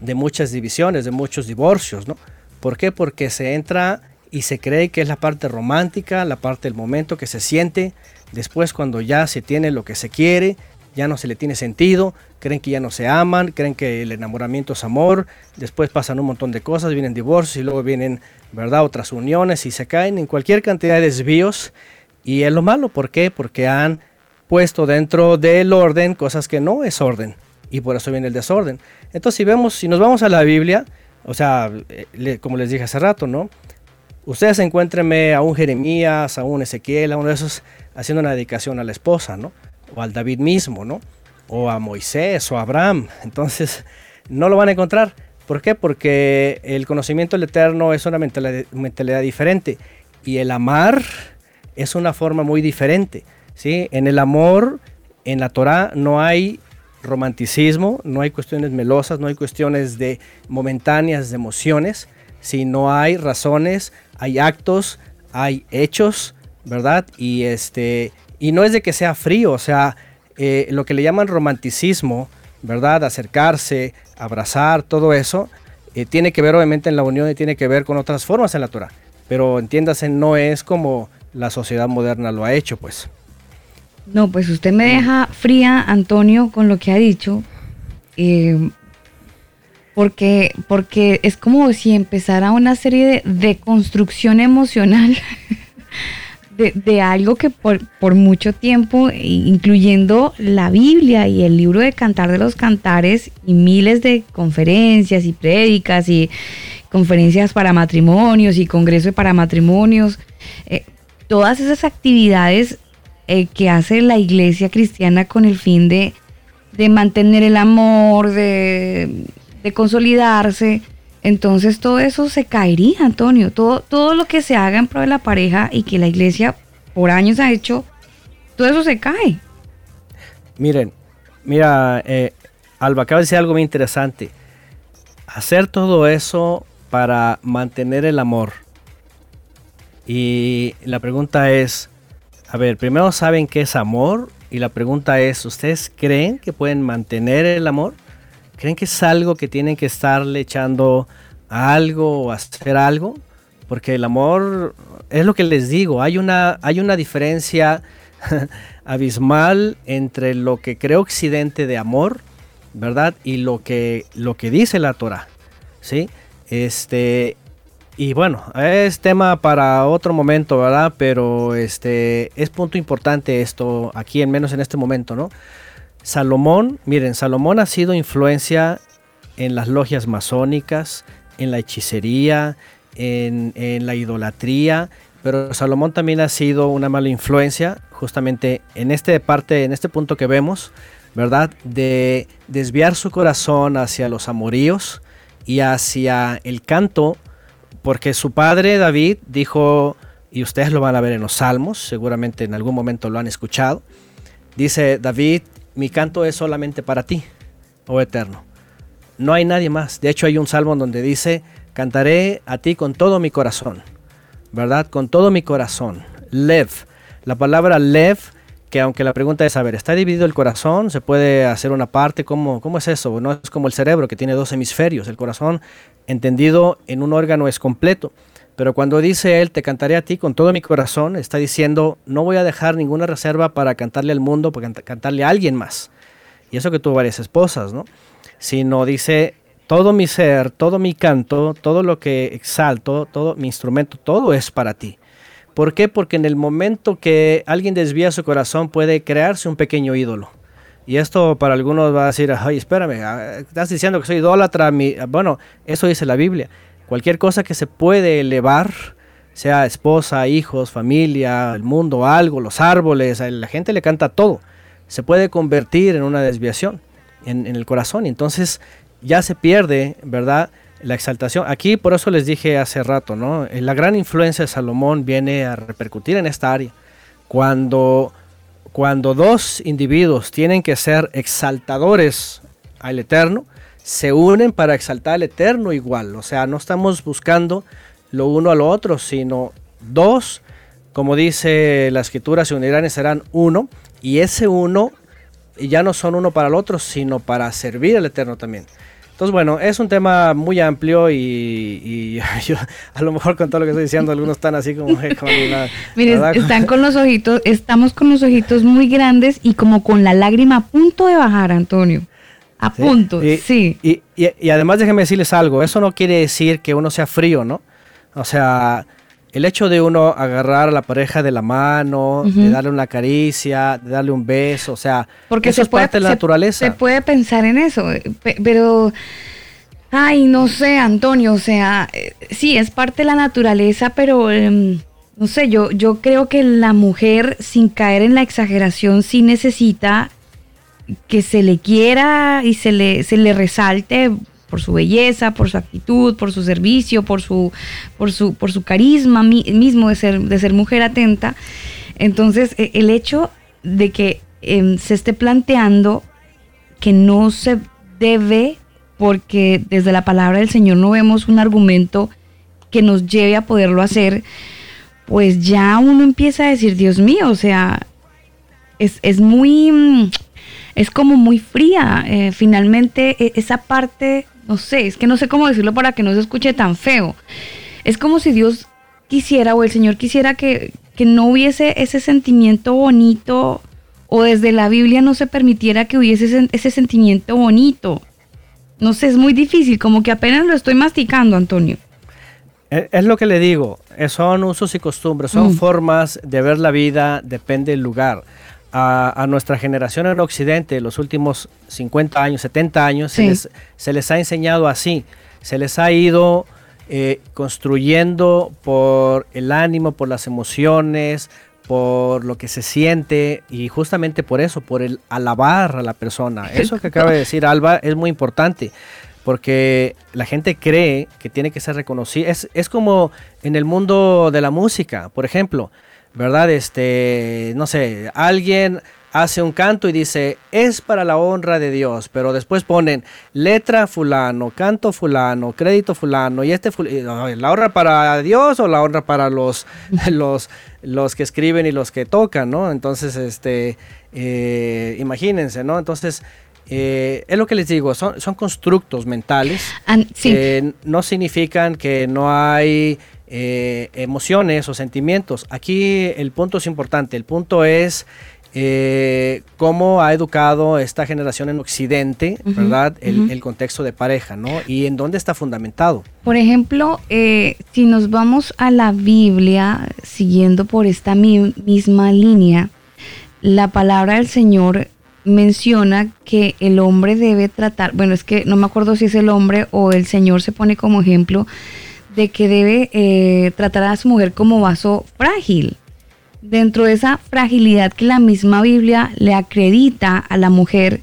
Speaker 6: de muchas divisiones, de muchos divorcios, ¿no? ¿Por qué? Porque se entra y se cree que es la parte romántica, la parte del momento que se siente, después cuando ya se tiene lo que se quiere, ya no se le tiene sentido, creen que ya no se aman, creen que el enamoramiento es amor, después pasan un montón de cosas, vienen divorcios y luego vienen, ¿verdad?, otras uniones y se caen en cualquier cantidad de desvíos. Y es lo malo, ¿por qué? Porque han puesto dentro del orden cosas que no es orden y por eso viene el desorden. Entonces, si vemos, si nos vamos a la Biblia, o sea, como les dije hace rato, ¿no? Ustedes encuéntrenme a un Jeremías, a un Ezequiel, a uno de esos haciendo una dedicación a la esposa, ¿no? O al David mismo, ¿no? o a Moisés o a Abraham. Entonces, no lo van a encontrar. ¿Por qué? Porque el conocimiento del Eterno es una mentalidad, diferente y el amar es una forma muy diferente. ¿Sí? En el amor, en la Torah, no hay romanticismo, no hay cuestiones melosas, no hay cuestiones de momentáneas emociones, sino hay razones, hay actos, hay hechos, ¿verdad? Y este y no es de que sea frío, o sea, eh, lo que le llaman romanticismo, ¿verdad? Acercarse, abrazar, todo eso, eh, tiene que ver obviamente en la unión y tiene que ver con otras formas en la Torah. Pero entiéndase, no es como la sociedad moderna lo ha hecho, pues.
Speaker 3: No, pues usted me deja fría, Antonio, con lo que ha dicho. Eh, porque, porque es como si empezara una serie de, construcción emocional <laughs> de, algo que por, por, mucho tiempo, incluyendo la Biblia y el libro de Cantar de los Cantares y miles de conferencias y prédicas y conferencias para matrimonios y congresos para matrimonios, eh, todas esas actividades eh, que hace la iglesia cristiana con el fin de, mantener el amor, de, consolidarse. Entonces todo eso se caería, Antonio. Todo, todo lo que se haga en pro de la pareja y que la iglesia por años ha hecho, todo eso se cae.
Speaker 6: Miren, mira, eh, Alba, acaba de decir algo muy interesante. Hacer todo eso para mantener el amor. Y la pregunta es, a ver, primero saben qué es amor y la pregunta es, ¿ustedes creen que pueden mantener el amor? ¿Creen que es algo que tienen que estarle echando a algo o hacer algo? Porque el amor es lo que les digo, hay una, hay una diferencia <laughs> abismal entre lo que cree Occidente de amor, ¿verdad? Y lo que, lo que dice la Torah, ¿sí? Este, y bueno, es tema para otro momento, ¿verdad? Pero este es punto importante esto aquí, en menos en este momento, ¿no? Salomón, miren, Salomón ha sido influencia en las logias masónicas, en la hechicería, en, en la idolatría, pero Salomón también ha sido una mala influencia, justamente en este parte, en este punto que vemos, ¿verdad? De desviar su corazón hacia los amoríos y hacia el canto porque su padre David dijo, y ustedes lo van a ver en los salmos, seguramente en algún momento lo han escuchado, dice David, mi canto es solamente para ti, oh eterno. No hay nadie más. De hecho hay un salmo donde dice, cantaré a ti con todo mi corazón, ¿verdad? Con todo mi corazón. Lev. La palabra lev, que aunque la pregunta es, a ver, ¿está dividido el corazón? ¿Se puede hacer una parte? ¿Cómo, cómo es eso? No es como el cerebro que tiene dos hemisferios. El corazón entendido en un órgano es completo. Pero cuando dice él, te cantaré a ti con todo mi corazón, está diciendo, no voy a dejar ninguna reserva para cantarle al mundo, para cantarle a alguien más. Y eso que tuvo varias esposas, ¿no? Sino dice, todo mi ser, todo mi canto, todo lo que exalto, todo mi instrumento, todo es para ti. ¿Por qué? Porque en el momento que alguien desvía su corazón puede crearse un pequeño ídolo. Y esto para algunos va a decir, ay, espérame, ah, estás diciendo que soy idólatra. Bueno, eso dice la Biblia. Cualquier cosa que se puede elevar, sea esposa, hijos, familia, el mundo, algo, los árboles, la gente le canta todo, se puede convertir en una desviación en, en el corazón. Y entonces ya se pierde, ¿verdad? La exaltación. Aquí por eso les dije hace rato, ¿no? La gran influencia de Salomón viene a repercutir en esta área. Cuando cuando dos individuos tienen que ser exaltadores al Eterno, se unen para exaltar al Eterno igual. O sea, no estamos buscando lo uno a lo otro, sino dos, como dice la escritura, se unirán y serán uno. Y ese uno ya no son uno para el otro, sino para servir al Eterno también. Entonces, bueno, es un tema muy amplio y, <laughs> a lo mejor con todo lo que estoy diciendo, algunos están así como... <laughs>
Speaker 3: Miren, están con los ojitos, estamos con los ojitos muy grandes y como con la lágrima a punto de bajar, Antonio. A punto, sí.
Speaker 6: Y, y, además déjenme decirles algo, eso no quiere decir que uno sea frío, ¿no? O sea, el hecho de uno agarrar a la pareja de la mano, de darle una caricia, de darle un beso, o sea,
Speaker 3: Porque eso es parte de la naturaleza. Se puede pensar en eso, pero, ay, no sé, Antonio, o sea, eh, sí, es parte de la naturaleza, pero, em, no sé, yo, yo creo que la mujer, sin caer en la exageración, sí necesita que se le quiera y se le, se le resalte por su belleza, por su actitud, por su servicio, por su, por su, por su carisma mismo de ser, de ser mujer atenta. Entonces, e, el hecho de que em, se esté planteando que no se debe, porque desde la palabra del Señor no vemos un argumento que nos lleve a poderlo hacer, pues ya uno empieza a decir, Dios mío, o sea, es, es muy, es como muy fría. Eh, finalmente, e, esa parte, no sé, es que no sé cómo decirlo para que no se escuche tan feo. Es como si Dios quisiera o el Señor quisiera que, que no hubiese ese sentimiento bonito o desde la Biblia no se permitiera que hubiese ese, ese sentimiento bonito. No sé, es muy difícil, como que apenas lo estoy masticando, Antonio.
Speaker 6: Es lo que le digo, son usos y costumbres, son mm. formas de ver la vida, depende del lugar. A, nuestra generación en Occidente, los últimos 50 años, 70 años, se, les, ha enseñado así, se les ha ido eh, construyendo por el ánimo, por las emociones, por lo que se siente y justamente por eso, por el alabar a la persona. <laughs> Eso que acaba de decir Alba es muy importante porque la gente cree que tiene que ser reconocido. Es, es como en el mundo de la música, por ejemplo, ¿verdad? Este, no sé, alguien hace un canto y dice, es para la honra de Dios, pero después ponen letra fulano, canto fulano, crédito fulano, y este fulano, la honra para Dios o la honra para los, <laughs> los, los que escriben y los que tocan, ¿no? Entonces, este, eh, imagínense, ¿no? Entonces, eh, es lo que les digo, son, son constructos mentales que no significan que no hay eh, emociones o sentimientos. Aquí el punto es importante, el punto es eh, cómo ha educado esta generación en Occidente, ¿verdad? El, contexto de pareja, ¿no? Y en dónde está fundamentado.
Speaker 3: Por ejemplo, si nos vamos a la Biblia, siguiendo por esta misma línea, la palabra del Señor menciona que el hombre debe tratar, bueno, es que no me acuerdo si es el hombre o el Señor se pone como ejemplo de que debe eh, tratar a su mujer como vaso frágil. Dentro de esa fragilidad que la misma Biblia le acredita a la mujer,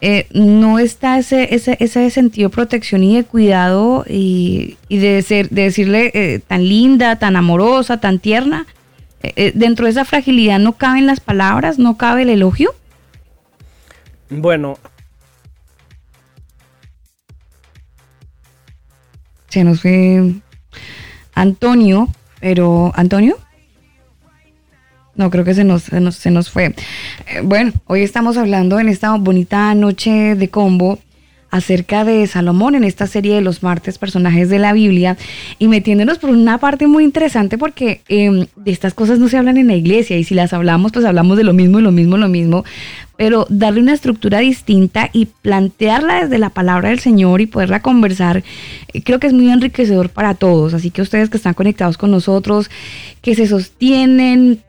Speaker 3: eh, no está ese, ese, ese, sentido de protección y de cuidado y, de, ser, de decirle eh, tan linda, tan amorosa, tan tierna. dentro de esa fragilidad no caben las palabras, no cabe el elogio.
Speaker 6: Bueno.
Speaker 3: Se nos fue Antonio, pero ¿Antonio? No, creo que se nos, se nos, fue. Eh, bueno, hoy estamos hablando en esta bonita noche de combo acerca de Salomón en esta serie de los martes, personajes de la Biblia, y metiéndonos por una parte muy interesante porque em, de estas cosas no se hablan en la iglesia y si las hablamos, pues hablamos de lo mismo, lo mismo, lo mismo, pero darle una estructura distinta y plantearla desde la palabra del Señor y poderla conversar, eh, creo que es muy enriquecedor para todos. Así que ustedes que están conectados con nosotros, que se sostienen,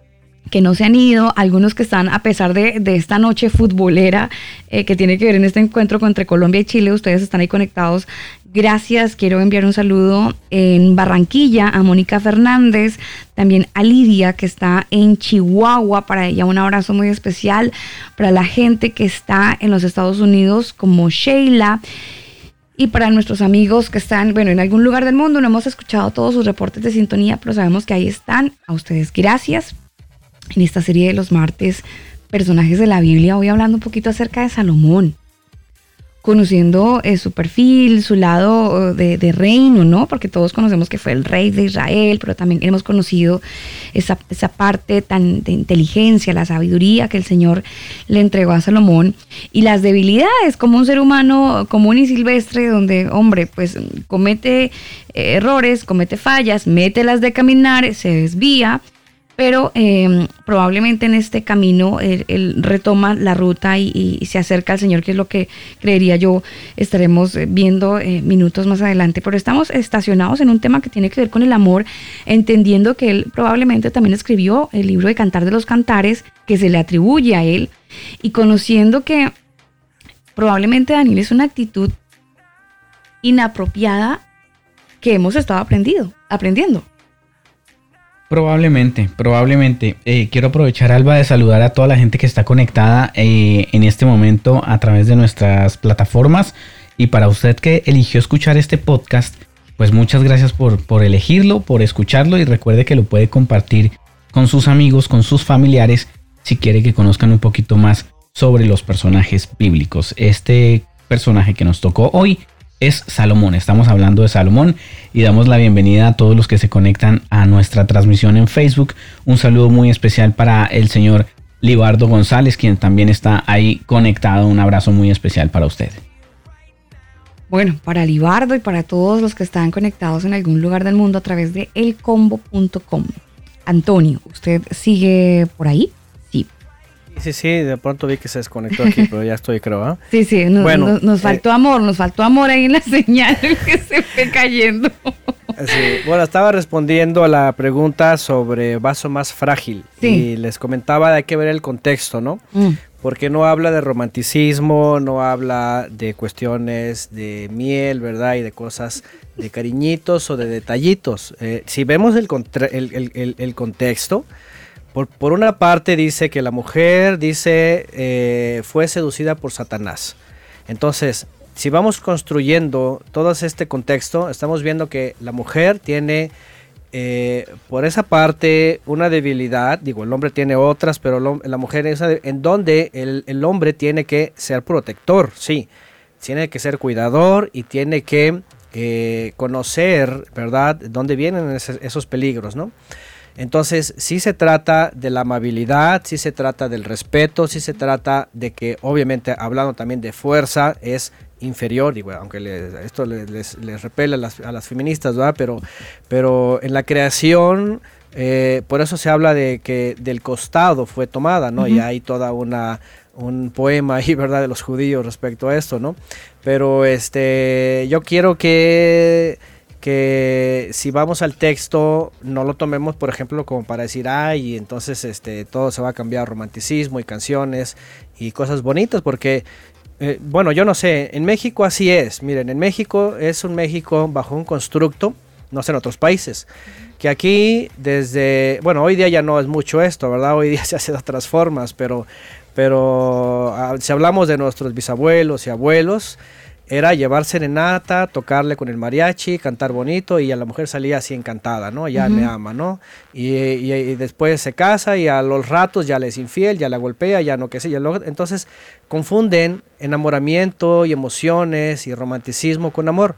Speaker 3: que no se han ido, algunos que están a pesar de, esta noche futbolera eh, que tiene que ver en este encuentro entre Colombia y Chile, ustedes están ahí conectados. Gracias, quiero enviar un saludo en Barranquilla a Mónica Fernández, también a Lidia que está en Chihuahua, para ella un abrazo muy especial, para la gente que está en los Estados Unidos como Sheila. Y para nuestros amigos que están, bueno, en algún lugar del mundo, no hemos escuchado todos sus reportes de sintonía, pero sabemos que ahí están. A ustedes gracias en esta serie de los martes, personajes de la Biblia, voy hablando un poquito acerca de Salomón, conociendo eh, su perfil, su lado eh, de, reino, ¿no? Porque todos conocemos que fue el rey de Israel, pero también hemos conocido esa, parte tan de inteligencia, la sabiduría que el Señor le entregó a Salomón y las debilidades como un ser humano común y silvestre, donde, hombre, pues comete eh, errores, comete fallas, mete las de caminar, se desvía pero em, probablemente en este camino él, retoma la ruta y, se acerca al Señor, que es lo que creería yo estaremos eh, viendo eh, minutos más adelante. Pero estamos estacionados en un tema que tiene que ver con el amor, entendiendo que él probablemente también escribió el libro de Cantar de los Cantares, que se le atribuye a él, y conociendo que probablemente Daniel es una actitud inapropiada que hemos estado aprendido, aprendiendo
Speaker 5: Probablemente, probablemente. Eh, quiero aprovechar, Alba, de saludar a toda la gente que está conectada eh, en este momento a través de nuestras plataformas. Y para usted que eligió escuchar este podcast, pues muchas gracias por, por elegirlo, por escucharlo y recuerde que lo puede compartir con sus amigos, con sus familiares, si quiere que conozcan un poquito más sobre los personajes bíblicos. Este personaje que nos tocó hoy es Salomón. Estamos hablando de Salomón y damos la bienvenida a todos los que se conectan a nuestra transmisión en Facebook. Un saludo muy especial para el señor Libardo González, quien también está ahí conectado. Un abrazo muy especial para usted.
Speaker 3: Bueno, para Libardo y para todos los que están conectados en algún lugar del mundo a través de elcombo.com. Antonio, ¿usted sigue por ahí?
Speaker 6: Sí, sí, de pronto vi que se desconectó aquí, pero ya estoy, creo. ¿ah?
Speaker 3: Sí, sí, nos, bueno, nos, faltó eh, amor, nos faltó amor ahí en la <laughs> señal que se fue cayendo.
Speaker 6: bueno, estaba respondiendo a la pregunta sobre vaso más frágil y les comentaba hay que ver el contexto, ¿no? Mm. Porque no habla de romanticismo, no habla de cuestiones de miel, ¿verdad? Y de cosas de cariñitos o de detallitos. Eh, si vemos el, el, el contexto, por, una parte dice que la mujer dice eh, fue seducida por Satanás. Entonces, si vamos construyendo todo este contexto, estamos viendo que la mujer tiene eh, por esa parte una debilidad, digo, el hombre tiene otras, pero la mujer es en donde el, hombre tiene que ser protector, sí, tiene que ser cuidador y tiene que eh, conocer, ¿verdad?, dónde vienen esos peligros, ¿no? Entonces, sí se trata de la amabilidad, sí se trata del respeto, sí se trata de que, obviamente, hablando también de fuerza, es inferior, y aunque esto les, repele a las, feministas, ¿verdad? Pero, pero en la creación, eh, por eso se habla de que del costado fue tomada, ¿no? Y hay toda una un poema ahí, ¿verdad? De los judíos respecto a esto, ¿no? Pero este, yo quiero que que si vamos al texto no lo tomemos por ejemplo como para decir ay entonces este todo se va a cambiar romanticismo y canciones y cosas bonitas porque eh, bueno yo no sé en México así es. Miren en México es un México bajo un constructo no sé en otros países que aquí desde bueno hoy día ya no es mucho esto verdad hoy día <laughs> se hace de otras formas pero pero ah, si hablamos de nuestros bisabuelos y abuelos era llevar serenata, tocarle con el mariachi, cantar bonito y a la mujer salía así encantada, ¿no? Ya me ama, ¿no? Y, después se casa y a los ratos ya le es infiel, ya la golpea, ya no qué sé, ya entonces confunden enamoramiento y emociones y romanticismo con amor.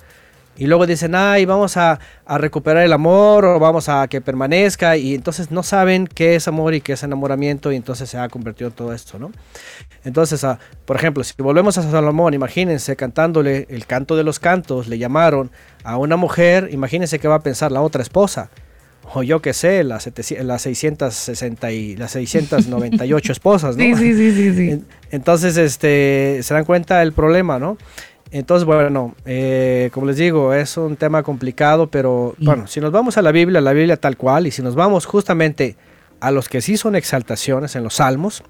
Speaker 6: Y luego dicen, ay, vamos a, recuperar el amor o vamos a que permanezca. Y entonces no saben qué es amor y qué es enamoramiento y entonces se ha convertido en todo esto, ¿no? Entonces, ah, por ejemplo, si volvemos a Salomón, imagínense cantándole el canto de los cantos, le llamaron a una mujer, imagínense qué va a pensar la otra esposa. O yo qué sé, las, las 660 y las 698 <laughs> esposas, ¿no?
Speaker 3: Sí, sí, sí, sí,
Speaker 6: Entonces, este, se dan cuenta del problema, ¿no? Entonces, bueno, eh, como les digo, es un tema complicado, pero bueno, si nos vamos a la Biblia, la Biblia tal cual, y si nos vamos justamente a los que sí son exaltaciones en los salmos,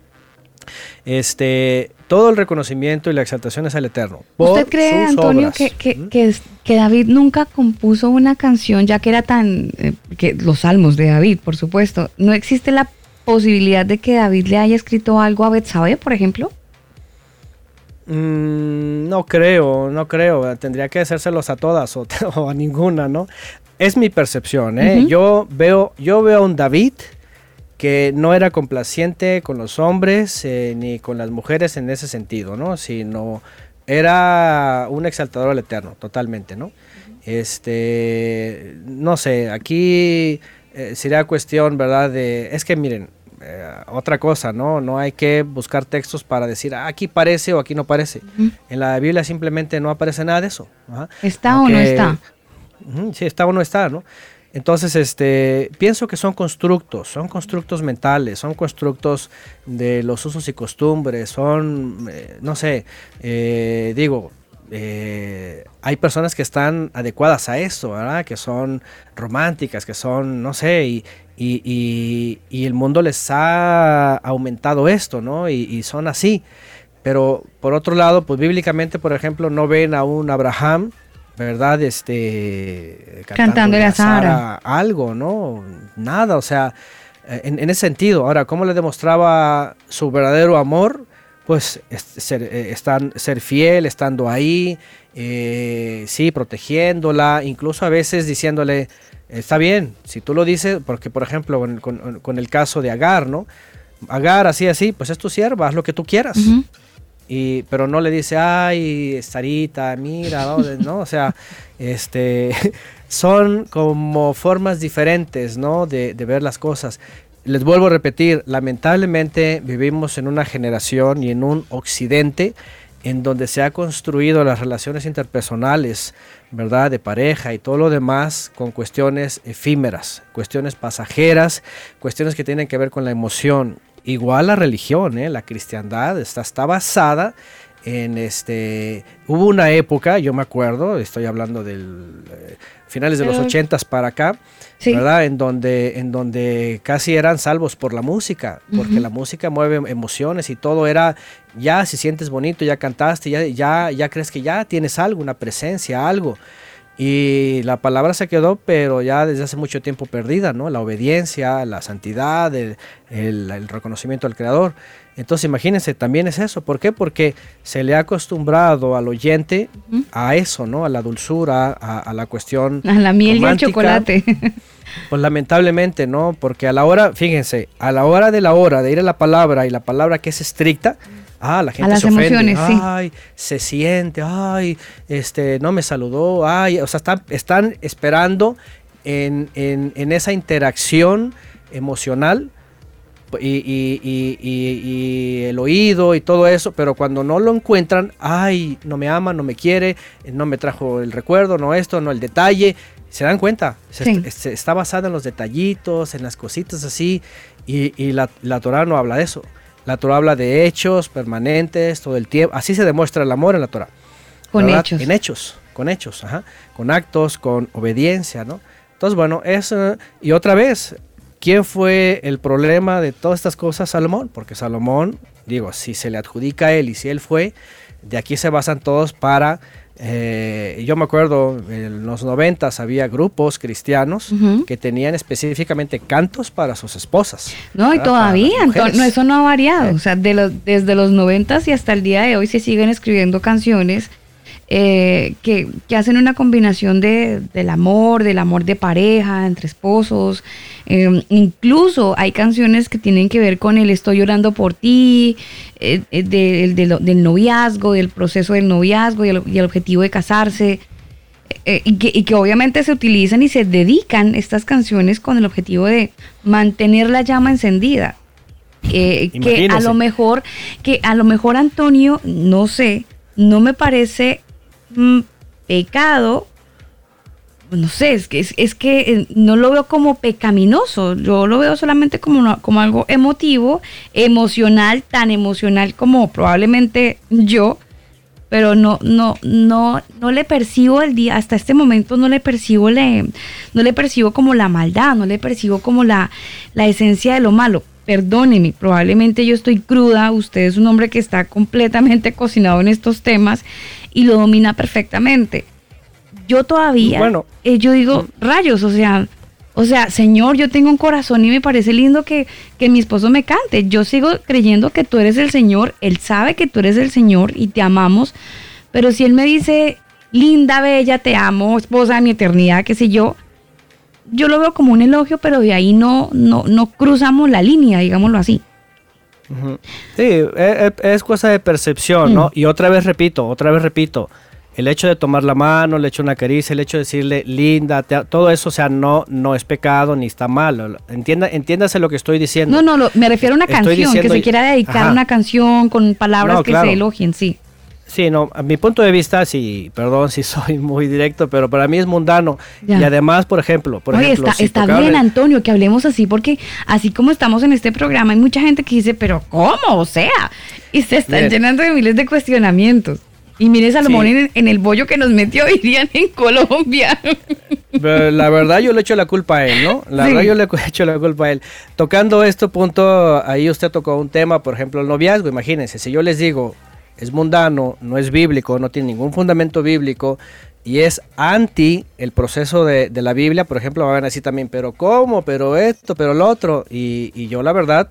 Speaker 6: este, todo el reconocimiento y la exaltación es al Eterno.
Speaker 3: ¿Usted cree, Antonio, que, que, David nunca compuso una canción, ya que era tan, eh, que los salmos de David, por supuesto, ¿no existe la posibilidad de que David le haya escrito algo a Betsabe, por ejemplo?
Speaker 6: Mm, no creo, no creo. Tendría que hacérselos a todas o, <laughs> a ninguna, ¿no? Es mi percepción, ¿eh? Yo veo, yo veo a un David que no era complaciente con los hombres eh, ni con las mujeres en ese sentido, ¿no? Sino era un exaltador al eterno, totalmente, ¿no? Este, no sé, aquí eh, sería cuestión, ¿verdad? De, es que miren, eh, otra cosa, ¿no? No hay que buscar textos para decir, ah, aquí parece o aquí no parece. En la Biblia simplemente no aparece nada de eso.
Speaker 3: ¿Está o no está?
Speaker 6: sí, está o no está, ¿no? Entonces, este, pienso que son constructos, son constructos mentales, son constructos de los usos y costumbres, son, eh, no sé, eh, digo, hay personas que están adecuadas a eso, ¿verdad? Que son románticas, que son, no sé, y, y, el mundo les ha aumentado esto, ¿no? Y, son así. Pero por otro lado, pues bíblicamente, por ejemplo, no ven a un Abraham, ¿verdad? Este,
Speaker 3: cantándole a Sara
Speaker 6: algo, ¿no? Nada, o sea, en, ese sentido. Ahora, ¿cómo le demostraba su verdadero amor? Pues ser, eh, ser fiel, estando ahí, eh, sí, protegiéndola, incluso a veces diciéndole, está bien, si tú lo dices, porque por ejemplo con, el caso de Agar, ¿no? Agar, así, así, pues es tu sierva, haz lo que tú quieras. y, pero no le dice, ay, Sarita, mira, ¿no? O sea, este, <laughs> son como formas diferentes, ¿no? De, de ver las cosas. Les vuelvo a repetir, lamentablemente vivimos en una generación y en un occidente en donde se ha construido las relaciones interpersonales, ¿verdad? De pareja y todo lo demás con cuestiones efímeras, cuestiones pasajeras, cuestiones que tienen que ver con la emoción. Igual la religión, ¿eh? la cristiandad está, está basada en este hubo una época yo me acuerdo estoy hablando del eh, finales de los ochentas para acá verdad en donde en donde casi eran salvos por la música porque la música mueve emociones y todo era ya si sientes bonito ya cantaste ya ya ya crees que ya tienes algo una presencia algo y la palabra se quedó, pero ya desde hace mucho tiempo perdida, ¿no? La obediencia, la santidad, el, el reconocimiento al Creador. Entonces imagínense, también es eso. ¿Por qué? Porque se le ha acostumbrado al oyente a eso, ¿no? A la dulzura, a, la cuestión.
Speaker 3: A la miel y el chocolate. <laughs>
Speaker 6: Pues lamentablemente, ¿no? Porque a la hora, fíjense, a la hora de la hora de ir a la palabra y la palabra que es estricta, ah, la gente se ofende, ay, se siente, ay, este, no me saludó, ay, o sea, están, están esperando en, en, en esa interacción emocional y, el oído y todo eso, pero cuando no lo encuentran, ay, no me ama, no me quiere, no me trajo el recuerdo, no esto, no el detalle, se dan cuenta, está basada en los detallitos, en las cositas así, y, la, la Torah no habla de eso. La Torah habla de hechos permanentes, todo el tiempo. Así se demuestra el amor en la Torah.
Speaker 3: Con hechos.
Speaker 6: En hechos, con hechos, con actos, con obediencia, ¿no? Entonces, bueno, eso, y otra vez, ¿Quién fue el problema de todas estas cosas? Salomón, porque Salomón, digo, si se le adjudica a él y si él fue, de aquí se basan todos para... Eh, yo me acuerdo en los noventas había grupos cristianos que tenían específicamente cantos para sus esposas.
Speaker 3: No, y todavía, no, eso no ha variado. O sea, de los, desde los noventas y hasta el día de hoy se siguen escribiendo canciones eh, que, hacen una combinación de, del amor, del amor de pareja, entre esposos. Em, incluso hay canciones que tienen que ver con el estoy llorando por ti, eh, eh, del noviazgo, del proceso del noviazgo y el, objetivo de casarse. y, que, y, que, obviamente se utilizan y se dedican estas canciones con el objetivo de mantener la llama encendida. que a lo mejor, que a lo mejor Antonio, no sé, no me parece Mm, pecado, no sé, es que, es, que eh, no lo veo como pecaminoso, yo lo veo solamente como, como algo emotivo, emocional, tan emocional como probablemente yo, pero no, no, no, no le percibo el día, hasta este momento no le percibo, le, no le percibo como la maldad, no le percibo como la, la esencia de lo malo. Perdóneme, probablemente yo estoy cruda, usted es un hombre que está completamente <laughs> cocinado en estos temas y lo domina perfectamente. Yo todavía, bueno, eh, yo digo, mm. rayos, o sea, o sea, Señor, yo tengo un corazón y me parece lindo que, que, mi esposo me cante. Yo sigo creyendo que tú eres el Señor, Él sabe que tú eres el Señor y te amamos, pero si Él me dice, linda, bella, te amo, esposa de mi eternidad, qué sé yo, yo lo veo como un elogio, pero de ahí no, no, no cruzamos la línea, digámoslo así.
Speaker 6: Sí, e, e, es, cosa de percepción, ¿no? Mm. Y otra vez repito, otra vez repito, el hecho de tomar la mano, el hecho de una caricia, el hecho de decirle linda, todo eso, o sea, no, no es pecado ni está mal. Entienda, entiéndase lo que estoy diciendo.
Speaker 3: No, no, me refiero a una canción, que se quiera dedicar una canción con palabras que se elogien, sí.
Speaker 6: Sí, no, a mi punto de vista, sí, perdón si soy muy directo, pero para mí es mundano. Y además, por ejemplo, por
Speaker 3: Oye,
Speaker 6: ejemplo,
Speaker 3: está, bien, Antonio, que hablemos así, porque así como estamos en este programa, hay mucha gente que dice, pero ¿cómo? O sea, y se están llenando de miles de cuestionamientos. Y mire Salomón en, el bollo que nos metió, <laughs> dirían en Colombia.
Speaker 6: La verdad yo le echo la culpa a él, ¿no? La verdad yo le <laughs> echo la culpa a él. Tocando este punto, ahí usted tocó un tema, por ejemplo, el noviazgo. Imagínense, si yo les digo, es mundano, no es bíblico, no tiene ningún fundamento bíblico, y es anti el proceso de, la Biblia, por ejemplo, van a decir también, pero ¿cómo? Pero esto, pero lo otro. Y, yo la verdad,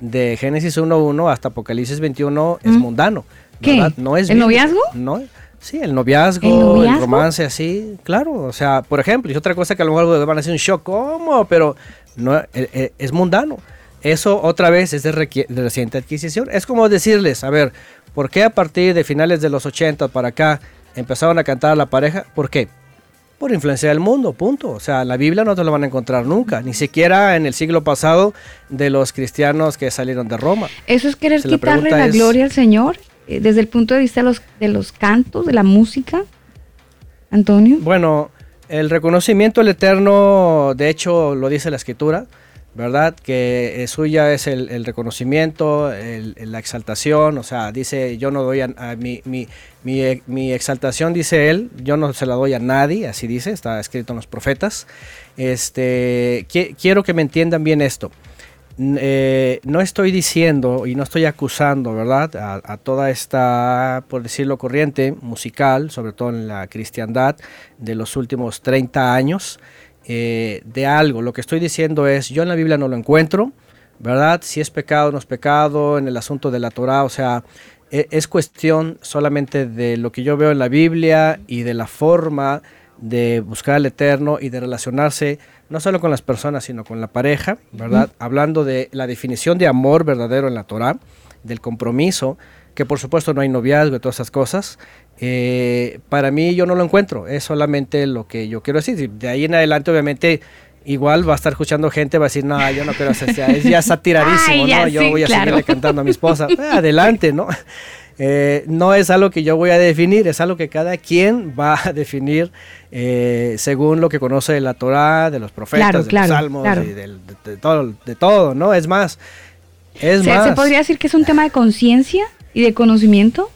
Speaker 6: de Génesis 1.1 hasta Apocalipsis 21 es mundano.
Speaker 3: ¿Qué? No es ¿El noviazgo?
Speaker 6: No, sí, el noviazgo, ¿El romance así, claro. O sea, por ejemplo, y otra cosa que a lo mejor van a decir un shock, ¿cómo? Pero no, e, e, es, mundano. Eso otra vez es de, de reciente adquisición. Es como decirles, a ver, ¿por qué a partir de finales de los 80 para acá empezaron a cantar a la pareja. ¿Por qué? Por influencia del mundo, punto. O sea, la Biblia no te la van a encontrar nunca, ni siquiera en el siglo pasado de los cristianos que salieron de Roma.
Speaker 3: ¿Eso es querer quitarle la, gloria al Señor eh, desde el punto de vista de los, de los cantos, de la música? Antonio.
Speaker 6: Bueno, el reconocimiento al Eterno, de hecho, lo dice la Escritura, ¿verdad? Que eh, suya es el, reconocimiento, la exaltación, o sea, dice, yo no doy a, mi, mi, mi, exaltación, dice él, yo no se la doy a nadie, así dice, está escrito en los profetas. Este, quiero que me entiendan bien esto. Eh, no estoy diciendo y no estoy acusando, ¿verdad? A, a, toda esta, por decirlo corriente, musical, sobre todo en la cristiandad de los últimos 30 años, eh, de algo. Lo que estoy diciendo es, yo en la Biblia no lo encuentro, ¿verdad? Si es pecado o no es pecado, en el asunto de la Torah, o sea, e, es cuestión solamente de lo que yo veo en la Biblia y de la forma de buscar al Eterno y de relacionarse no solo con las personas, sino con la pareja, ¿verdad? Hablando de la definición de amor verdadero en la Torah, del compromiso, que por supuesto no hay noviazgo y todas esas cosas, eh, para mí yo no lo encuentro, es solamente lo que yo quiero decir. De ahí en adelante, obviamente, igual va a estar escuchando gente, va a decir, no, yo no quiero hacer, es ya <laughs> está tiradísimo, ¿no? Yo voy a seguirle cantando a mi esposa. <laughs> Eh, adelante, ¿no? Eh, no es algo que yo voy a definir, es algo que cada quien va a definir según lo que conoce de la Torah, de los profetas, de los salmos, y de, todo, de todo, ¿no? Es más, es más.
Speaker 3: ¿Se podría decir que es un tema de conciencia? Y de conocimiento?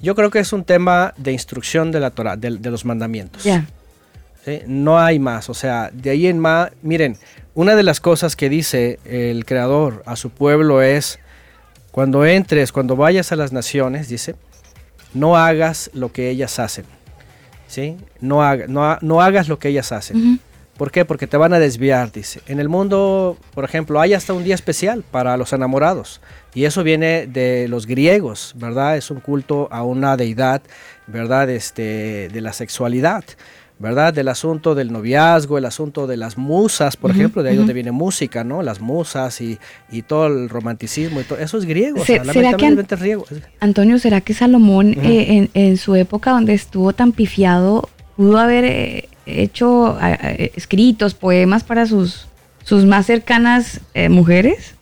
Speaker 6: Yo creo que es un tema de instrucción de la Torah, de, los mandamientos. No hay más, o sea, de ahí en más, miren, una de las cosas que dice el Creador a su pueblo es, cuando entres, cuando vayas a las naciones, dice, no hagas lo que ellas hacen. ¿sí? No, no, hagas lo que ellas hacen. ¿Por qué? Porque te van a desviar, dice. En el mundo, por ejemplo, hay hasta un día especial para los enamorados. Y eso viene de los griegos, ¿verdad? Es un culto a una deidad, ¿verdad? Este, de la sexualidad, ¿verdad? Del asunto del noviazgo, el asunto de las musas, por ejemplo, de ahí donde viene música, ¿no? Las musas y, todo el romanticismo y todo. Eso es griego,
Speaker 3: ¿será que, es griego. Antonio, ¿será que Salomón eh, en, su época donde estuvo tan pifiado pudo haber... Eh, hecho escritos, poemas para sus, sus más cercanas eh, mujeres?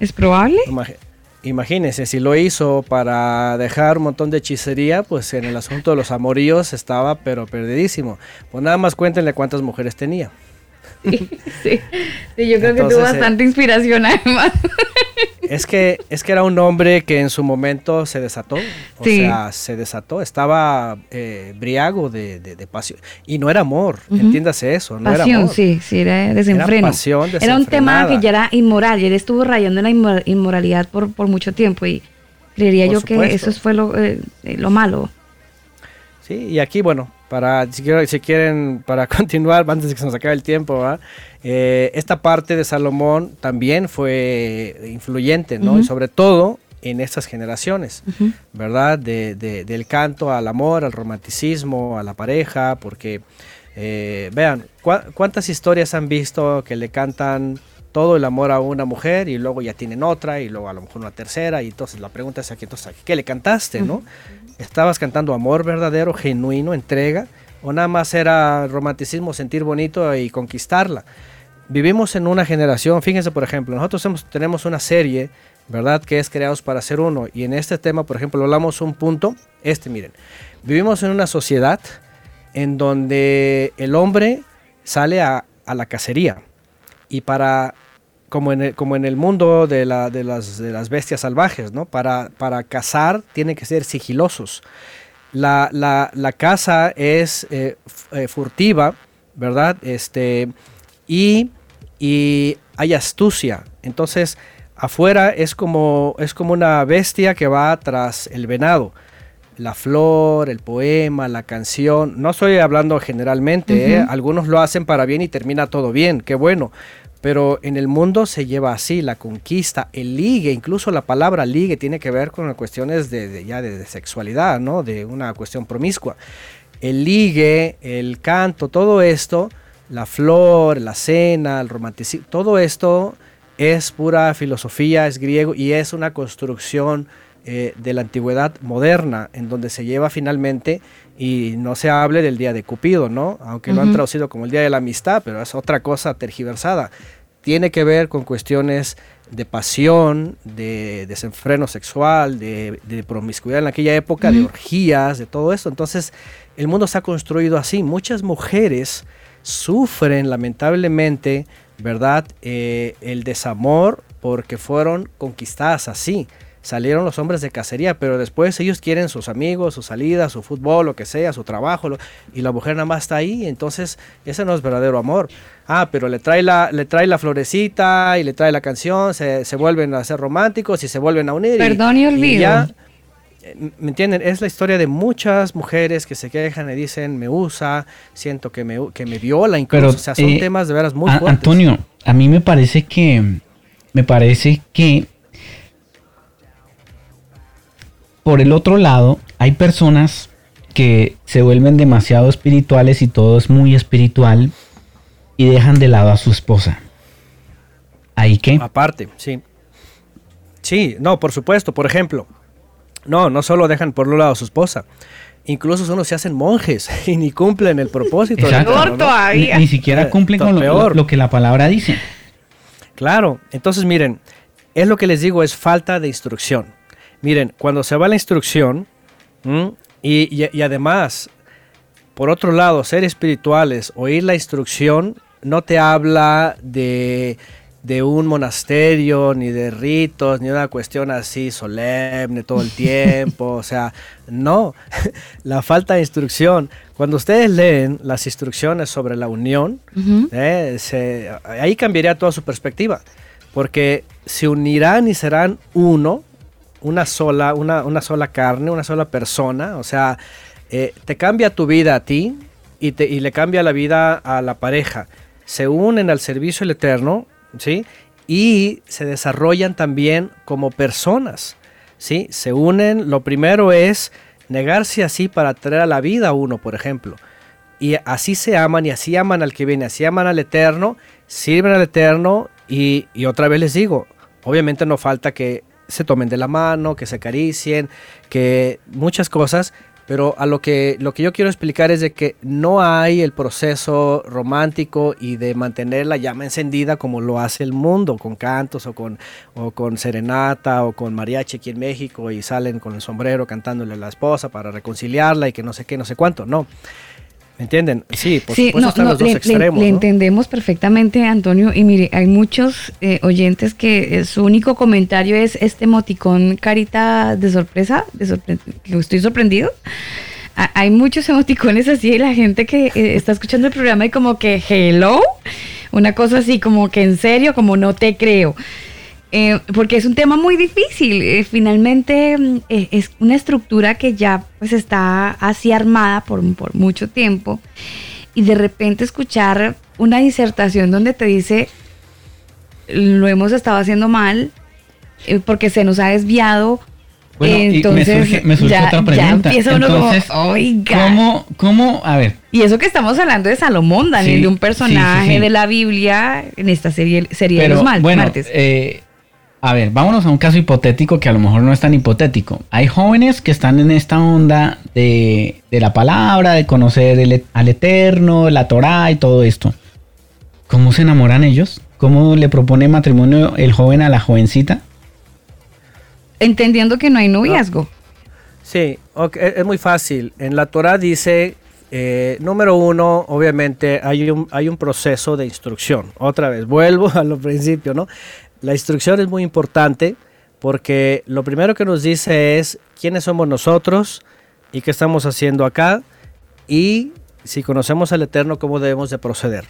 Speaker 3: ¿Es probable?
Speaker 6: Imagínense, si lo hizo para dejar un montón de hechicería, pues en el asunto de los amoríos estaba pero perdidísimo. Pues nada más cuéntenle cuántas mujeres tenía.
Speaker 3: Sí, sí, yo creo que tuvo bastante inspiración además.
Speaker 6: Es que, es que era un hombre que en su momento se desató, o sea, se desató, estaba eh, briago de, de, pasión. Y no era amor, entiéndase eso, no
Speaker 3: pasión,
Speaker 6: era amor.
Speaker 3: sí, sí, era desenfreno. Era, pasión era un tema que ya era inmoral, y él estuvo rayando en la inmoralidad por, por mucho tiempo y creería yo que eso fue lo, eh, lo malo.
Speaker 6: Sí, y aquí, bueno, para si, si quieren, para <laughs> continuar, antes de que se nos acabe el tiempo, eh, esta parte de Salomón también fue influyente, ¿no? Y sobre todo en estas generaciones, ¿verdad? De, del canto al amor, al romanticismo, a la pareja, porque eh, vean, ¿cuántas historias han visto que le cantan todo el amor a una mujer y luego ya tienen otra y luego a lo mejor una tercera y entonces la pregunta es aquí, entonces, ¿qué le cantaste, no? ¿Estabas cantando amor verdadero, genuino, entrega? ¿O nada más era romanticismo, sentir bonito y conquistarla? Vivimos en una generación, fíjense por ejemplo, nosotros tenemos una serie, ¿verdad? Que es Creados para ser uno. Y en este tema, por ejemplo, hablamos un punto, este miren, vivimos en una sociedad en donde el hombre sale a, a la cacería. Y para como en el, como en el mundo de, la, de, las, de las bestias salvajes, ¿no? Para, para cazar tienen que ser sigilosos. La, la, la caza es eh, eh, furtiva, ¿verdad? Este, y, y, hay astucia. Entonces, afuera es como, es como una bestia que va tras el venado. La flor, el poema, la canción. No estoy hablando generalmente, ¿eh? algunos lo hacen para bien y termina todo bien, qué bueno. Pero en el mundo se lleva así, la conquista, el ligue, incluso la palabra ligue tiene que ver con cuestiones de, ya de, sexualidad, ¿no? De una cuestión promiscua. El ligue, el canto, todo esto, la flor, la cena, el romanticismo, todo esto es pura filosofía, es griego y es una construcción eh, de la antigüedad moderna, en donde se lleva finalmente, y no se hable del Día de Cupido, ¿no? Aunque lo han traducido como el Día de la Amistad, pero es otra cosa tergiversada. Tiene que ver con cuestiones de pasión, de desenfreno sexual, de, promiscuidad en aquella época, de orgías, de todo eso. Entonces, el mundo se ha construido así. Muchas mujeres sufren lamentablemente, ¿verdad? Eh, el desamor porque fueron conquistadas así salieron los hombres de cacería, pero después ellos quieren sus amigos, su salida, su fútbol, lo que sea, su trabajo, y la mujer nada más está ahí, entonces ese no es verdadero amor. Ah, pero le trae la, le trae la florecita y le trae la canción, se, vuelven a ser románticos y se vuelven a unir.
Speaker 3: Perdón y, olvido.
Speaker 6: Eh, ¿Me entienden? Es la historia de muchas mujeres que se quejan y dicen, me usa, siento que me, que me viola incluso. o sea, son eh, temas de veras muy fuertes.
Speaker 5: Antonio, a mí me parece que, me parece que por el otro lado, hay personas que se vuelven demasiado espirituales y todo es muy espiritual y dejan de lado a su esposa. ¿Ahí qué?
Speaker 6: Aparte, sí. Sí, no, por supuesto. Por ejemplo, no, no solo dejan por un lado a su esposa. Incluso unos se hacen monjes <laughs> y ni cumplen el propósito.
Speaker 5: Ni, siquiera cumplen con lo, que la palabra dice.
Speaker 6: Claro, entonces miren, es lo que les digo, es falta de instrucción. Miren, cuando se va la instrucción, y, además, por otro lado, ser espirituales, oír la instrucción, no te habla de, de un monasterio, ni de ritos, ni una cuestión así solemne todo el <laughs> tiempo. o sea, no, <laughs> la falta de instrucción. Cuando ustedes leen las instrucciones sobre la unión, eh, ahí cambiaría toda su perspectiva. Porque se unirán y serán uno, una sola, una, una sola carne, una sola persona. O sea, eh, te cambia tu vida a ti y, te, y le cambia la vida a la pareja. Se unen al servicio del Eterno, ¿sí? Y se desarrollan también como personas, ¿sí? Se unen, lo primero es negarse así para traer a la vida a uno, por ejemplo. Y así se aman y así aman al que viene, así aman al Eterno, sirven al Eterno y, y otra vez les digo, obviamente no falta que se tomen de la mano, que se acaricien, que muchas cosas, pero a lo que, lo que yo quiero explicar es de que no hay el proceso romántico y de mantener la llama encendida como lo hace el mundo, con cantos o con, o con serenata o con mariachi aquí en México y salen con el sombrero cantándole a la esposa para reconciliarla y que no sé qué, no sé cuánto. No, ¿Me entienden? Sí, por supuesto están los dos extremos.
Speaker 3: Le, entendemos perfectamente, Antonio. Y mire, hay muchos eh, oyentes que eh, su único comentario es este emoticón carita de sorpresa, de que estoy sorprendido. hay muchos emoticones así y la gente que eh, está escuchando el programa y como que hello, una cosa así como que en serio, como no te creo. Eh, porque es un tema muy difícil. Eh, finalmente mm, eh, es una estructura que ya pues está así armada por, por mucho tiempo y de repente escuchar una disertación donde te dice lo hemos estado haciendo mal porque se nos ha desviado. entonces,
Speaker 5: me surge, otra pregunta.
Speaker 3: Ya uno entonces, oiga.
Speaker 5: ¿cómo, ¿cómo, A ver.
Speaker 3: Y eso que estamos hablando de Salomón, Daniel, de un personaje de la Biblia en esta serie, serie de los mal,
Speaker 5: bueno, martes. Eh, a ver, vámonos a un caso hipotético que a lo mejor no es tan hipotético. Hay jóvenes que están en esta onda de, la palabra, de conocer el, al Eterno, la Torah y todo esto. ¿Cómo se enamoran ellos? ¿Cómo le propone matrimonio el joven a la jovencita?
Speaker 3: Entendiendo que no hay noviazgo.
Speaker 6: Sí, es muy fácil. En la Torah dice, eh, número uno, obviamente hay un, hay un proceso de instrucción. Otra vez, vuelvo <laughs> a lo principio, ¿no? La instrucción es muy importante porque lo primero que nos dice es quiénes somos nosotros y qué estamos haciendo acá y si conocemos al Eterno cómo debemos de proceder.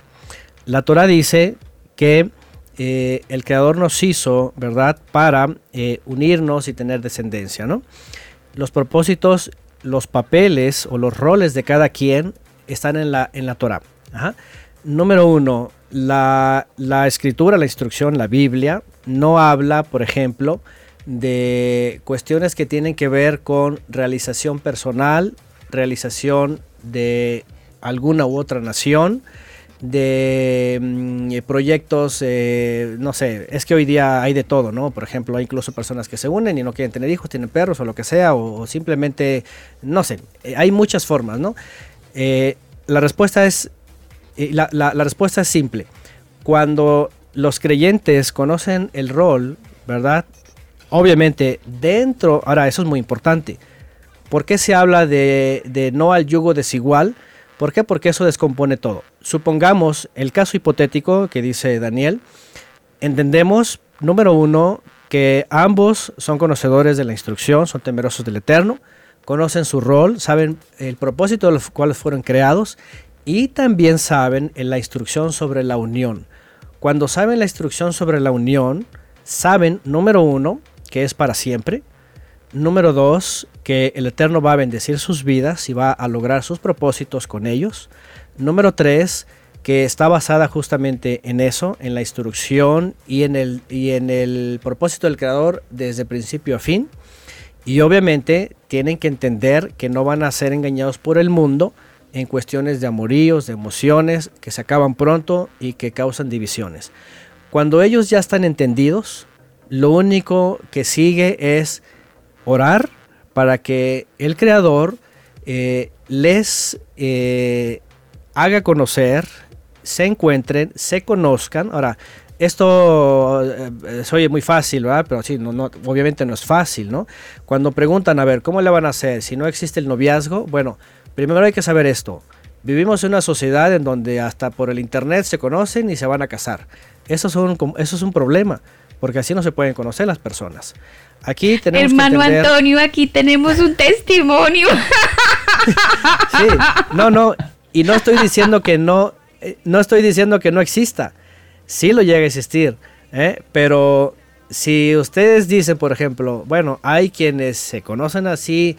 Speaker 6: La Torah dice que eh, el Creador nos hizo, ¿verdad?, para eh, unirnos y tener descendencia, ¿no? Los propósitos los papeles o los roles de cada quien están en la, en la Torah. Número uno, la, la, escritura, la instrucción, la Biblia, no habla, por ejemplo, de cuestiones que tienen que ver con realización personal, realización de alguna u otra nación, de mm, eh, proyectos, eh, no sé, es que hoy día hay de todo, ¿no? Por ejemplo, hay incluso personas que se unen y no quieren tener hijos, tienen perros o lo que sea, o, simplemente, no sé, eh, hay muchas formas, ¿no? la respuesta es, la, respuesta es simple. Cuando los creyentes conocen el rol, ¿verdad? Obviamente, dentro, ahora eso es muy importante. ¿Por qué se habla de, de no al yugo desigual? ¿Por qué? Porque eso descompone todo. Supongamos el caso hipotético que dice Daniel. Entendemos, número uno, que ambos son conocedores de la instrucción, son temerosos del Eterno, conocen su rol, saben el propósito de los cuales fueron creados y también saben en la instrucción sobre la unión. Cuando saben la instrucción sobre la unión, saben, número uno, que es para siempre, Número dos, que el Eterno va a bendecir sus vidas y va a lograr sus propósitos con ellos. Número tres, que está basada justamente en eso, en la instrucción y en el, y en el propósito del Creador desde principio a fin. Y obviamente tienen que entender que no van a ser engañados por el mundo en cuestiones de amoríos, de emociones que se acaban pronto y que causan divisiones. Cuando ellos ya están entendidos, lo único que sigue es orar para que el Creador eh, les eh, haga conocer, se encuentren, se conozcan. Ahora, esto eh, se muy fácil, ¿verdad? Pero sí, no, obviamente no es fácil, ¿no? Cuando preguntan, a ver, ¿cómo le van a hacer si no existe el noviazgo? Bueno, primero hay que saber esto. Vivimos en una sociedad en donde hasta por el internet se conocen y se van a casar. Eso es un, eso es un problema, porque así no se pueden conocer las personas. Aquí tenemos
Speaker 3: Hermano Antonio, aquí tenemos un testimonio. <laughs>
Speaker 6: sí, no, no, y no estoy diciendo que no, eh, no estoy diciendo que no exista. Sí lo llega a existir, ¿eh? pero si ustedes dicen, por ejemplo, bueno, hay quienes se conocen así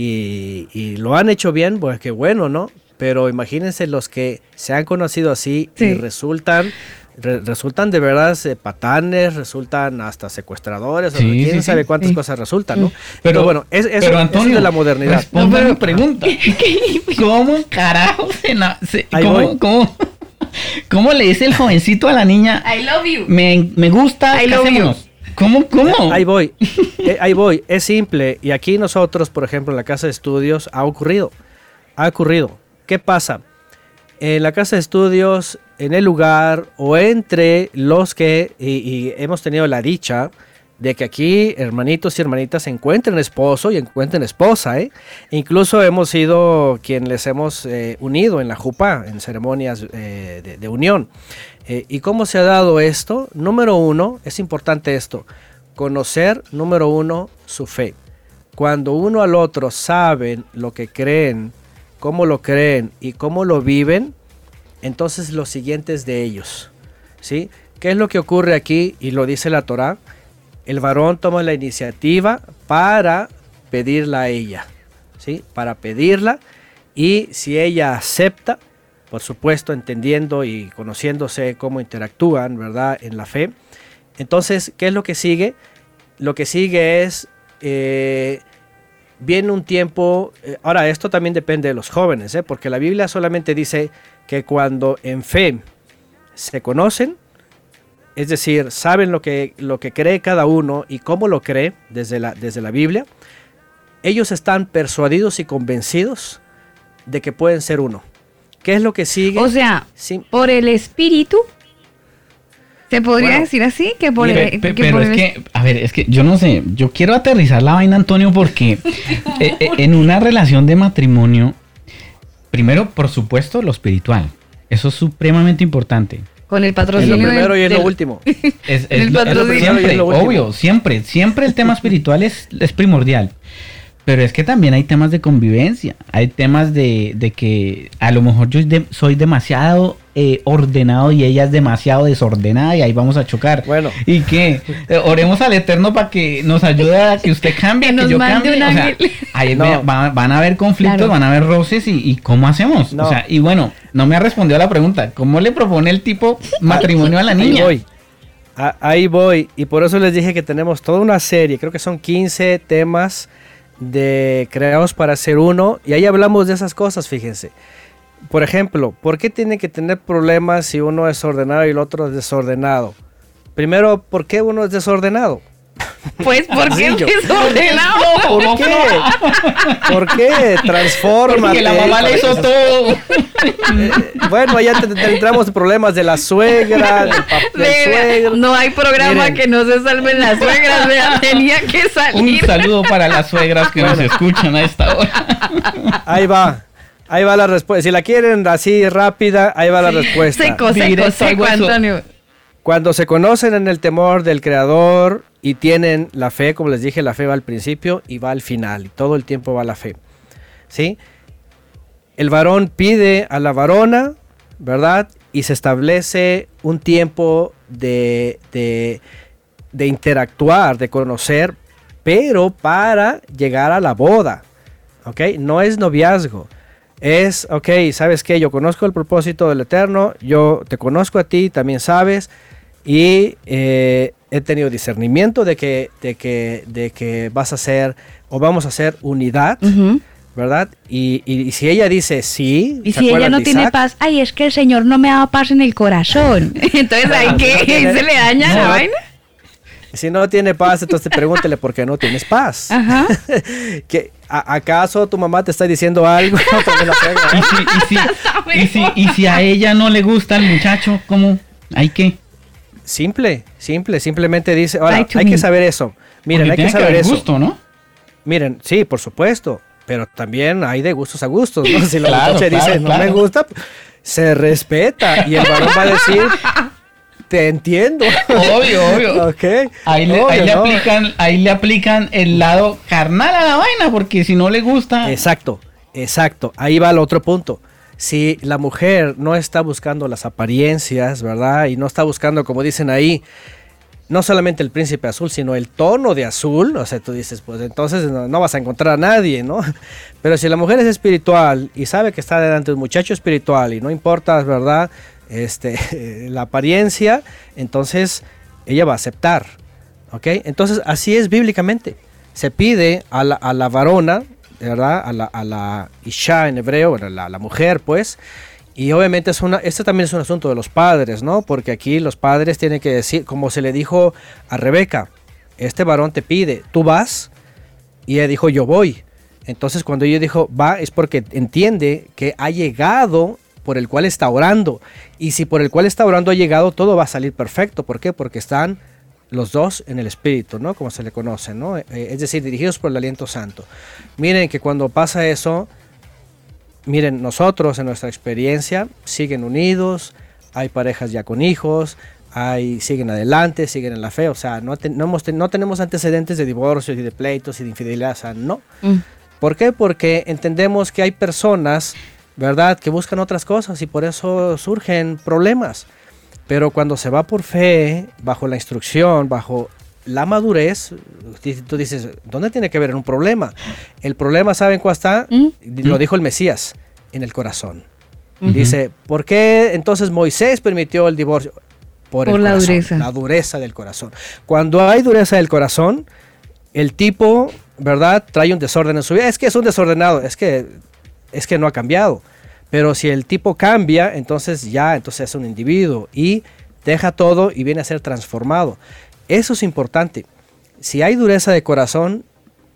Speaker 6: y, lo han hecho bien, pues qué bueno, ¿no? Pero imagínense los que se han conocido así y resultan resultan de verdad eh, patanes, resultan hasta secuestradores, o quién sabe cuántas cosas resultan, ¿no?
Speaker 5: Pero, bueno, es, eso, pero Antonio, de la modernidad. No, pero pregunta, <laughs> ¿cómo carajo se, cómo, cómo, le dice el jovencito a la niña?
Speaker 3: I love you.
Speaker 5: Me, me gusta, I love you. ¿Cómo? ¿Cómo?
Speaker 6: Ahí voy, eh, ahí voy, es simple. Y aquí nosotros, por ejemplo, en la casa de estudios, ha ocurrido, ha ocurrido. ¿Qué pasa? En la casa de estudios en el lugar o entre los que y, hemos tenido la dicha de que aquí hermanitos y hermanitas encuentren esposo y encuentren esposa. ¿eh? Incluso hemos sido quien les hemos eh, unido en la jupa, en ceremonias eh, de, unión. Eh, ¿Y cómo se ha dado esto? Número uno, es importante esto, conocer, número uno, su fe. Cuando uno al otro saben lo que creen, cómo lo creen y cómo lo viven, entonces los siguientes de ellos. ¿sí? ¿Qué es lo que ocurre aquí? Y lo dice la Torá. El varón toma la iniciativa para pedirla a ella. ¿sí? Para pedirla. Y si ella acepta, por supuesto entendiendo y conociéndose cómo interactúan, ¿verdad? En la fe. Entonces, ¿qué es lo que sigue? Lo que sigue es eh, viene un tiempo, eh, ahora esto también depende de los jóvenes, ¿eh? porque la Biblia solamente dice que cuando en fe se conocen, es decir, saben lo que, lo que cree cada uno y cómo lo cree desde la, desde la Biblia, ellos están persuadidos y convencidos de que pueden ser uno. ¿Qué es lo que sigue?
Speaker 3: O sea, por el espíritu ¿Se podría decir así? Que por
Speaker 5: pero es que, a ver, es que yo no sé, yo quiero aterrizar la vaina, Antonio, porque <laughs> eh, eh, en una relación de matrimonio, primero, por supuesto, lo espiritual. Eso es supremamente importante.
Speaker 3: Con el patrocinio.
Speaker 6: Es lo primero y es lo último. <laughs>
Speaker 5: Es, el siempre, obvio, siempre, siempre el tema espiritual es, es primordial. Pero es que también hay temas de convivencia, hay temas de, de que a lo mejor yo soy demasiado eh, ordenado y ella es demasiado desordenada y ahí vamos a chocar.
Speaker 6: Bueno.
Speaker 5: ¿Y qué? Eh, oremos al Eterno para que nos ayude a que usted cambie, <laughs>
Speaker 3: Que
Speaker 5: que, yo
Speaker 3: mande
Speaker 5: cambie.
Speaker 3: un
Speaker 5: O sea, ahí
Speaker 6: No.
Speaker 5: ve- va- van a haber conflictos,
Speaker 3: Claro.
Speaker 5: van a haber roces y, y ¿cómo hacemos?
Speaker 6: No.
Speaker 5: O sea, y bueno, no me ha respondido a la pregunta. ¿Cómo le propone el tipo matrimonio a la
Speaker 6: Ahí
Speaker 5: niña?
Speaker 6: voy. A- ahí voy. Y por eso les dije que tenemos toda una serie, creo que son 15 temas de creados para ser uno. Y ahí hablamos de esas cosas, fíjense. Por ejemplo, ¿por qué tienen que tener problemas si uno es ordenado y el otro es desordenado? Primero, ¿por qué uno es desordenado?
Speaker 3: Pues porque es
Speaker 6: Sencillo.
Speaker 3: desordenado.
Speaker 6: ¿Por qué? ¿Por qué? Transforma.
Speaker 5: Porque la mamá le hizo todo.
Speaker 6: Bueno, ya te- te- entramos en problemas de la suegra, del,
Speaker 3: no hay programa
Speaker 6: Miren.
Speaker 3: que no se salven las suegras, vea, tenía que
Speaker 5: Un
Speaker 3: salir.
Speaker 5: saludo para las suegras que nos escuchan a esta hora.
Speaker 6: Ahí va. Ahí va la respuesta. Si la quieren así rápida, ahí va la respuesta.
Speaker 3: Seco, seco, seco. Antonio.
Speaker 6: Cuando se conocen en el temor del Creador y tienen la fe, como les dije, la fe va al principio y va al final. Todo el tiempo va la fe. ¿Sí? El varón pide a la varona, ¿verdad? Y se establece un tiempo de, de, de interactuar, de conocer, pero para llegar a la boda. ¿Ok? No es noviazgo. Es, ok, ¿sabes qué? Yo conozco el propósito del Eterno, yo te conozco a ti, también sabes, y eh, he tenido discernimiento de que, de, que, de que vas a ser, o vamos a hacer unidad. ¿verdad? Y, y- y si ella dice sí,
Speaker 3: Y
Speaker 6: ¿se
Speaker 3: si ella no tiene
Speaker 6: Isaac?
Speaker 3: paz, ay, es que el Señor no me ha dado paz en el corazón. <laughs> Entonces, ¿hay que se le daña la
Speaker 6: No.
Speaker 3: vaina?
Speaker 6: Si no tiene paz, entonces pregúntele por qué no tienes paz.
Speaker 3: Ajá. <laughs>
Speaker 6: ¿Que, a- ¿Acaso tu mamá te está diciendo algo? <laughs>
Speaker 5: Y si, y si- y si- y si a ella no le gusta el muchacho, ¿cómo? ¿Hay que?
Speaker 6: Simple, simple, simplemente dice, ahora, hay
Speaker 3: me.
Speaker 6: que saber eso. Miren,
Speaker 5: Porque
Speaker 6: hay que saber
Speaker 5: haber
Speaker 6: eso.
Speaker 5: gusto, ¿no?
Speaker 6: Miren, sí, por supuesto, pero también hay de gustos a gustos, ¿no? Si la <laughs>
Speaker 5: Claro,
Speaker 6: muchacha
Speaker 5: claro,
Speaker 6: dice, no me gusta, se respeta y el varón va a decir, <laughs> te entiendo.
Speaker 5: Obvio, obvio. <laughs>
Speaker 6: ok.
Speaker 5: Ahí le,
Speaker 6: obvio,
Speaker 5: ahí le
Speaker 6: ¿no?
Speaker 5: aplican, ahí le aplican el lado carnal a la vaina, porque si no le gusta.
Speaker 6: Exacto, exacto. Ahí va el otro punto. Si la mujer no está buscando las apariencias, ¿verdad? Y no está buscando, como dicen ahí, no solamente el príncipe azul, sino el tono de azul, o sea, tú dices, pues entonces no, vas a encontrar a nadie, ¿no? <laughs> Pero si la mujer es espiritual y sabe que está delante de un muchacho espiritual y no importa, ¿verdad? Este, <laughs> la apariencia, entonces ella va a aceptar, ¿ok? Entonces así es bíblicamente. Se pide a la varona, ¿verdad? A la, Isha en hebreo, la mujer, pues, y obviamente es una, este también es un asunto de los padres, ¿no? Porque aquí los padres tienen que decir, como se le dijo a Rebeca, este varón te pide, tú vas, y ella dijo, yo voy. Entonces cuando ella dijo, va, es porque entiende que ha llegado por el cual está orando. Y si por el cual está orando ha llegado, todo va a salir perfecto. ¿Por qué? Porque están los dos en el Espíritu, ¿no? Como se le conoce, ¿no? Eh, es decir, dirigidos por el aliento santo. Miren que cuando pasa eso, miren, nosotros en nuestra experiencia siguen unidos, hay parejas ya con hijos, hay, siguen adelante, siguen en la fe, o sea, no, te- no, hemos no tenemos antecedentes de divorcios y de pleitos y de infidelidad, o sea, no.
Speaker 3: Mm.
Speaker 6: ¿Por qué? Porque entendemos que hay personas, ¿verdad?, que buscan otras cosas y por eso surgen problemas. Pero cuando se va por fe, bajo la instrucción, bajo la madurez, tú dices, ¿dónde tiene que ver un problema? El problema, ¿saben cuál está?
Speaker 3: ¿Mm?
Speaker 6: Lo dijo el Mesías, en el corazón. Dice, ¿por qué entonces Moisés permitió el divorcio? Por, el
Speaker 3: la
Speaker 6: corazón,
Speaker 3: dureza.
Speaker 6: La dureza del corazón. Cuando hay dureza del corazón, el tipo, ¿verdad? Trae un desorden en su vida. Es que es un desordenado, es que, es que no ha cambiado. Pero si el tipo cambia, entonces ya, entonces es un individuo y deja todo y viene a ser transformado. Eso es importante. Si hay dureza de corazón,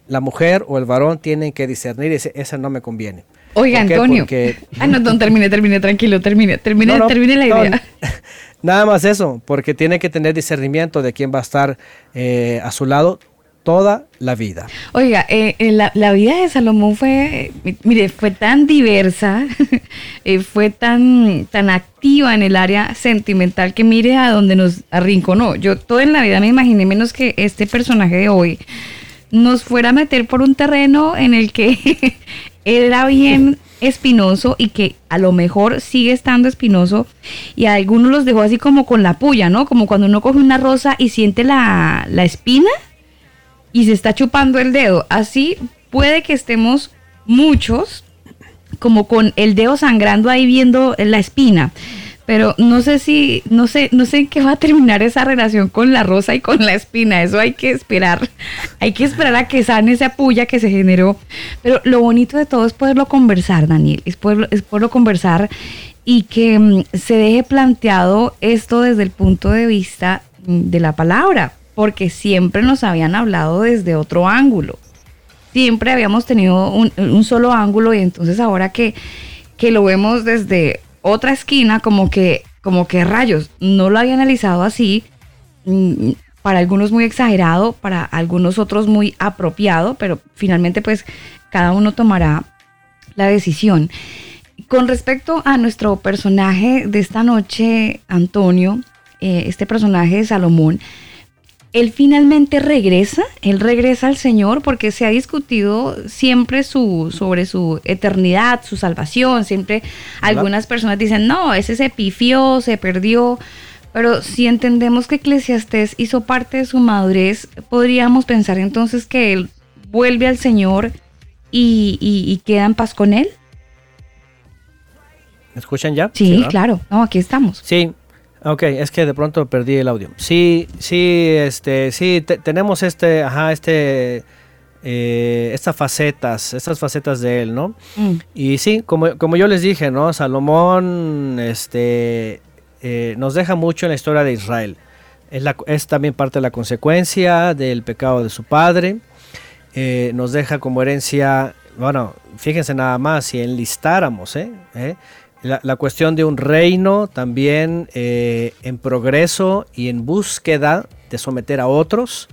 Speaker 6: la mujer o el varón tienen que discernir y decir, esa no me conviene.
Speaker 3: Oiga. Antonio.
Speaker 6: Porque-
Speaker 3: Ah, no, no, termine, termine, tranquilo, termine, termine,
Speaker 6: No, no,
Speaker 3: termine la
Speaker 6: no,
Speaker 3: idea. <laughs>
Speaker 6: Nada más eso, porque tiene que tener discernimiento de quién va a estar eh, a su lado toda la vida.
Speaker 3: Oiga, eh, eh, la, vida de Salomón fue, mire, fue tan diversa, <laughs> eh, fue tan, tan activa en el área sentimental que mire a donde nos arrinconó. Yo toda en la vida me imaginé menos que este personaje de hoy nos fuera a meter por un terreno en el que <laughs> era bien espinoso y que a lo mejor sigue estando espinoso y a algunos los dejó así como con la puya, ¿no? Como cuando uno coge una rosa y siente la, la espina y se está chupando el dedo. Así puede que estemos muchos como con el dedo sangrando ahí viendo la espina. Pero no sé si, no sé, no sé en qué va a terminar esa relación con la rosa y con la espina. Eso hay que esperar. Hay que esperar a que sane esa puya que se generó. Pero lo bonito de todo es poderlo conversar, Daniel. Es poderlo, es poderlo conversar y que mm, se deje planteado esto desde el punto de vista mm, de la palabra. Porque siempre nos habían hablado desde otro ángulo. Siempre habíamos tenido un, solo ángulo y entonces ahora que, que lo vemos desde otra esquina, como que, como que rayos, no lo había analizado así. Mm, para algunos muy exagerado, para algunos otros muy apropiado, pero finalmente pues cada uno tomará la decisión. Con respecto a nuestro personaje de esta noche, Antonio, eh, este personaje de Salomón, él finalmente regresa, él regresa al Señor porque se ha discutido siempre su, sobre su eternidad, su salvación, siempre algunas personas dicen, no, ese se pifió, se perdió, pero si entendemos que Eclesiastés hizo parte de su madurez, podríamos pensar entonces que él vuelve al Señor y, queda en paz con él.
Speaker 6: ¿Me escuchan ya?
Speaker 3: Sí, claro, no, aquí estamos.
Speaker 6: Sí, Ok, es que de pronto perdí el audio. Sí, sí, este, sí, tenemos este, ajá, este, eh, estas facetas, estas facetas de él, ¿no? Mm. Y sí, como, como yo les dije, ¿no? Salomón, este, eh, nos deja mucho en la historia de Israel. Es, la, es también parte de la consecuencia del pecado de su padre. Eh, nos deja como herencia, bueno, fíjense nada más, si enlistáramos, ¿eh? ¿Eh? La, cuestión de un reino también eh, en progreso y en búsqueda de someter a otros.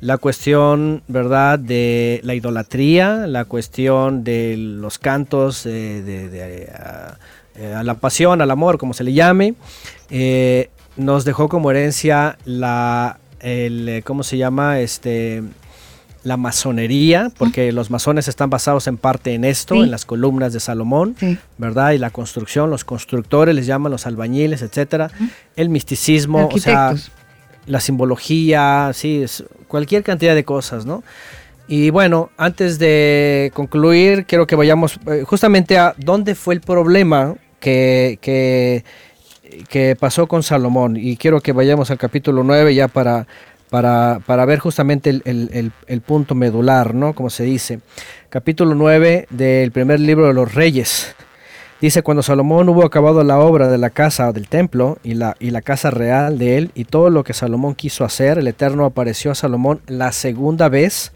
Speaker 6: La cuestión, ¿verdad?, de la idolatría, la cuestión de los cantos de, a, la pasión, al amor, como se le llame. Eh, nos dejó como herencia la, el, ¿cómo se llama? Este, la masonería, porque los masones están basados en parte en esto, en las columnas de Salomón, ¿verdad? Y la construcción, los constructores les llaman los albañiles, etcétera. El misticismo, o sea, la simbología, sí, cualquier cantidad de cosas, ¿no? Y bueno, antes de concluir, quiero que vayamos eh, justamente a dónde fue el problema que, que, que pasó con Salomón. Y quiero que vayamos al capítulo 9 ya para para, para ver justamente el, punto medular, ¿no? Como se dice. Capítulo 9 del primer libro de los reyes. Dice, cuando Salomón hubo acabado la obra de la casa del templo y la, y la casa real de él y todo lo que Salomón quiso hacer, el Eterno apareció a Salomón la segunda vez,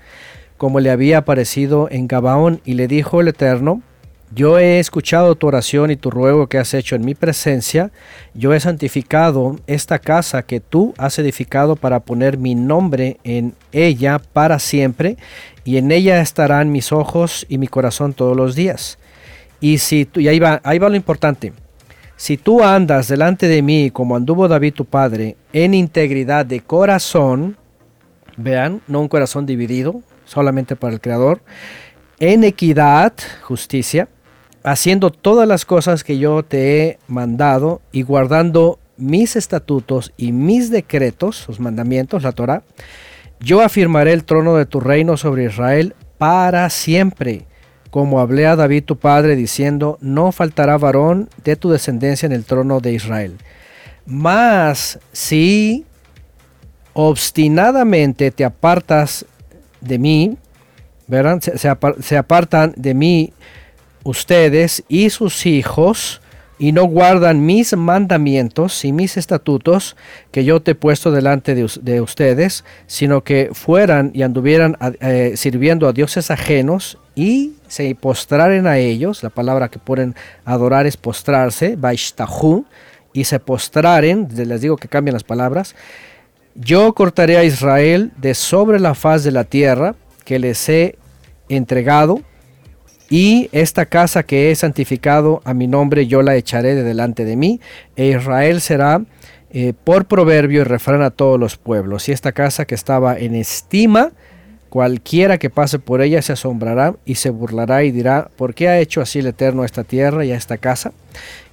Speaker 6: como le había aparecido en Gabaón, y le dijo el Eterno, yo he escuchado tu oración y tu ruego que has hecho en mi presencia. Yo he santificado esta casa que tú has edificado para poner mi nombre en ella para siempre, y en ella estarán mis ojos y mi corazón todos los días. Y si tú, ahí va, ahí va lo importante. Si tú andas delante de mí como anduvo David tu padre, en integridad de corazón, vean, no un corazón dividido, solamente para el Creador, en equidad, justicia, haciendo todas las cosas que yo te he mandado y guardando mis estatutos y mis decretos, los mandamientos, la Torah, yo afirmaré el trono de tu reino sobre Israel para siempre, como hablé a David tu padre, diciendo, no faltará varón de tu descendencia en el trono de Israel. Mas si obstinadamente te apartas de mí, se, se apartan de mí ustedes y sus hijos y no guardan mis mandamientos y mis estatutos que yo te he puesto delante de, ustedes, sino que fueran y anduvieran eh, sirviendo a dioses ajenos y se postraren a ellos, la palabra que ponen adorar es postrarse, baishtahu, y se postraren, les digo que cambian las palabras, yo cortaré a Israel de sobre la faz de la tierra que les he entregado y esta casa que he santificado a mi nombre yo la echaré de delante de mí, e Israel será eh, por proverbio y refrán a todos los pueblos. Y esta casa que estaba en estima Cualquiera que pase por ella se asombrará y se burlará y dirá, ¿por qué ha hecho así el Eterno a esta tierra y a esta casa?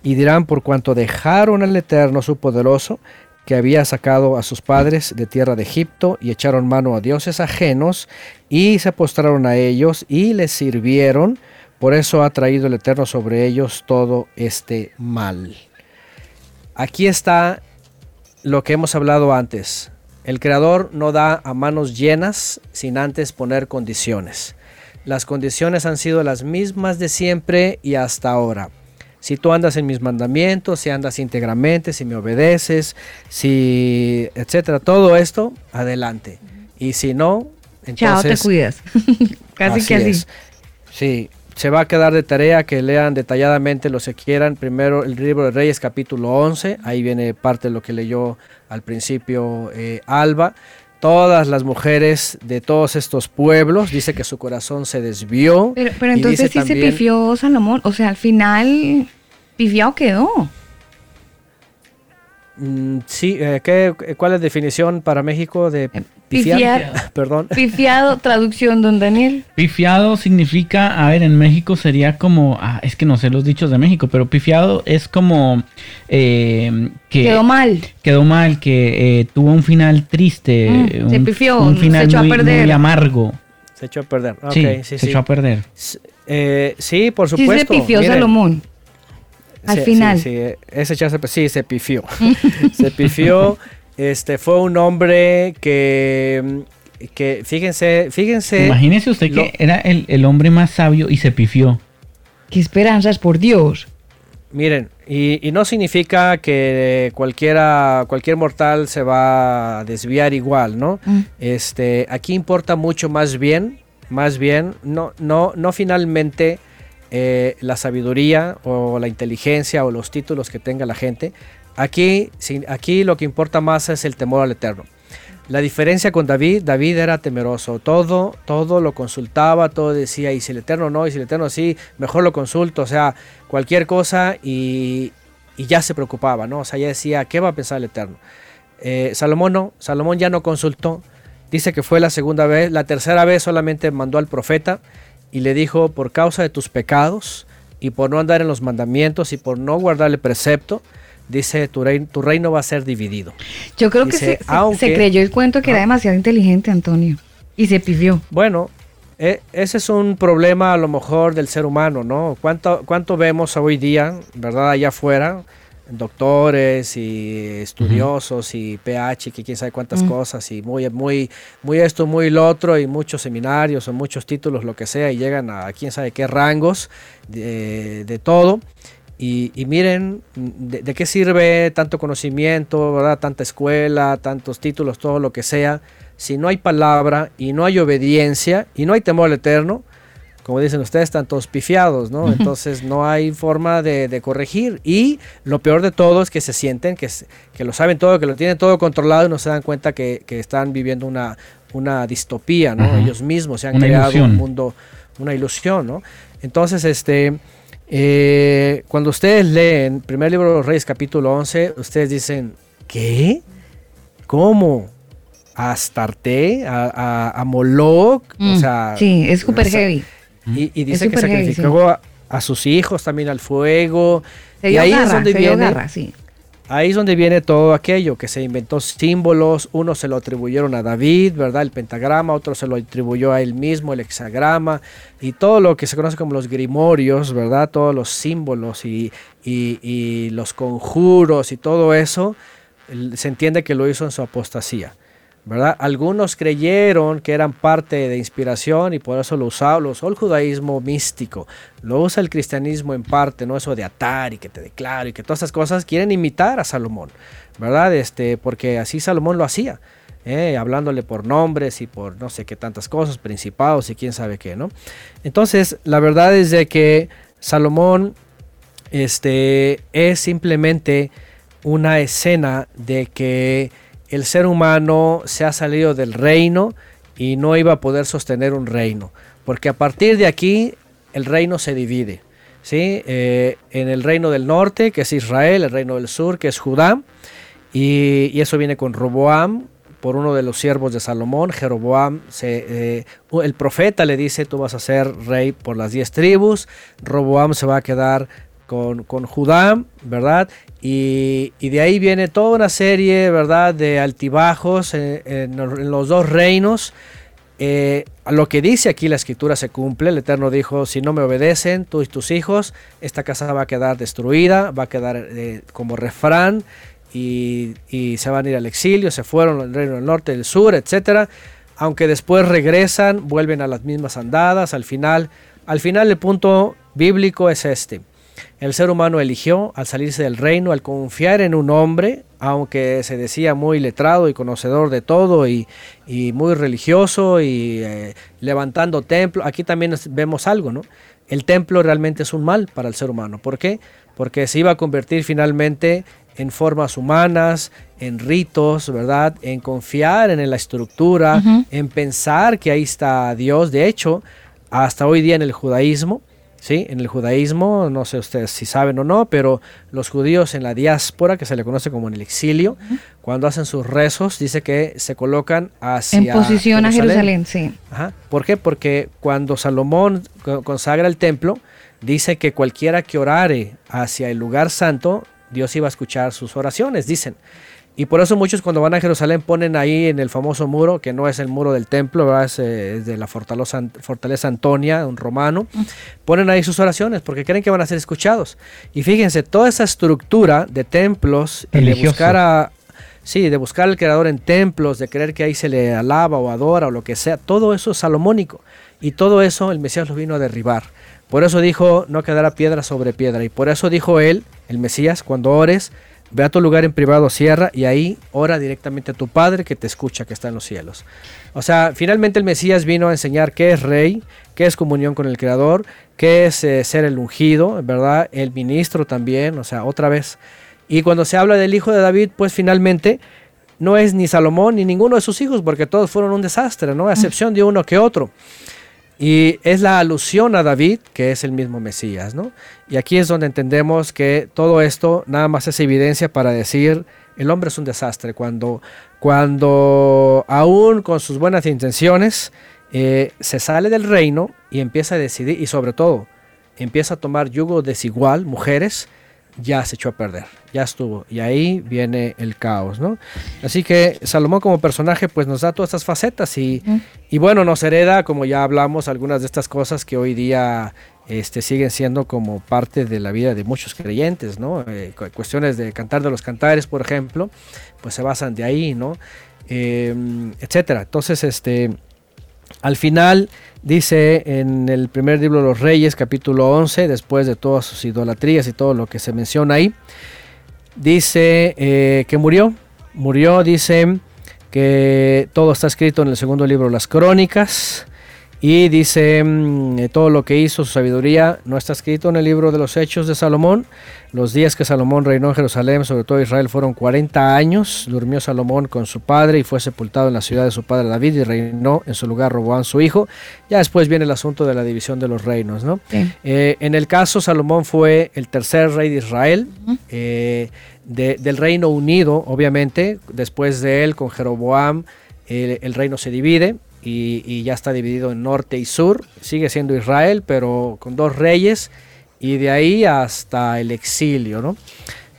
Speaker 6: Y dirán, por cuanto dejaron al Eterno su poderoso, que había sacado a sus padres de tierra de Egipto y echaron mano a dioses ajenos y se postraron a ellos y les sirvieron. Por eso ha traído el Eterno sobre ellos todo este mal. Aquí está lo que hemos hablado antes. El Creador no da a manos llenas sin antes poner condiciones. Las condiciones han sido las mismas de siempre y hasta ahora si tú andas en mis mandamientos, si andas íntegramente, si me obedeces, si, etcétera, todo esto, adelante. Y si no,
Speaker 3: entonces... Chao, te cuidas. <laughs> Casi que así.
Speaker 6: Sí, se va a quedar de tarea que lean detalladamente los que quieran. Primero el libro de Reyes capítulo 11, ahí viene parte de lo que leyó al principio eh, Alba. Todas las mujeres de todos estos pueblos, dice que su corazón se desvió.
Speaker 3: Pero, pero entonces sí se pifió Salomón, o sea, al final pifiado quedó.
Speaker 6: Mm, sí, eh, ¿qué, ¿cuál es la definición para México de eh,
Speaker 3: pifiado? Perdón. Pifiado, traducción, don Daniel.
Speaker 5: Pifiado significa, a ver, en México sería como, ah, es que no sé los dichos de México, pero pifiado es como eh, que...
Speaker 3: Quedó mal.
Speaker 5: Quedó mal, que tuvo un final triste.
Speaker 3: Mm, se pifió,
Speaker 5: un final se echó muy, a perder. muy amargo.
Speaker 6: Se echó a perder.
Speaker 5: sí, se echó a perder.
Speaker 6: sí, por supuesto. Sí se
Speaker 3: pifió Salomón. Al final.
Speaker 6: Sí, ese sí, se pifió. se pifió. Este fue un hombre que, que fíjense, fíjense.
Speaker 5: Imagínese usted que era el, hombre más sabio y se pifió.
Speaker 3: Qué esperanzas por Dios.
Speaker 6: Miren, y, no significa que cualquiera, cualquier mortal se va a desviar igual, ¿no? Mm. Este, aquí importa mucho más bien, más bien, no, no, no finalmente eh, la sabiduría o la inteligencia o los títulos que tenga la gente. Aquí, aquí lo que importa más es el temor al Eterno. La diferencia con David, David era temeroso, todo, todo lo consultaba, todo decía, y si el Eterno no, y si el Eterno sí, mejor lo consulto, o sea, cualquier cosa y, ya se preocupaba, ¿no? O sea, ya decía, ¿qué va a pensar el Eterno? Eh, Salomón no, Salomón ya no consultó, dice que fue la segunda vez, la tercera vez solamente mandó al profeta, y le dijo, por causa de tus pecados y por no andar en los mandamientos y por no guardar el precepto, dice, tu, reino, tu reino va a ser dividido.
Speaker 3: Yo creo que se, creyó el cuento que era demasiado inteligente, Antonio, y se pidió.
Speaker 6: Bueno, e, ese es un problema a lo mejor del ser humano, ¿no? ¿Cuánto, cuánto vemos hoy día, verdad, allá afuera? doctores y estudiosos y PH, que quién sabe cuántas cosas, y muy, muy, muy esto, muy lo otro, y muchos seminarios o muchos títulos, lo que sea, y llegan a quién sabe qué rangos de, todo. Y, miren, de, qué sirve tanto conocimiento, ¿verdad? tanta escuela, tantos títulos, todo lo que sea, si no hay palabra y no hay obediencia y no hay temor al eterno, como dicen ustedes, están todos pifiados, ¿no? Entonces no hay forma de, corregir. Y lo peor de todo es que se sienten, que, que lo saben todo, que lo tienen todo controlado y no se dan cuenta que, están viviendo una, una distopía, ¿no? Ellos mismos se han creado un mundo, una ilusión, ¿no? Entonces, este, eh, cuando ustedes leen primer libro de los Reyes, capítulo 11, ustedes dicen, ¿qué? ¿Cómo? a Astarte, a, a, Moloch, o
Speaker 3: mm, sea... Sí, es súper heavy.
Speaker 6: Y, dice que sacrificó a, sus hijos también al fuego. y ahí es donde viene. Ahí es donde viene todo aquello, que se inventó símbolos, unos se lo atribuyeron a David, ¿verdad? El pentagrama, otro se lo atribuyó a él mismo, el hexagrama, y todo lo que se conoce como los grimorios, ¿verdad? Todos los símbolos y, y los conjuros y todo eso, se entiende que lo hizo en su apostasía. ¿Verdad? Algunos creyeron que eran parte de inspiración y por eso lo usaban, lo usó el judaísmo místico, lo usa el cristianismo en parte, no eso de atar y que te declaro y que todas esas cosas quieren imitar a Salomón, ¿verdad? Este, porque así Salomón lo hacía. ¿eh? hablándole por nombres y por no sé qué tantas cosas, principados y quién sabe qué, ¿no? Entonces, la verdad es de que Salomón este, es simplemente una escena de que el ser humano se ha salido del reino y no iba a poder sostener un reino, porque a partir de aquí el reino se divide. ¿sí? Eh, en el reino del norte, que es Israel, el reino del sur, que es Judá, y, eso viene con Roboam, por uno de los siervos de Salomón, Jeroboam, se, el profeta le dice, tú vas a ser rey por las diez tribus, Roboam se va a quedar con, Judá, ¿verdad? Y, de ahí viene toda una serie, ¿verdad?, de altibajos en, los dos reinos. Eh, lo que dice aquí la escritura se cumple. El Eterno dijo, si no me obedecen, tú y tus hijos, esta casa va a quedar destruida, va a quedar eh, como refrán y, se van a ir al exilio. Se fueron al reino del norte, del sur, etc. Aunque después regresan, vuelven a las mismas andadas. Al final, al final el punto bíblico es este. El ser humano eligió al salirse del reino, al confiar en un hombre, aunque se decía muy letrado y conocedor de todo y, muy religioso y eh, levantando templo. Aquí también vemos algo, ¿no? El templo realmente es un mal para el ser humano. ¿Por qué? Porque se iba a convertir finalmente en formas humanas, en ritos, ¿verdad? En confiar en la estructura, en pensar que ahí está Dios. De hecho, hasta hoy día en el judaísmo, ¿sí? En el judaísmo, no sé ustedes si saben o no, pero los judíos en la diáspora, que se le conoce como en el exilio, cuando hacen sus rezos, dice que se colocan hacia
Speaker 3: En posición a Jerusalén, sí.
Speaker 6: ¿Por qué? Porque cuando Salomón consagra el templo, dice que cualquiera que orare hacia el lugar santo, Dios iba a escuchar sus oraciones, dicen. Y por eso muchos cuando van a Jerusalén ponen ahí en el famoso muro, que no es el muro del templo, Es, eh, de la fortaleza, fortaleza Antonia, un romano, ponen ahí sus oraciones porque creen que van a ser escuchados. Y fíjense, toda esa estructura de templos y de buscar a... Sí, de buscar al creador en templos, de creer que ahí se le alaba o adora o lo que sea, todo eso es salomónico. Y todo eso el Mesías lo vino a derribar. Por eso dijo, no quedará piedra sobre piedra. Y por eso dijo él, el Mesías, cuando ores, Ve a tu lugar en privado, cierra y ahí ora directamente a tu Padre que te escucha, que está en los cielos. O sea, finalmente el Mesías vino a enseñar qué es rey, qué es comunión con el Creador, qué es eh, ser el ungido, ¿verdad? El ministro también, o sea, otra vez. Y cuando se habla del hijo de David, pues finalmente no es ni Salomón ni ninguno de sus hijos, porque todos fueron un desastre, ¿no? A excepción de uno que otro. Y es la alusión a David, que es el mismo Mesías, ¿no? Y aquí es donde entendemos que todo esto nada más es evidencia para decir, el hombre es un desastre, cuando, cuando aún con sus buenas intenciones eh, se sale del reino y empieza a decidir, y sobre todo, empieza a tomar yugo desigual, mujeres, ya se echó a perder, ya estuvo. Y ahí viene el caos, ¿no? Así que Salomón como personaje pues nos da todas estas facetas y, y bueno, nos hereda, como ya hablamos, algunas de estas cosas que hoy día este, siguen siendo como parte de la vida de muchos creyentes, ¿no? Eh, cuestiones de cantar de los cantares, por ejemplo, pues se basan de ahí, ¿no? Em, etcétera. Entonces, este, al final Dice en el primer libro de los Reyes, capítulo 11, después de todas sus idolatrías y todo lo que se menciona ahí, dice eh, que murió. Murió, dice que todo está escrito en el segundo libro las Crónicas. Y dice, mm, eh, todo lo que hizo, su sabiduría, no está escrito en el libro de los Hechos de Salomón. Los días que Salomón reinó en Jerusalén, sobre todo Israel, fueron 40 años. Durmió Salomón con su padre y fue sepultado en la ciudad de su padre David y reinó en su lugar Roboán su hijo. Ya después viene el asunto de la división de los reinos. ¿no? Eh, en el caso, Salomón fue el tercer rey de Israel. Eh, del Reino Unido, obviamente, después de él con Jeroboam, el reino se divide y, ya está dividido en norte y sur. Sigue siendo Israel, pero con dos reyes y de ahí hasta el exilio, ¿no?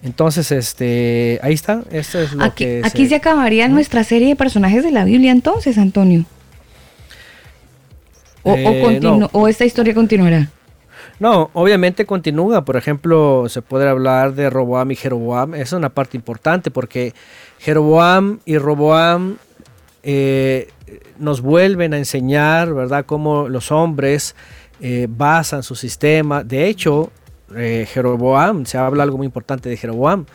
Speaker 6: Entonces, este, ahí está. Esto es lo
Speaker 3: aquí,
Speaker 6: que
Speaker 3: aquí se, acabaría nuestra serie de personajes de la Biblia, entonces, Antonio. O, eh, o esta historia continuará.
Speaker 6: No, obviamente continúa. Por ejemplo, se puede hablar de Roboam y Jeroboam. Esa es una parte importante porque Jeroboam y Roboam eh, nos vuelven a enseñar, ¿verdad?, cómo los hombres eh, basan su sistema. De hecho, eh, Jeroboam, se habla algo muy importante de Jeroboam,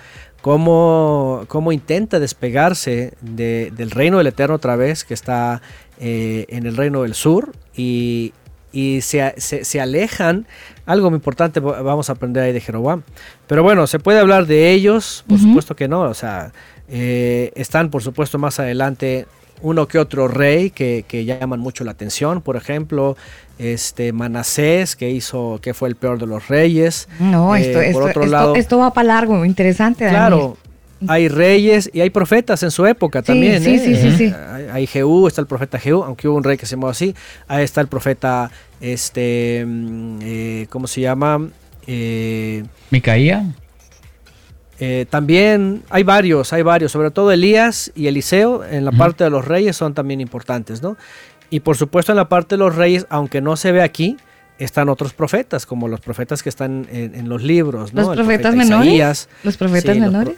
Speaker 6: cómo, cómo intenta despegarse del reino del Eterno otra vez, que está eh, en el reino del sur, y, se, alejan. Algo muy importante vamos a aprender ahí de Jeroboam. Pero bueno, ¿se puede hablar de ellos? Por supuesto que no. O sea, están por supuesto más adelante uno que otro rey que, llaman mucho la atención. Por ejemplo, este Manasés, que hizo, que fue el peor de los reyes.
Speaker 3: No, esto, eh, esto, esto, va para largo, interesante.
Speaker 6: Claro, hay reyes y hay profetas en su época también.
Speaker 3: sí,
Speaker 6: ¿eh?
Speaker 3: sí, sí, sí.
Speaker 6: Hay, hay Jehú, está el profeta Jehú, aunque hubo un rey que se llamó así. Ahí está el profeta, este, mm, eh, ¿cómo se llama? Eh,
Speaker 5: Micaía.
Speaker 6: Eh, también hay varios, hay varios, sobre todo Elías y Eliseo en la parte de los reyes son también importantes, ¿no? Y por supuesto en la parte de los reyes, aunque no se ve aquí, están otros profetas, como los profetas que están en, en los libros, ¿no?
Speaker 3: ¿Los
Speaker 6: El
Speaker 3: profetas
Speaker 6: profeta
Speaker 3: menores?
Speaker 6: Isaías,
Speaker 3: ¿Los profetas
Speaker 6: Sí, los
Speaker 3: menores?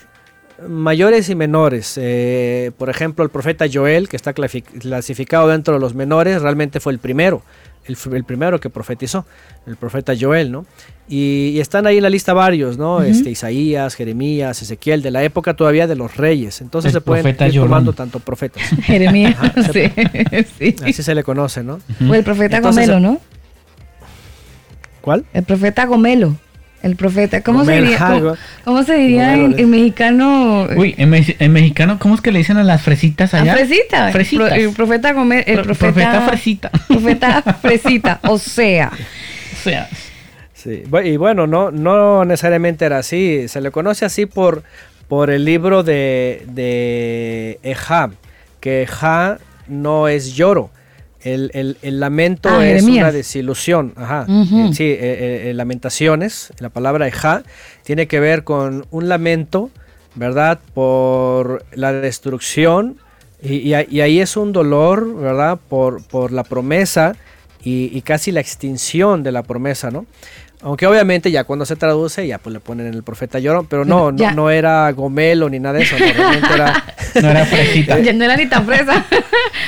Speaker 6: mayores y menores. eh, por ejemplo, el profeta Joel, que está clasificado dentro de los menores, realmente fue el primero, el, primero que profetizó, el profeta Joel, ¿no? Y, y están ahí en la lista varios, ¿no? Este, Isaías, Jeremías, Ezequiel, de la época todavía de los reyes. Entonces
Speaker 5: El
Speaker 6: se pueden ir
Speaker 5: llorón.
Speaker 6: tomando tanto profetas. <laughs>
Speaker 3: Jeremías,
Speaker 6: Ajá,
Speaker 3: sí, <laughs> sí.
Speaker 6: Así se le conoce, ¿no?
Speaker 3: O el profeta
Speaker 6: Entonces,
Speaker 3: Gomelo, ¿no?
Speaker 6: ¿Cuál?
Speaker 3: El profeta Gomelo. El profeta, ¿cómo se diría, cómo, se diría en, mexicano?
Speaker 5: Uy, en, me- en mexicano, ¿cómo es que le dicen a las fresitas allá?
Speaker 3: fresita.
Speaker 5: Fresitas.
Speaker 3: Pro- el profeta Gomelo, el
Speaker 5: Pro-
Speaker 3: profeta,
Speaker 5: profeta fresita.
Speaker 3: Profeta <laughs> fresita, o sea.
Speaker 5: O sea,
Speaker 6: Sí, y bueno, no, no necesariamente era así. Se le conoce así por, por el libro de, de Ejá, que Ejá no es lloro. El, el- el lamento
Speaker 3: Ah,
Speaker 6: es
Speaker 3: Jeremías.
Speaker 6: una desilusión. Ajá.
Speaker 3: Ujú.
Speaker 6: Eh, sí, eh, eh, lamentaciones. La palabra Ejá tiene que ver con un lamento, ¿verdad? Por la destrucción. Y, y ahí- y ahí es un dolor, ¿verdad? Por, por la promesa y, y casi la extinción de la promesa, ¿no? Aunque obviamente ya cuando se traduce ya pues le ponen el profeta llorón, pero no, no, no era Gomelo ni nada de eso, no, realmente era... <laughs>
Speaker 5: no era fresita.
Speaker 3: Ya no era ni tan fresa. <laughs>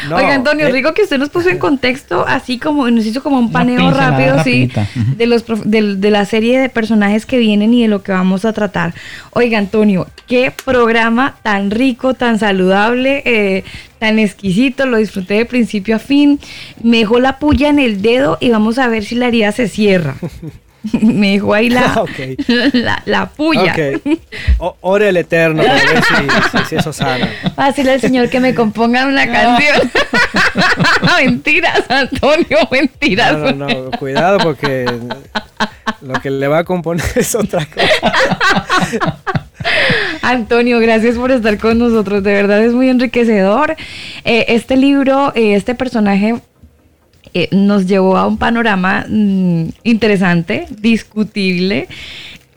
Speaker 6: No,
Speaker 3: Oiga, Antonio,
Speaker 6: eh.
Speaker 3: rico que usted nos puso en contexto, así como nos hizo como un paneo rápido, sí,
Speaker 5: rapidita.
Speaker 3: De, los, prof- del- de la serie de personajes que vienen y de lo que vamos a tratar. Oiga, Antonio, qué programa tan rico, tan saludable, eh, tan exquisito, lo disfruté de principio a fin. Me dejó la puya en el dedo y vamos a ver si la herida se cierra. <laughs> <laughs> Me dejó ahí la, <laughs> la, la puya.
Speaker 6: Ok. <laughs> O- ore el Eterno para ver si, si- si eso sana.
Speaker 3: Fácil al señor que me componga una canción. mentiras, Antonio, mentiras.
Speaker 6: No, no, no, cuidado porque lo que le va a componer es otra cosa.
Speaker 3: Antonio, gracias por estar con nosotros. De verdad es muy enriquecedor. Eh, este libro, eh, este personaje eh, nos llevó a un panorama mm, interesante, discutible.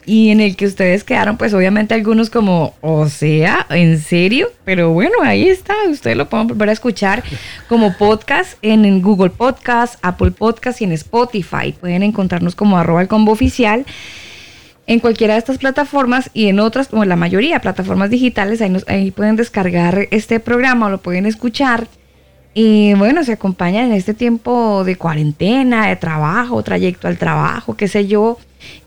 Speaker 3: Y en el que ustedes quedaron, pues obviamente algunos como, o sea, ¿en serio? Pero bueno, ahí está, ustedes lo pueden volver a escuchar como podcast en, Google Podcast, Apple Podcast y en Spotify. Pueden encontrarnos como arroba el combo oficial en cualquiera de estas plataformas y en otras, como la mayoría, plataformas digitales, ahí, nos- ahí pueden descargar este programa o lo pueden escuchar. Y bueno, se acompañan en este tiempo de cuarentena, de trabajo, trayecto al trabajo, qué sé yo.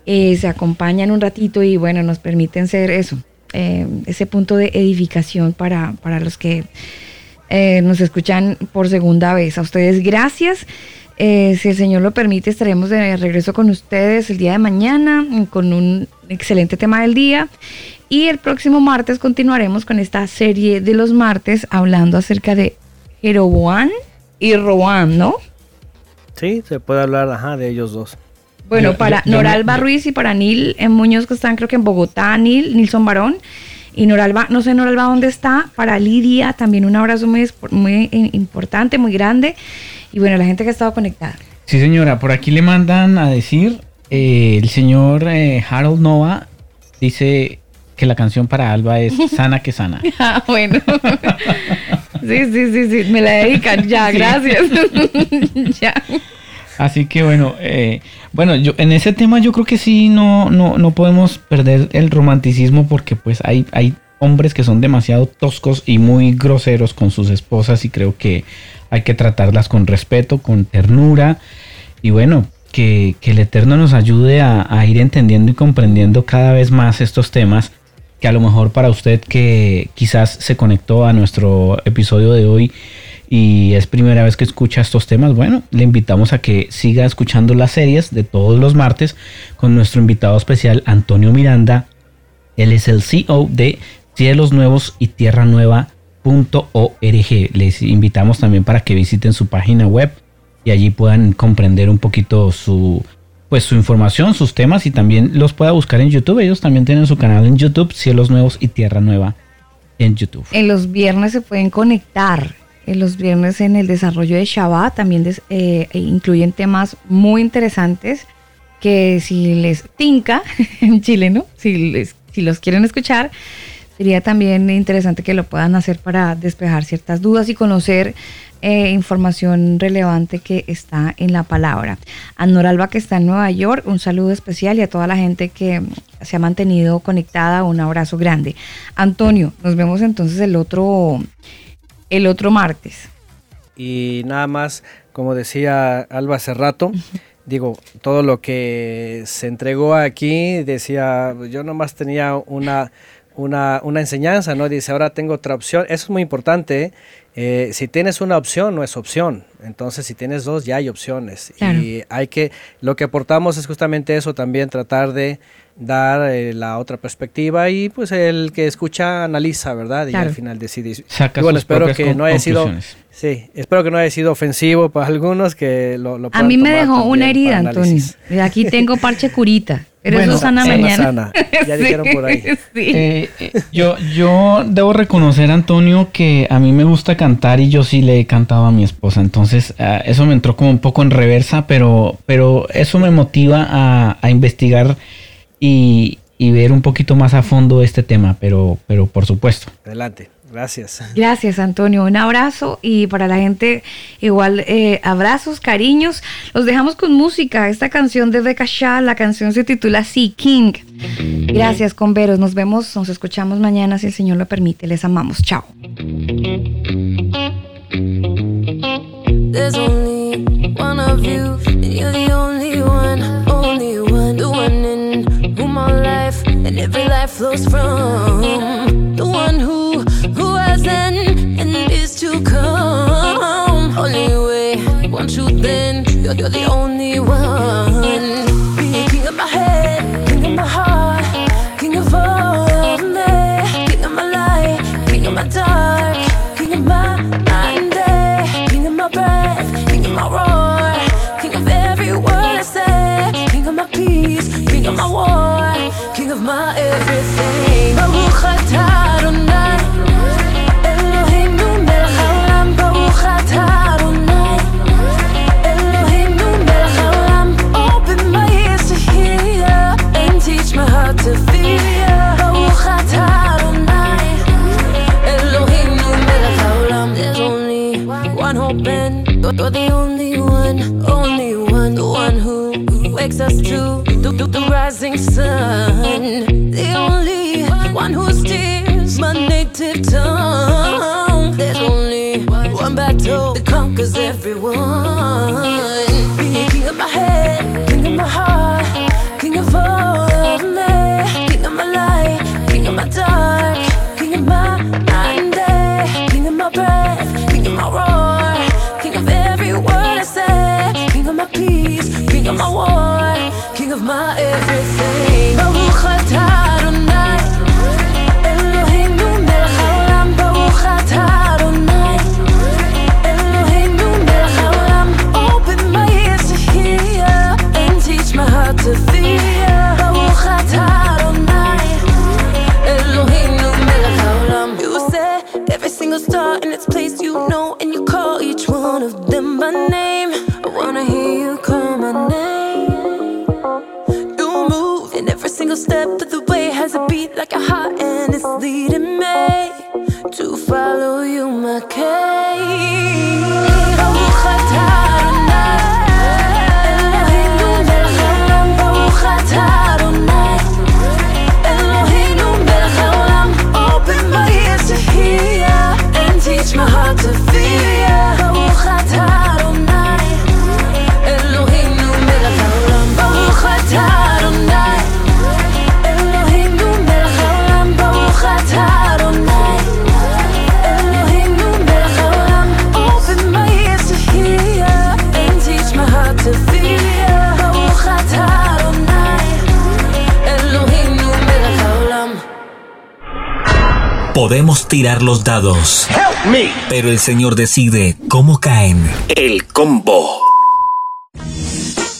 Speaker 3: eh, se acompañan un ratito y bueno, nos permiten ser eso, eh, ese punto de edificación para, para los que eh, nos escuchan por segunda vez. A ustedes gracias. Si el Señor lo permite, estaremos de regreso con ustedes el día de mañana con un excelente tema del día. Y el próximo martes continuaremos con esta serie de los martes hablando acerca de Jeroboam y Roam, ¿no?
Speaker 6: Sí, se puede hablar ajá, de ellos dos.
Speaker 3: Bueno,
Speaker 5: Yo-
Speaker 3: para
Speaker 5: yo-
Speaker 3: Noralba Ruiz y para Nil en Muñoz, que están creo que en Bogotá, Nil, Nilson Barón. Y Noralba, no sé Noralba dónde está. Para Lidia, también un abrazo muy eh, importante, muy grande. Y bueno, la gente que ha estado conectada.
Speaker 5: Sí, señora, por aquí le mandan a decir, eh, el señor eh, Harold Nova dice que la canción para Alba es <laughs> Sana que Sana.
Speaker 3: Ah, bueno. <laughs> sí, sí, sí, sí. Me la dedican. Ya,
Speaker 5: Sí.
Speaker 3: gracias. <laughs> ya.
Speaker 5: Así que bueno, eh, bueno, yo en ese tema yo creo que sí no, no, no podemos perder el romanticismo porque pues hay, hay hombres que son demasiado toscos y muy groseros con sus esposas y creo que hay que tratarlas con respeto, con ternura y bueno, que, que el Eterno nos ayude a, a ir entendiendo y comprendiendo cada vez más estos temas que a lo mejor para usted que quizás se conectó a nuestro episodio de hoy y es primera vez que escucha estos temas, bueno, le invitamos a que siga escuchando las series de todos los martes con nuestro invitado especial Antonio Miranda. Él es el CEO de Cielos Nuevos y Tierra Nueva.org. Les invitamos también para que visiten su página web y allí puedan comprender un poquito su pues su información, sus temas y también los pueda buscar en YouTube. Ellos también tienen su canal en YouTube, Cielos Nuevos y Tierra Nueva en YouTube.
Speaker 7: En los viernes se pueden conectar. En los viernes en el desarrollo de Shabbat también eh, e incluyen temas muy interesantes que si les tinca <laughs> en chileno, si, les, si los quieren escuchar, sería también interesante que lo puedan hacer para despejar ciertas dudas y conocer eh, información relevante que está en la palabra. A Noralba que está en Nueva York, un saludo especial y a toda la gente que se ha mantenido conectada, un abrazo grande. Antonio, nos vemos entonces el otro, el otro martes.
Speaker 6: Y nada más, como decía Alba hace rato, digo, todo lo que se entregó aquí, decía, yo nomás tenía una, una, una enseñanza, ¿no? Dice, ahora tengo otra opción. Eso es muy importante. ¿eh? si tienes una opción, no es opción. Entonces, si tienes dos, ya hay opciones. Y hay que, lo que aportamos es justamente eso, también tratar de dar eh, la otra perspectiva y pues el que escucha analiza, ¿verdad? Y al final decide.
Speaker 5: Saca
Speaker 6: bueno, espero que no haya sido Sí, espero que no haya sido ofensivo para algunos que lo, lo
Speaker 7: A mí me dejó una herida, Antonio. Aquí tengo parche curita. Pero eso sana mañana. <laughs>
Speaker 6: Ya <laughs> dijeron por ahí.
Speaker 5: Eh, eh, yo, yo debo reconocer, Antonio, que a mí me gusta cantar y yo sí le he cantado a mi esposa. Entonces, ah, eso me entró como un poco en reversa, pero, pero eso me motiva a, a investigar y, y ver un poquito más a fondo este tema, pero, pero por supuesto.
Speaker 6: Adelante. Gracias.
Speaker 7: Gracias, Antonio. Un abrazo y para la gente igual eh, abrazos, cariños. Los dejamos con música. Esta canción de Becca Shaw, la canción se titula Sea King. Gracias, converos. Nos vemos, nos escuchamos mañana si el Señor lo permite. Les amamos. Chao. and you're, you're the only one. Rising sun. The only one who steers my native tongue. There's only one battle that conquers everyone. King of my head, king of my heart, king of all of me, king of my light, king of my dark, king of my day, king of my breath, king of my roar my peace, king of my war, king of my everything. Single step of the way. Has a beat like a heart, and it's leading me to follow you, my teach my heart to
Speaker 4: Podemos tirar los dados, pero el Señor decide cómo caen. El combo.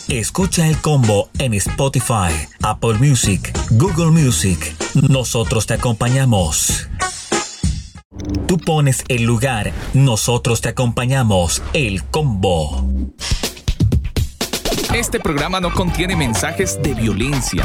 Speaker 4: Escucha el combo en Spotify, Apple Music, Google Music. Nosotros te acompañamos. Tú pones el lugar, nosotros te acompañamos. El combo.
Speaker 1: Este programa no contiene mensajes de violencia.